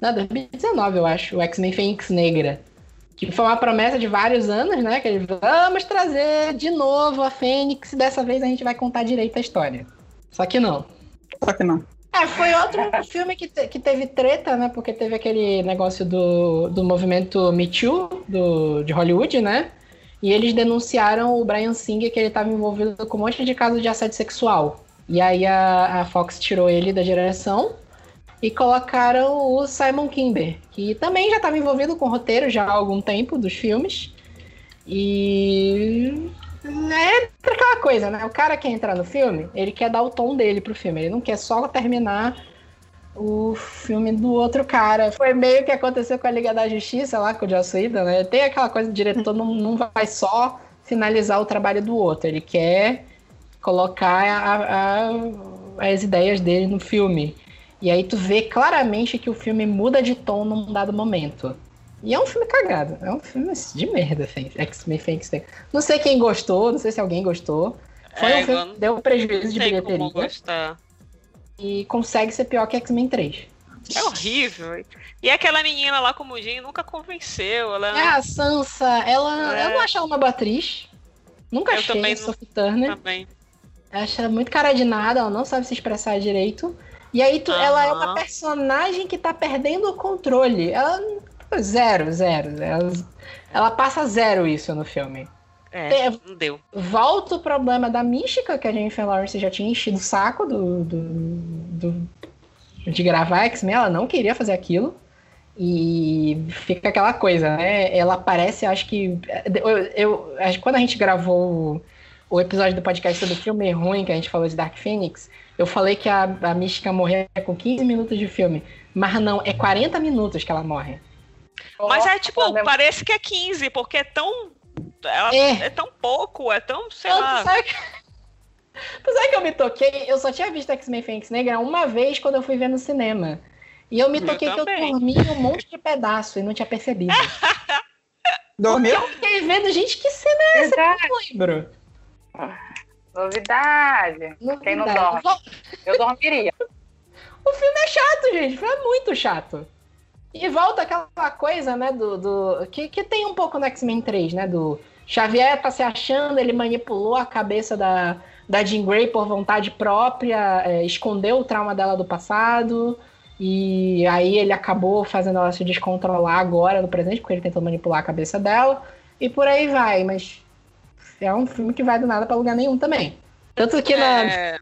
Não, 2019, eu acho, o X-Men Fênix Negra. Que foi uma promessa de vários anos, né? Que eles vamos trazer de novo a Fênix e dessa vez a gente vai contar direito a história. Só que não. Só que não. É, foi outro (laughs) filme que, te- que teve treta, né? Porque teve aquele negócio do, do movimento Me Too do, de Hollywood, né? E eles denunciaram o Brian Singer que ele estava envolvido com um monte de casos de assédio sexual. E aí a, a Fox tirou ele da direção e colocaram o Simon Kimber, que também já estava envolvido com o roteiro já há algum tempo dos filmes. E é aquela coisa, né? O cara que entra no filme, ele quer dar o tom dele pro filme. Ele não quer só terminar o filme do outro cara. Foi meio que aconteceu com a Liga da Justiça lá com o Joss Whedon, né? Tem aquela coisa, o diretor não, não vai só finalizar o trabalho do outro. Ele quer colocar a- a- as ideias dele no filme. E aí tu vê claramente que o filme muda de tom num dado momento. E é um filme cagado. É um filme de merda. X-Men Fênix Negra. Não sei quem gostou, não sei se alguém gostou. Foi É, um filme que deu prejuízo de bilheteria gostar. e consegue ser pior que X-Men 3. É horrível. E aquela menina lá como Jean nunca convenceu. Ela É, a Sansa, ela. É. Eu não acho ela uma boa atriz. Nunca Eu achei também a não- Sophie Turner. também. Ela muito cara de nada, ela não sabe se expressar direito. E aí tu- ela é uma personagem que tá perdendo o controle. Ela. Zero, zero. Ela, ela passa zero isso no filme. É, não deu. Volta o problema da mística, que a Jennifer Lawrence já tinha enchido o saco do, do, do- de gravar X-Men, ela não queria fazer aquilo. E fica aquela coisa, né? Ela aparece, acho que. Eu, eu- acho que quando a gente gravou o, o episódio do podcast sobre o filme ruim, que a gente falou de Dark Phoenix, eu falei que a, a mística morria com 15 minutos de filme. Mas não, é 40 minutos que ela morre. Mas é tipo, Nossa, parece que é 15, porque é tão. ela- É. é. tão pouco, é tão, sei Eu- lá. tu sabe, que... (laughs) tu sabe que eu me toquei? Eu só tinha visto X-Men Fênix Negra uma vez quando eu fui ver no cinema. E eu me Eu toquei que eu dormi um monte de pedaço e não tinha percebido. (laughs) Dormiu? Eu fiquei vendo, gente, que cena é essa? Eu não lembro. Novidade. Quem não Novidade. dorme? Eu dormiria. O filme é chato, gente. O filme é muito chato. E volta aquela coisa, né, do. do que, que tem um pouco no X-Men 3, né? Do Xavier tá se achando, ele manipulou a cabeça da, da Jean Grey por vontade própria, é, escondeu o trauma dela do passado. E aí ele acabou fazendo ela se descontrolar agora no presente, porque ele tentou manipular a cabeça dela. E por aí vai, mas é um filme que vai do nada pra lugar nenhum também. Tanto que na. É,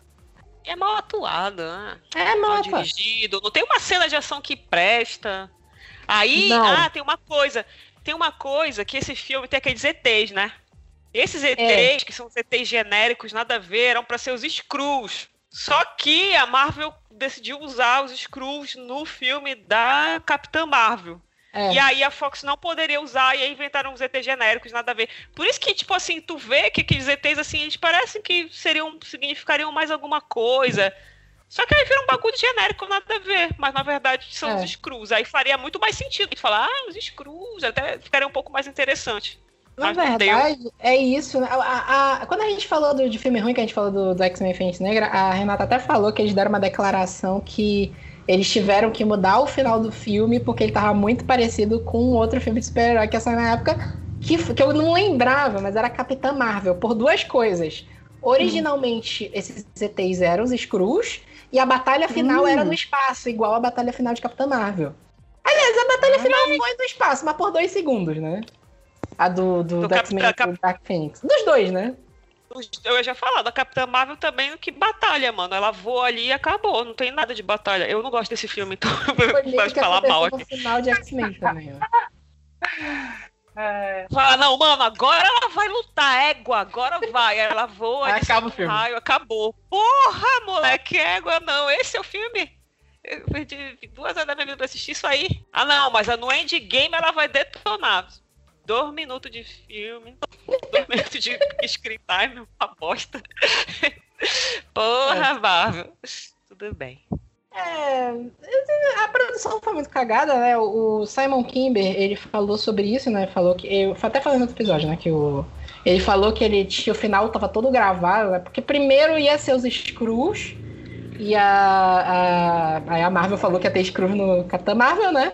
é mal atuado, né? É, mal mal dirigido. Não tem uma cena de ação que presta. Aí, Não. ah, tem uma coisa. Tem uma coisa que esse filme tem aqueles ETs, né? Esses ETs, É. que são os ETs genéricos, nada a ver, eram pra ser os Skrulls. Só que a Marvel decidiu usar os Skrulls no filme da Capitã Marvel. É. E aí a Fox não poderia usar e aí inventaram os ETs genéricos, nada a ver. Por isso que, tipo assim, tu vê que aqueles ETs, assim, eles parecem que seriam, significariam mais alguma coisa. Só que aí vira um bagulho genérico, nada a ver. Mas na verdade são É. os Skrulls. Aí faria muito mais sentido falar, ah, os Skrulls, até ficaria um pouco mais interessante. Na Mas deu. verdade, é isso. né? A- a- a- quando a gente falou do, de filme ruim, que a gente falou do, do X-Men Fênix Negra, a Renata até falou que eles deram uma declaração que eles tiveram que mudar o final do filme porque ele tava muito parecido com outro filme de super-herói que ia sair na época, que, que eu não lembrava, mas era Capitã Marvel, por duas coisas. Originalmente, esses ETs eram os Skrulls, e a batalha final Hum. era no espaço, igual a batalha final de Capitã Marvel. Aliás, a batalha final foi no espaço, mas por dois segundos, né? A do, do, Do do Dark Phoenix. Dos dois, né? Eu já falar, da Capitã Marvel também que batalha, mano. Ela voa ali e acabou. Não tem nada de batalha. Eu não gosto desse filme, então (laughs) pode falar mal aqui. final de X-Men também, ó. É, Fala, não, mano, agora ela vai lutar, égua, agora vai. Ela voa, Aí acaba o filme. raio, acabou. Porra, moleque, égua, não. Esse é o filme. Eu perdi duas horas da minha vida pra assistir isso aí. Ah, não, mas no endgame ela vai detonar. Dois minutos de filme, dois minutos de screen time, uma bosta. Porra, Marvel. Tudo bem. É, a produção foi muito cagada, né? O Simon Kimber, ele falou sobre isso, né? Falou que. Eu até falei no outro episódio, né? Que o, ele falou que ele tinha o final tava todo gravado, né? Porque primeiro ia ser os Screws. E a, a, aí a Marvel falou que ia ter Screws no Capitã Marvel, né?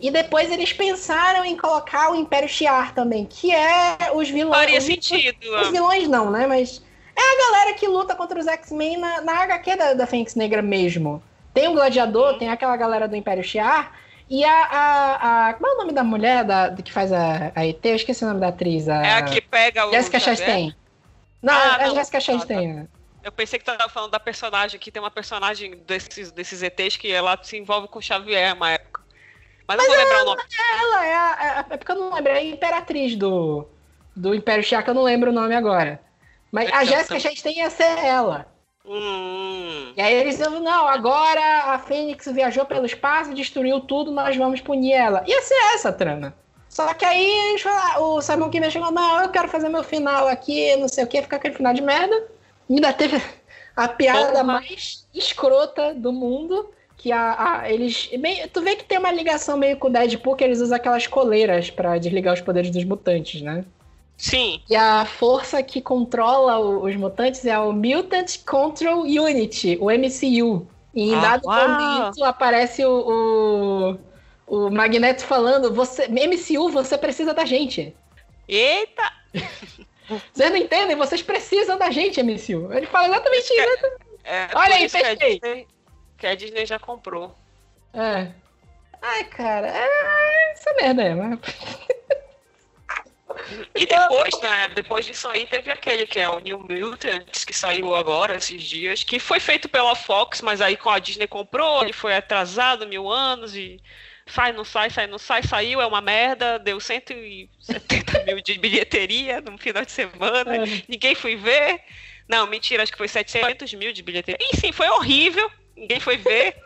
E depois eles pensaram em colocar o Império Shi'ar também, que é os vilões. Faria sentido. Os vilões não, né? Mas é a galera que luta contra os X-Men na, na HQ da, da Fênix Negra mesmo. Tem o Gladiador, Uhum. tem aquela galera do Império Shi'ar. E a, a, a- Como é o nome da mulher da, que faz a, a ET? Eu esqueci o nome da atriz. A, É a que pega o. Jessica? Chastain. Não, Ah, é a. Jessica Chastain. né? Eu pensei que tu tava falando da personagem, que tem uma personagem desses, desses ETs que ela se envolve com o Xavier uma época. Mas, não vou lembrar o nome. Ela é a, é a- É porque eu não lembro, é a imperatriz do, do Império que eu não lembro o nome agora. Mas a Então, Jessica então. Chastain ia ser ela. Hum, E aí eles diziam, não, agora a Fênix viajou pelo espaço, destruiu tudo, nós vamos punir ela. Ia ser essa a trama. Só que aí eles falaram- o Simon Kimber chegou, não, eu quero fazer meu final aqui, não sei o que, ficar aquele final de merda. Ainda teve a piada Porra. mais escrota do mundo, que a, a- eles... meio- tu vê que tem uma ligação meio com o Deadpool, que eles usam aquelas coleiras pra desligar os poderes dos mutantes, né? sim. E a força que controla o- os mutantes é o Mutant Control Unit, o MCU. E em Ah, dado uau. momento aparece o, o, o Magneto falando: você, MCU, você precisa da gente. Eita! (laughs) Vocês não entendem? Vocês precisam da gente, MCU. Ele fala exatamente isso. É, Olha aí, isso que a. Disney, já comprou. É. Ai, cara, é essa merda é, mas... E depois, né, depois disso aí, teve aquele que é o New Mutants, que saiu agora, esses dias, que foi feito pela Fox, mas aí com a Disney comprou, ele foi atrasado mil anos e sai, não sai, sai, não sai, saiu, é uma merda, deu 170 (laughs) mil de bilheteria no final de semana, É. ninguém foi ver. Não, mentira, acho que foi 700 mil de bilheteria. Enfim, foi horrível, ninguém foi ver.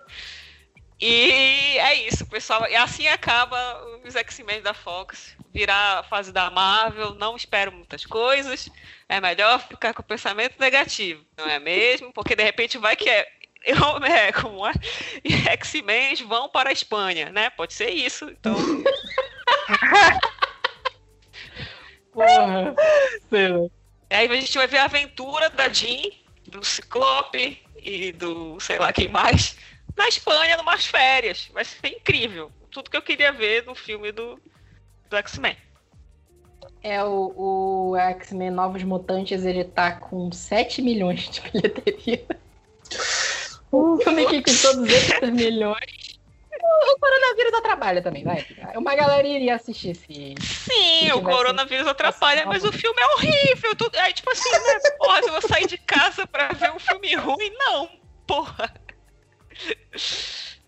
E é isso, pessoal. E assim acaba os X-Men da Fox. Virar a fase da Marvel, não espero muitas coisas. É melhor ficar com o pensamento negativo, não é mesmo? Porque de repente vai que é. (laughs) Eu, é como é? E X-Men vão para a Espanha, né? Pode ser isso. Então, (laughs) Porra. sei lá. aí a gente vai ver a aventura da Jean, do Ciclope e do sei lá quem mais na Espanha, numas férias. Vai ser incrível. Tudo que eu queria ver no filme do, do X-Men. É o, o X-Men Novos Mutantes, ele tá com 7 milhões de (laughs) bilheteria. O (laughs) filme que custou 200 milhões. O, coronavírus atrapalha também, vai. Uma galera iria assistir esse. Sim, Se o tivesse- coronavírus atrapalha, mas o filme é horrível. Tudo... Aí, tipo assim, né? Porra, eu vou sair de casa pra ver um filme ruim? Não, porra.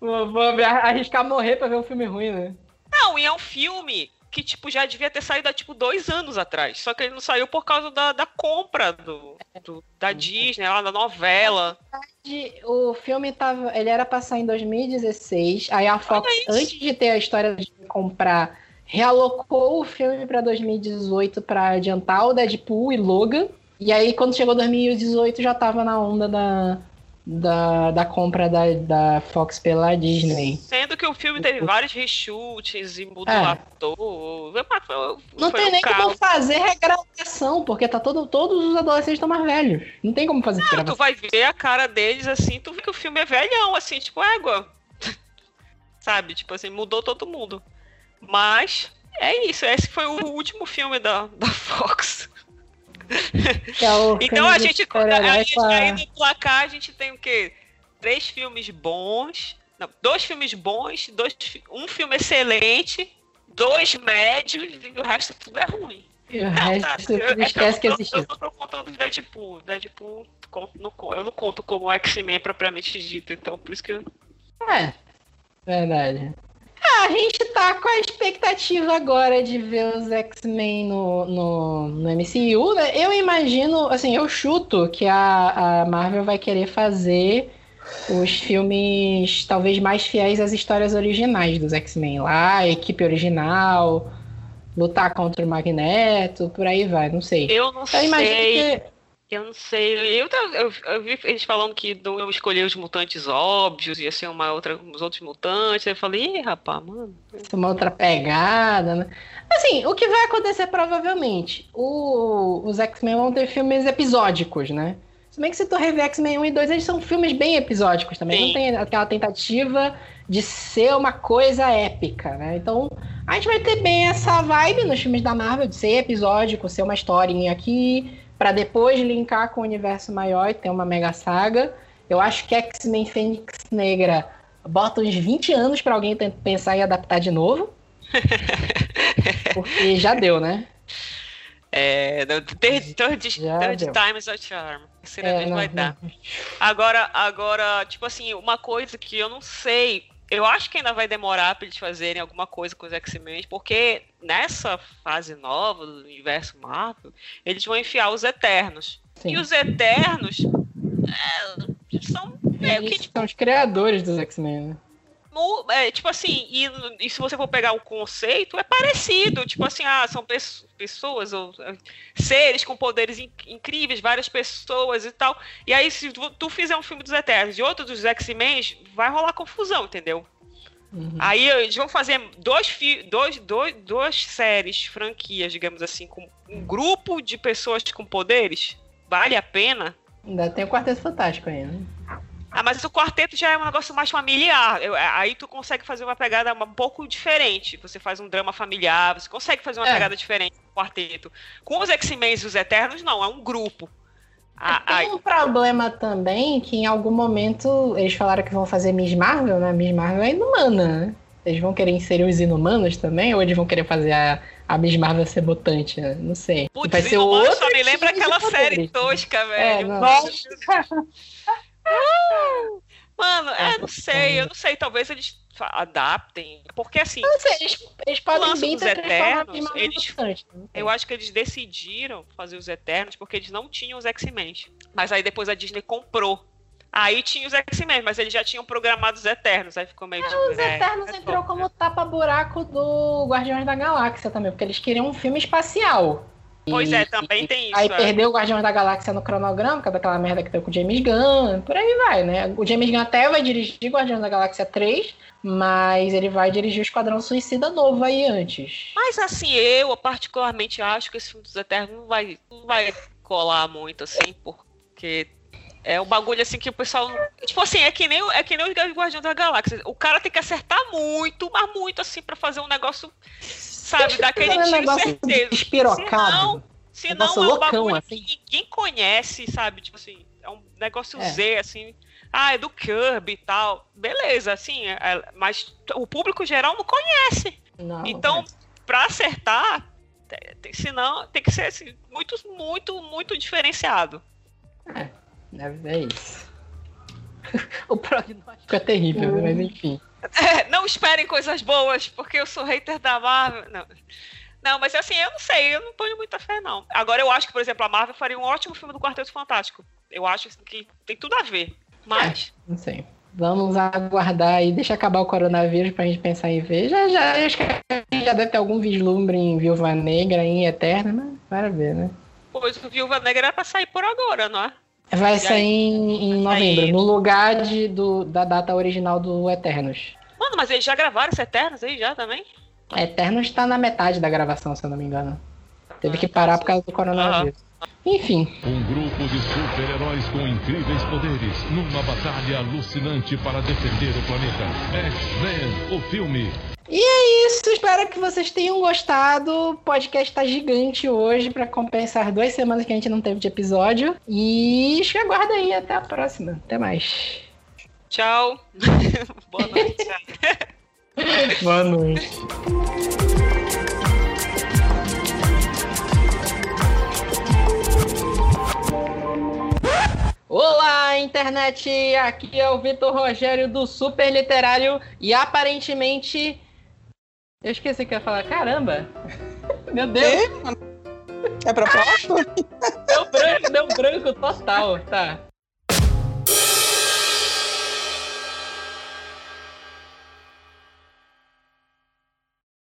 Vou, vou arriscar morrer pra ver um filme ruim, né? Não, e é um filme que, tipo, já devia ter saído há, tipo, dois anos atrás. Só que ele não saiu por causa da, da compra do, do- da Disney, lá da novela. De- O filme tava. Ele era pra sair em 2016. Aí a Fox, isso. antes de ter a história de comprar, realocou o filme pra 2018 pra adiantar o Deadpool e Logan. E aí, quando chegou 2018, já tava na onda da, da, da compra da, da Fox pela Disney. Sendo que o filme teve vários reshoots e mudou É. ator. Foi- Não tem um nem caos. como fazer regravação, porque tá todo, todos os adolescentes estão mais velhos. Não tem como fazer Não, tu regravação. vai ver a cara deles assim, tu vê que o filme é velhão, assim, tipo, égua. (laughs) Sabe? Tipo assim, mudou todo mundo. Mas é isso, esse foi o último filme da, da Fox. É (laughs) Então a gente, a gente aí no placar, a gente tem o quê? Três filmes bons. Não, dois filmes bons, dois, um filme excelente, dois médios e o resto tudo é ruim. E o resto tu esquece que eu, existiu. Eu, eu tô contando Deadpool. Deadpool não eu não conto como X-Men propriamente dito, então por isso que eu. É, verdade. Ah, a gente tá com a expectativa agora de ver os X-Men no, no, no MCU, né? Eu imagino, assim, eu chuto que a, a Marvel vai querer fazer os filmes talvez mais fiéis às histórias originais dos X-Men lá, a equipe original, lutar contra o Magneto, por aí vai, não sei. Eu não Eu imagino sei. que Eu não sei. Eu, eu, eu vi eles falando que não eu escolher os mutantes óbvios, ia ser uma outra, os outros mutantes. Aí eu falei, ih, rapaz, mano. Isso é uma outra pegada, né? Assim, o que vai acontecer provavelmente? O- os X-Men vão ter filmes episódicos, né? Se bem que se tu rever X-Men 1 e 2, eles são filmes bem episódicos também. Sim. Não tem aquela tentativa de ser uma coisa épica, né? Então, a gente vai ter bem essa vibe nos filmes da Marvel, de ser episódico, ser uma historinha aqui, pra depois linkar com o universo maior e ter uma mega saga. Eu acho que X-Men Fênix Negra bota uns 20 anos pra alguém pensar em adaptar de novo. (laughs) Porque já deu, né? É, third, third, third times a charm. Terceira É, não, vai não. dar. Agora, agora, tipo assim, uma coisa que eu não sei. Eu acho que ainda vai demorar pra eles fazerem alguma coisa com os X-Men, porque nessa fase nova do universo Marvel, eles vão enfiar os Eternos. Sim. E os Eternos é, são. É, o que, Eles são os criadores dos X-Men, né? Mu- é, tipo assim, e, e se você for pegar o conceito, é parecido. Tipo assim, ah, são pes- pessoas ou é, seres com poderes in- incríveis, várias pessoas e tal. E aí, se tu, tu fizer um filme dos Eternos e outro dos X-Men, vai rolar confusão, entendeu? Uhum. Aí eles vão fazer dois, dois, dois, duas séries, franquias, digamos assim, com um grupo de pessoas com poderes. Vale a pena? Ainda tem o Quarteto Fantástico ainda. Ah, mas o quarteto já é um negócio mais familiar. Eu- aí tu consegue fazer uma pegada um pouco diferente. Você faz um drama familiar, você consegue fazer uma É. pegada diferente no quarteto. Com os X-Men e os Eternos, não, é um grupo. Ah, Tem aí- um problema também que em algum momento eles falaram que vão fazer Miss Marvel, né? Miss Marvel é inumana, né? Eles vão querer inserir os inumanos também? Ou eles vão querer fazer a, a Miss Marvel ser mutante? né? Não sei. Putz, Vai ser outro só me lembra de aquela série poderes. tosca, velho. não. (laughs) (laughs) Mano, É, é, não sei, eu não sei, talvez eles adaptem. Porque assim, Não sei, eles, eles podem bem a Eternos, eles- sei. Eu acho que eles decidiram fazer os Eternos porque eles não tinham os X-Men. Mas aí depois a Disney comprou. Aí tinha os X-Men, mas eles já tinham programado os Eternos. Aí ficou meio tipo. Os é, Eternos é entrou como né? tapa-buraco do Guardiões da Galáxia também, porque eles queriam um filme espacial. Pois E- é, também tem isso. Aí é. perdeu o Guardiões da Galáxia no cronograma, por causa daquela merda que deu com o James Gunn, por aí vai, né? O James Gunn até vai dirigir Guardiões da Galáxia 3, mas ele vai dirigir o Esquadrão Suicida novo aí antes. Mas assim, eu particularmente acho que esse filme dos Eternos não vai, não vai colar muito, assim, porque é um bagulho assim que o pessoal. Tipo assim, é que nem, é que nem os Guardiões da Galáxia. O cara tem que acertar muito, mas muito assim, pra fazer um negócio, sabe, daquele um tiro certeza. Despirocado. Senão Negócio é um bagulho assim. que ninguém conhece, sabe? Tipo assim, é um negócio É. Z, assim. Ah, é do Kirby e tal. Beleza, assim, é- é- mas o público geral não conhece. Não, Então, é. pra acertar, senão tem que ser assim, muito, muito, muito diferenciado. Deve é isso. (laughs) o prognóstico é terrível, né? mas enfim. É, não esperem coisas boas, porque eu sou hater da Marvel. Não. Não, mas assim, eu não sei, eu não ponho muita fé, não. Agora, eu acho que, por exemplo, a Marvel faria um ótimo filme do Quarteto Fantástico. Eu acho que tem tudo a ver. Mas. Não sei. Vamos aguardar aí, deixa acabar o coronavírus pra gente pensar em ver. Já, já, acho que já deve ter algum vislumbre em Viúva Negra, em Eterna, mas para ver, né? Pois o Viúva Negra era pra sair por agora, não é? Vai E sair aí? em, em novembro, no lugar de, do, da data original do Eternos. Mano, mas eles já gravaram esse Eternos aí já também? Eternos tá na metade da gravação, se eu não me engano. Teve que parar por causa do coronavírus. Enfim, Um grupo de super-heróis com incríveis poderes numa batalha alucinante para defender o planeta. X-Men, o filme. E é isso, espero que vocês tenham gostado. O podcast tá gigante hoje para compensar duas semanas que a gente não teve de episódio. E aguarda aí, até a próxima. Até mais. Tchau. (laughs) Boa noite. (laughs) Boa noite. Olá, internet! Aqui é o Vitor Rogério do Super Literário e aparentemente eu esqueci que eu ia falar. Caramba! (laughs) Meu Deus! É pra próximo? (laughs) Deu branco, deu branco total. Tá.